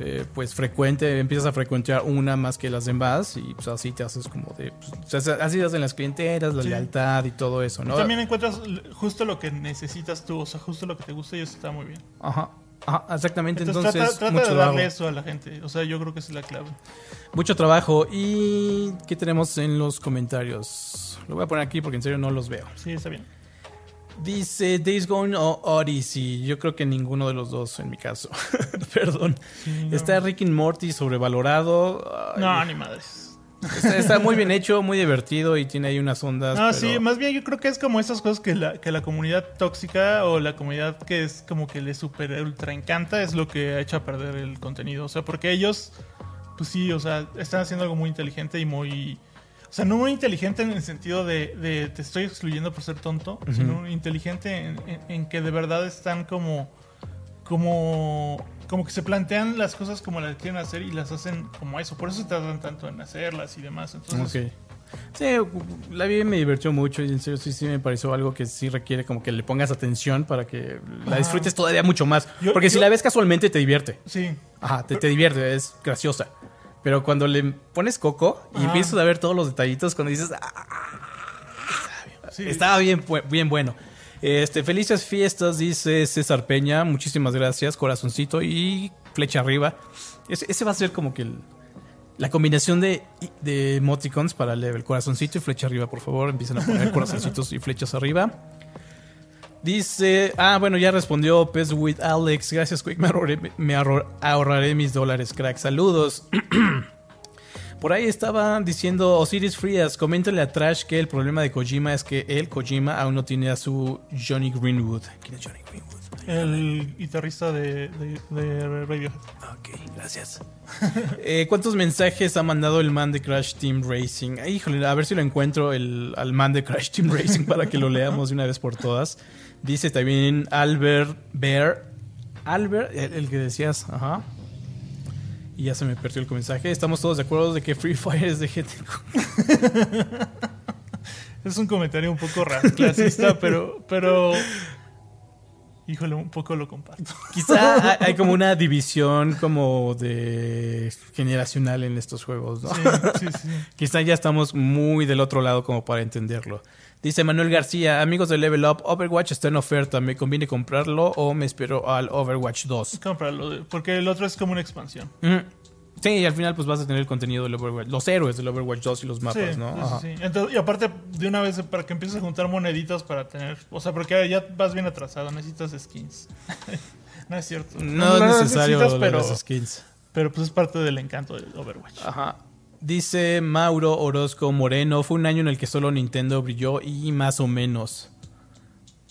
Speaker 3: eh, pues, frecuente, empiezas a frecuentar una más que las demás y, pues, así te haces como de, pues, así hacen las clienteras, la
Speaker 2: Sí.
Speaker 3: lealtad y todo eso, ¿no?
Speaker 2: También encuentras justo lo que necesitas tú, o sea, justo lo que te gusta y eso está muy bien.
Speaker 3: Ajá, ajá, exactamente.
Speaker 2: Entonces,
Speaker 3: Entonces,
Speaker 2: trata, trata
Speaker 3: mucho,
Speaker 2: de
Speaker 3: trabajo,
Speaker 2: darle eso a la gente, o sea, yo creo que esa es la clave.
Speaker 3: mucho trabajo. ¿Y qué tenemos en los comentarios? Lo voy a poner aquí porque en serio no los veo.
Speaker 2: Sí, está bien.
Speaker 3: Dice Days Gone o Odyssey. Yo creo que ninguno de los dos en mi caso. Perdón.
Speaker 2: Sí, no.
Speaker 3: Está Rick and Morty sobrevalorado. Ay,
Speaker 2: No, ni madres.
Speaker 3: Está, está muy bien hecho, muy divertido y tiene ahí unas ondas.
Speaker 2: No,
Speaker 3: pero-
Speaker 2: sí, más bien yo creo que es como esas cosas que la, que la comunidad tóxica o la comunidad que es como que le super ultra encanta es lo que ha hecho a perder el contenido. O sea, porque ellos, pues sí, o sea, están haciendo algo muy inteligente y muy... O sea, no muy inteligente en el sentido de, de te estoy excluyendo por ser tonto, sino inteligente en, en- en que de verdad están como... Como, como que se plantean las cosas como las quieren hacer y las hacen como eso. Por eso se tardan tanto en hacerlas y demás. Entonces,
Speaker 3: Ok. Sí, la vi me divirtió mucho y en serio sí, sí me pareció algo que sí requiere como que le pongas atención para que la disfrutes todavía mucho más.
Speaker 2: Yo-
Speaker 3: Porque si la ves casualmente te divierte.
Speaker 2: sí.
Speaker 3: Ajá, te, te divierte, es graciosa. Pero cuando le pones coco y
Speaker 2: Ajá.
Speaker 3: empiezas a ver todos los detallitos, cuando dices, "Ah,
Speaker 2: sí.
Speaker 3: estaba bien, bien bueno. Este, felices fiestas, dice César Peña. Muchísimas gracias, corazoncito y flecha arriba. Ese, ese va a ser como que el- la combinación de, de emoticons para level. Corazoncito y flecha arriba, por favor. Empiecen a poner corazoncitos y flechas arriba. Dice, ah, bueno, ya respondió Pez with Alex. Gracias, Quick. Me ahorraré, me ahorro- ahorraré mis dólares, crack. Saludos. Por ahí estaban diciendo Osiris Frías, coméntale a Trash que el problema de Kojima es que él, Kojima, aún no tiene a su Johnny Greenwood. ¿Quién es Johnny Greenwood?
Speaker 2: El guitarrista de, de, de Radiohead.
Speaker 3: Ok, gracias. Eh, ¿Cuántos mensajes ha mandado el man de Crash Team Racing? Ay, híjole, a ver si lo encuentro el, al man de Crash Team Racing para que lo leamos de una vez por todas. Dice también Albert Bear. Albert, el, el que decías, ajá. Y ya se me perdió el mensaje. Estamos todos de acuerdo de que Free Fire es de gente.
Speaker 2: Es un comentario un poco clasista, pero, pero. Híjole, un poco lo comparto.
Speaker 3: Quizá hay- hay como una división como de generacional en estos juegos, ¿no?
Speaker 2: Sí, sí, sí.
Speaker 3: Quizá ya estamos muy del otro lado como para entenderlo. Dice Manuel García, amigos de Level Up, Overwatch está en oferta, ¿me conviene comprarlo o me espero al Overwatch 2?
Speaker 2: Cómpralo, de- porque el otro es como una expansión.
Speaker 3: Mm. Sí, y al final pues vas a tener el contenido del Overwatch, los héroes del Overwatch 2 y los mapas,
Speaker 2: sí,
Speaker 3: ¿no?
Speaker 2: sí,
Speaker 3: Ajá.
Speaker 2: sí, sí. Entonces, y aparte, de una vez, para que empieces a juntar moneditas para tener. O sea, porque ya vas bien atrasado, necesitas skins. no es cierto.
Speaker 3: No, es necesario
Speaker 2: pero,
Speaker 3: las skins.
Speaker 2: pero pues es parte del encanto de Overwatch.
Speaker 3: Ajá. Dice Mauro Orozco Moreno, fue un año en el que solo Nintendo brilló y más o menos.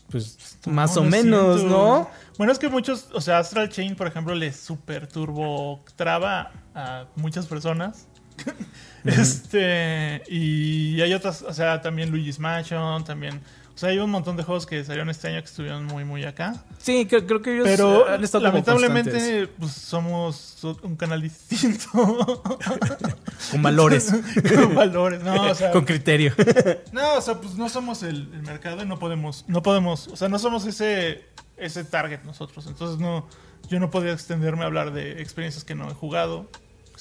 Speaker 3: Pues más o
Speaker 2: no
Speaker 3: menos,
Speaker 2: siento.
Speaker 3: ¿no?
Speaker 2: Bueno, es que muchos, o sea, Astral Chain, por ejemplo, le super turbo traba a muchas personas. este, y hay otras, o sea, también Luigi's Mansion, también, sea, hay un montón de juegos que salieron este año que estuvieron muy, muy acá.
Speaker 3: Sí, creo, creo que ellos
Speaker 2: Pero
Speaker 3: eh, han estado como constantes.
Speaker 2: lamentablemente, pues somos un canal distinto.
Speaker 3: con valores,
Speaker 2: Con valores, no, o sea,
Speaker 3: con criterio.
Speaker 2: no, o sea, pues no somos el, el mercado y no podemos, no podemos, o sea, no somos ese, ese target nosotros. Entonces no, yo no podría extenderme a hablar de experiencias que no he jugado.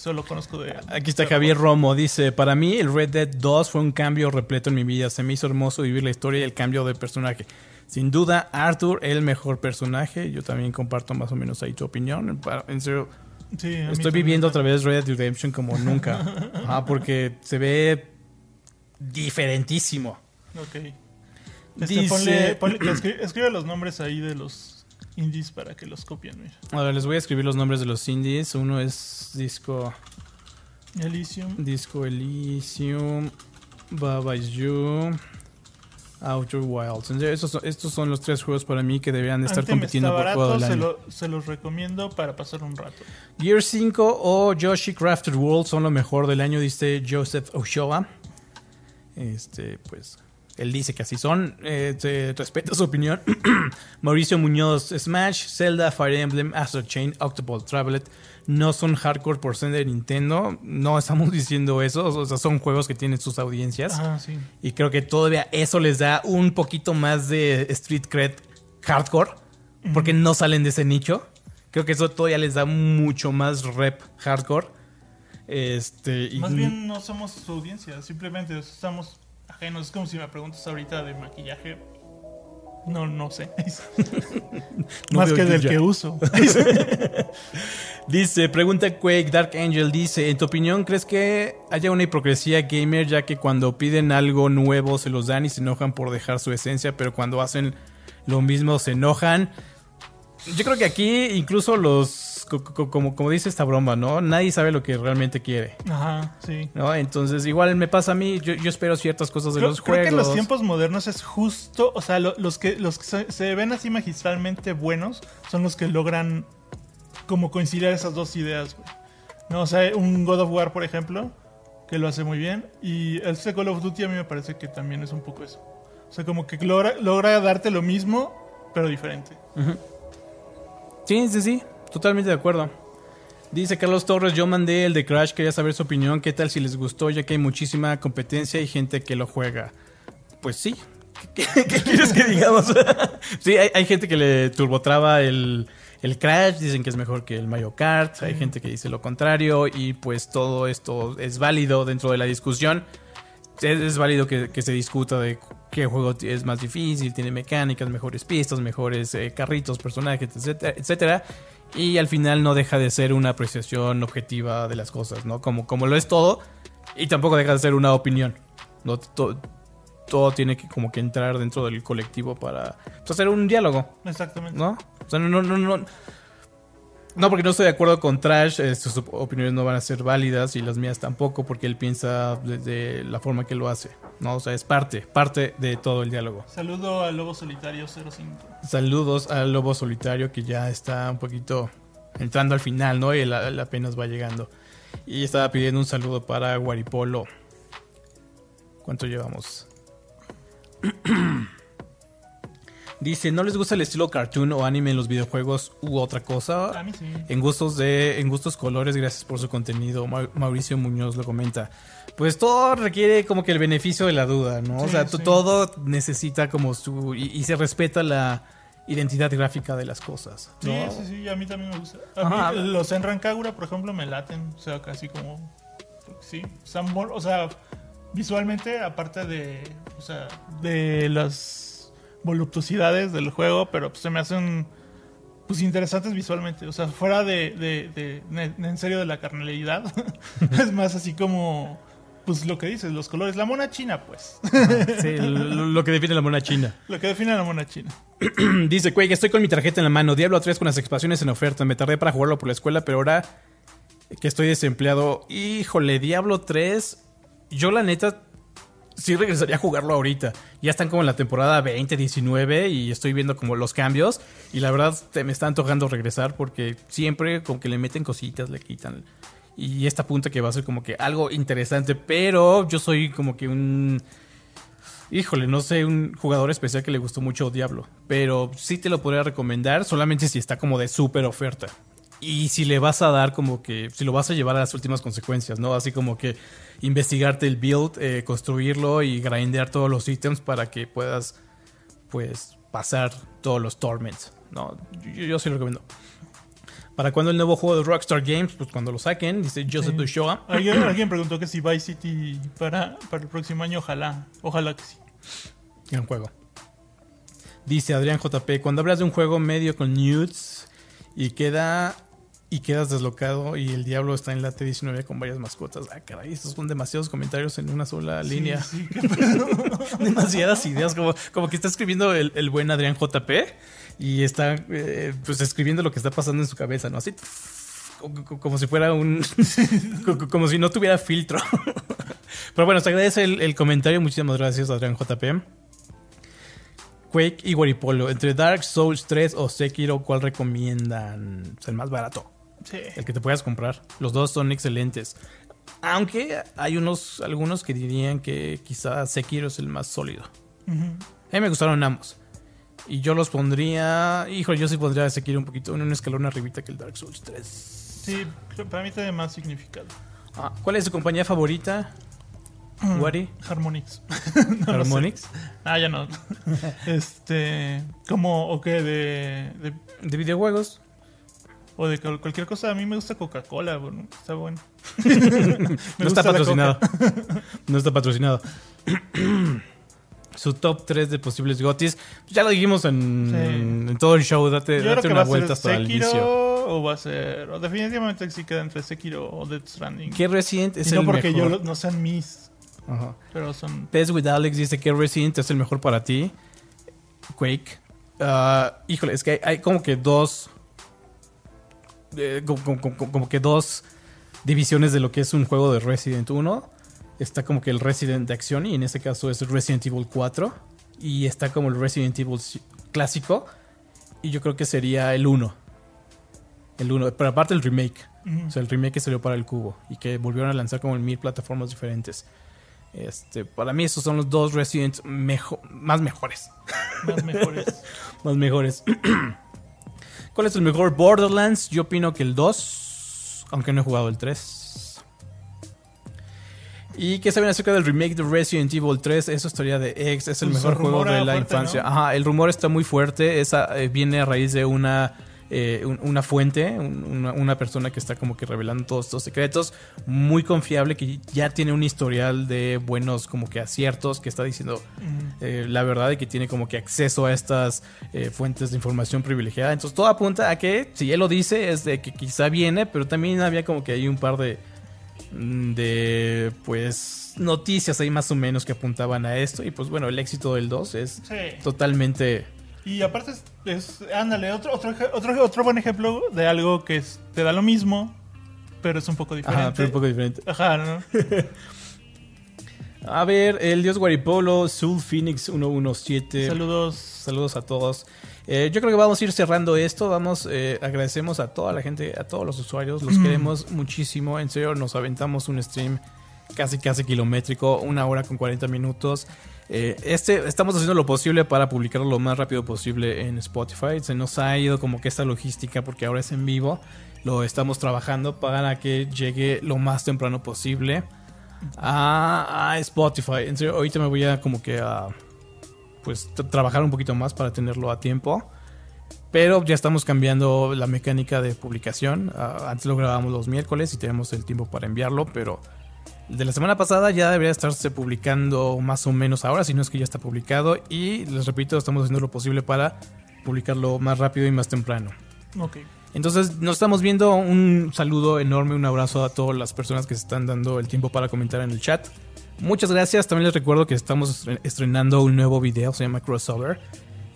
Speaker 2: Solo conozco de.
Speaker 3: Aquí está Javier Romo, dice, para mí el Red Dead 2 fue un cambio repleto en mi vida, se me hizo hermoso vivir la historia y el cambio de personaje. Sin duda, Arthur, el mejor personaje, yo también comparto más o menos ahí tu opinión. En serio,
Speaker 2: Sí,
Speaker 3: estoy viviendo otra vez Red Dead Redemption como nunca. Ajá, porque se ve diferentísimo.
Speaker 2: Ok. Este,
Speaker 3: Dice-
Speaker 2: ponle- escribe los nombres ahí de los indies para que los copien. Mira.
Speaker 3: Ahora les voy a escribir los nombres de los indies. Uno es Disco,
Speaker 2: Elysium.
Speaker 3: Disco Elysium, Baba Is You, Outer Wilds. Estos son, estos son los tres juegos para mí que deberían estar
Speaker 2: Anthem
Speaker 3: compitiendo por juego del
Speaker 2: se,
Speaker 3: año.
Speaker 2: lo- se los recomiendo para pasar un rato.
Speaker 3: Gear 5 o Yoshi Crafted World son lo mejor del año, dice Joseph Oshoa. Este, pues, él dice que así son. Eh, se respeta su opinión. Mauricio Muñoz, Smash, Zelda, Fire Emblem, Astral Chain, Octopus Travelet no son hardcore por ser de Nintendo. No estamos diciendo eso. O sea, son juegos que tienen sus audiencias.
Speaker 2: Ah, sí.
Speaker 3: Y creo que todavía eso les da un poquito más de street cred hardcore. Porque no salen de ese nicho. Creo que eso todavía les da mucho más rep hardcore. Este. y-
Speaker 2: Más bien no somos su audiencia, simplemente estamos ajenos. Es como si me preguntas ahorita de maquillaje. No, no sé.
Speaker 3: No
Speaker 2: Más que del que uso.
Speaker 3: Dice, pregunta Quake, Dark Angel dice, en tu opinión, ¿crees que haya una hipocresía gamer ya que cuando piden algo nuevo se los dan y se enojan por dejar su esencia, pero cuando hacen lo mismo se enojan? Yo creo que aquí incluso los como, como dice esta broma, ¿no? Nadie sabe lo que realmente quiere,
Speaker 2: Ajá, sí.
Speaker 3: ¿no? Entonces, igual me pasa a mí, yo, yo espero ciertas cosas de
Speaker 2: Creo,
Speaker 3: los
Speaker 2: creo
Speaker 3: juegos.
Speaker 2: que en los tiempos modernos es justo, o sea, lo- los que los que se, se ven así magistralmente buenos son los que logran como conciliar esas dos ideas, güey. No, o sea, un God of War, por ejemplo, que lo hace muy bien, y este Call of Duty a mí me parece que también es un poco eso. O sea, como que logra, logra darte lo mismo, pero diferente.
Speaker 3: Sí, sí, sí, totalmente de acuerdo. Dice Carlos Torres, yo mandé el de Crash, quería saber su opinión, qué tal si les gustó, ya que hay muchísima competencia y gente que lo juega. Pues sí. ¿Qué, quieres que digamos? sí, hay, gente que le turbotraba el, el Crash, dicen que es mejor que el Mario Kart, hay gente que dice lo contrario y pues todo esto es válido dentro de la discusión. Es, válido que, se discuta de qué juego es más difícil, tiene mecánicas, mejores pistas, mejores eh, carritos, personajes, etcétera, etcétera. Y al final no deja de ser una apreciación objetiva de las cosas, ¿no? Como, como lo es todo. Y tampoco deja de ser una opinión. ¿no? To- todo tiene que como que entrar dentro del colectivo para pues, hacer un diálogo.
Speaker 2: Exactamente.
Speaker 3: ¿no? O sea, no, no, no, no. No, porque no estoy de acuerdo con Trash, eh, sus op- opiniones no van a ser válidas y las mías tampoco, porque él piensa desde la forma que lo hace, ¿no? O sea, es parte, parte de todo el diálogo.
Speaker 2: Saludo al Lobo Solitario 05.
Speaker 3: Saludos al Lobo Solitario que ya está un poquito entrando al final, ¿no? Y él, él apenas va llegando. Y estaba pidiendo un saludo para Guaripolo. ¿Cuánto llevamos? Dice, ¿no les gusta el estilo cartoon o anime en los videojuegos u otra cosa?
Speaker 2: A mí sí.
Speaker 3: En gustos de, en gustos colores, gracias por su contenido. Ma- Mauricio Muñoz lo comenta. Pues todo requiere como que el beneficio de la duda, ¿no? o sea,
Speaker 2: sí.
Speaker 3: todo necesita como su y, y se respeta la identidad gráfica de las cosas.
Speaker 2: Sí,
Speaker 3: ¿no?
Speaker 2: sí, sí, a mí también me gusta. A mí, los en Rancagura, por ejemplo, me laten. O sea, casi como. Sí, o sea, visualmente, aparte de. O sea, de las voluptuosidades del juego, pero pues, se me hacen. Pues interesantes visualmente. O sea, fuera de. de, de- de- en serio de la carnalidad. es más así como. Pues lo que dices, los colores. La mona china, pues.
Speaker 3: Sí, lo, lo que define la mona china.
Speaker 2: lo que define la mona china.
Speaker 3: Dice, Quake, estoy con mi tarjeta en la mano. Diablo 3 con las expansiones en oferta. Me tardé para jugarlo por la escuela, pero ahora que estoy desempleado, híjole, Diablo 3, yo la neta sí regresaría a jugarlo ahorita. Ya están como en la temporada 20, 19 y estoy viendo como los cambios. Y la verdad me está antojando regresar porque siempre como que le meten cositas, le quitan. Y esta punta que va a ser como que algo interesante, pero yo soy como que un... Híjole, no sé, un jugador especial que le gustó mucho Diablo. Pero sí te lo podría recomendar, solamente si está como de súper oferta. Y si le vas a dar como que, si lo vas a llevar a las últimas consecuencias, ¿no? Así como que investigarte el build, eh, construirlo y grindear todos los ítems para que puedas, pues, pasar todos los torments, ¿no? Yo, yo sí lo recomiendo. ¿Para cuándo el nuevo juego de Rockstar Games? Pues cuando lo saquen, dice Joseph
Speaker 2: Sí. Alguien, alguien preguntó que si Vice City para, para el próximo año, ojalá, ojalá que sí.
Speaker 3: Gran juego. Dice Adrián JP, cuando hablas de un juego medio con nudes y queda y quedas deslocado y el diablo está en la T19 con varias mascotas. Ah, caray, estos son demasiados comentarios en una sola línea.
Speaker 2: Sí.
Speaker 3: Demasiadas ideas, como, como que está escribiendo el, el buen Adrián JP y está eh, pues escribiendo lo que está pasando en su cabeza, ¿no? Así como, si fuera un... como, como si no tuviera filtro. Pero bueno, te agradece el, el comentario. Muchísimas gracias, Adrián JP. Quake y Waripolo. Entre Dark Souls 3 o Sekiro, ¿cuál recomiendan? Es el más barato.
Speaker 2: Sí.
Speaker 3: El que te puedas comprar. Los dos son excelentes. Aunque hay unos, algunos que dirían que quizá Sekiro es el más sólido.
Speaker 2: Ujú.
Speaker 3: A mí me gustaron ambos. Y yo los pondría. Hijo, yo sí pondría a Sekiro un poquito en un escalón arribita que el Dark Souls 3.
Speaker 2: Sí, para mí tiene más significado.
Speaker 3: Ah, ¿Cuál es su compañía favorita? Wari.
Speaker 2: Harmonix. No.
Speaker 3: Harmonix.
Speaker 2: Ah, ya no. este. Como, o qué, de, de-
Speaker 3: De videojuegos.
Speaker 2: O de cual- cualquier cosa. A mí me gusta Coca-Cola, bueno, está bueno.
Speaker 3: no está patrocinado. no está patrocinado. Su top 3 de posibles gotis. Ya lo dijimos en,
Speaker 2: Sí.
Speaker 3: en todo el show. Date, date
Speaker 2: que
Speaker 3: una vuelta hasta el inicio.
Speaker 2: o va a ser. O definitivamente sí queda entre Sekiro o Death Stranding.
Speaker 3: ¿Qué Resident es
Speaker 2: y no
Speaker 3: el
Speaker 2: porque
Speaker 3: mejor?
Speaker 2: yo no sean mis,
Speaker 3: Ajá.
Speaker 2: pero son.
Speaker 3: Pez with Alex dice que Resident es el mejor para ti. Quake. Ah, híjole, es que hay, hay como que dos. Eh, como, como- como- como que dos divisiones de lo que es un juego de Resident 1. Está como que el Resident de acción y en este caso es Resident Evil 4. Y está como el Resident Evil si- clásico. Y yo creo que sería el 1. El 1, pero aparte el remake. O sea, el remake que salió para el cubo y que volvieron a lanzar como en mil plataformas diferentes. Este, para mí esos son los dos Resident mejo- más mejores.
Speaker 2: Más mejores.
Speaker 3: Más mejores. ¿Cuál es el mejor Borderlands? Yo opino que el 2, aunque no he jugado el 3. ¿Y qué saben acerca del remake de Resident Evil 3? Esa historia de X es el
Speaker 2: Pues
Speaker 3: mejor juego de la
Speaker 2: fuerte,
Speaker 3: infancia.
Speaker 2: ¿no?
Speaker 3: Ajá, el rumor está muy fuerte. Esa eh, viene a raíz de una, eh, un- una fuente, un- una, una persona que está como que revelando todos estos secretos. Muy confiable, que ya tiene un historial de buenos como que aciertos, que está diciendo eh, la verdad y que tiene como que acceso a estas eh, fuentes de información privilegiada. Entonces todo apunta a que, si él lo dice, es de que quizá viene, pero también había como que hay un par de, mm, de pues noticias ahí más o menos que apuntaban a esto. Y pues bueno, el éxito del 2 es
Speaker 2: Sí.
Speaker 3: totalmente...
Speaker 2: Y aparte es, es- ándale, otro, otro, otro, otro buen ejemplo de algo que es- te da lo mismo, pero es un poco diferente.
Speaker 3: Ajá, pero un poco diferente.
Speaker 2: Ajá, ¿no?
Speaker 3: A ver, el dios Guaripolo, Soul Phoenix 117.
Speaker 2: Saludos.
Speaker 3: Saludos a todos. Eh, yo creo que vamos a ir cerrando esto. Vamos, eh, agradecemos a toda la gente, a todos los usuarios. Los queremos muchísimo. En serio, nos aventamos un stream casi, casi kilométrico, una hora con 40 minutos. Eh, este, estamos haciendo lo posible para publicarlo lo más rápido posible en Spotify. Se nos ha ido como que esta logística porque ahora es en vivo. Lo estamos trabajando para que llegue lo más temprano posible a, Spotify. En serio, ahorita me voy a como que a pues tra- trabajar un poquito más para tenerlo a tiempo. Pero ya estamos cambiando la mecánica de publicación. Ah, antes lo grabábamos los miércoles y tenemos el tiempo para enviarlo, pero de la semana pasada ya debería estarse publicando más o menos ahora, si no es que ya está publicado. Y les repito, estamos haciendo lo posible para publicarlo más rápido y más temprano.
Speaker 2: Ok.
Speaker 3: Entonces nos estamos viendo. Un saludo enorme, un abrazo a todas las personas que se están dando el tiempo para comentar en el chat. Muchas gracias. También les recuerdo que estamos estre- estrenando un nuevo video, se llama Crossover.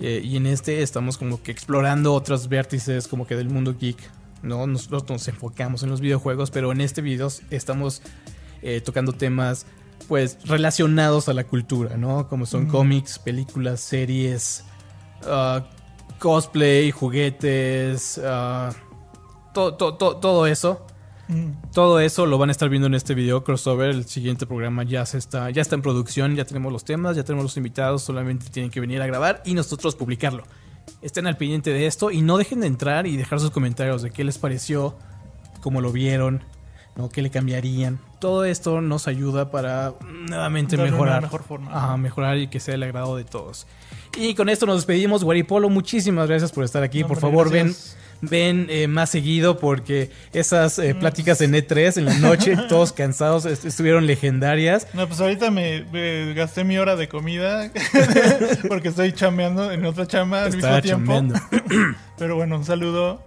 Speaker 3: Eh, y en este estamos como que explorando otros vértices como que del mundo geek. ¿no? Nosotros nos enfocamos en los videojuegos, pero en este video estamos eh, tocando temas pues relacionados a la cultura, ¿no? Como son cómics, películas, series, ah, cosplay, juguetes, ah, to- to- to- todo eso.
Speaker 2: Mm.
Speaker 3: Todo eso lo van a estar viendo en este video crossover. El siguiente programa ya se está, ya está en producción, ya tenemos los temas, ya tenemos los invitados, solamente tienen que venir a grabar y nosotros publicarlo. Estén al pendiente de esto y no dejen de entrar y dejar sus comentarios de qué les pareció, cómo lo vieron, ¿no? qué le cambiarían. Todo esto nos ayuda para nuevamente
Speaker 2: Darle
Speaker 3: mejorar.
Speaker 2: mejor forma.
Speaker 3: Ajá, mejorar y que sea el agrado de todos. Y con esto nos despedimos, Guaripolo. Muchísimas gracias por estar aquí.
Speaker 2: No,
Speaker 3: por favor,
Speaker 2: gracias.
Speaker 3: ven ven eh, más seguido porque esas eh, pláticas en E3 en la noche, todos cansados, est- estuvieron legendarias.
Speaker 2: No, pues ahorita me, gasté mi hora de comida porque estoy chambeando en otra chamba al mismo
Speaker 3: Estaba
Speaker 2: tiempo.
Speaker 3: chambeando.
Speaker 2: Pero bueno, un saludo.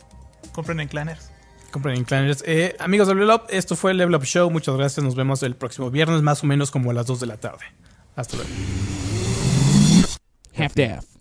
Speaker 2: Compren en Clanners.
Speaker 3: Compren en. Eh, amigos de Level Up, esto fue el Level Up Show. Muchas gracias. Nos vemos el próximo viernes, más o menos como a las 2 de la tarde. Hasta luego.
Speaker 4: Half-Death.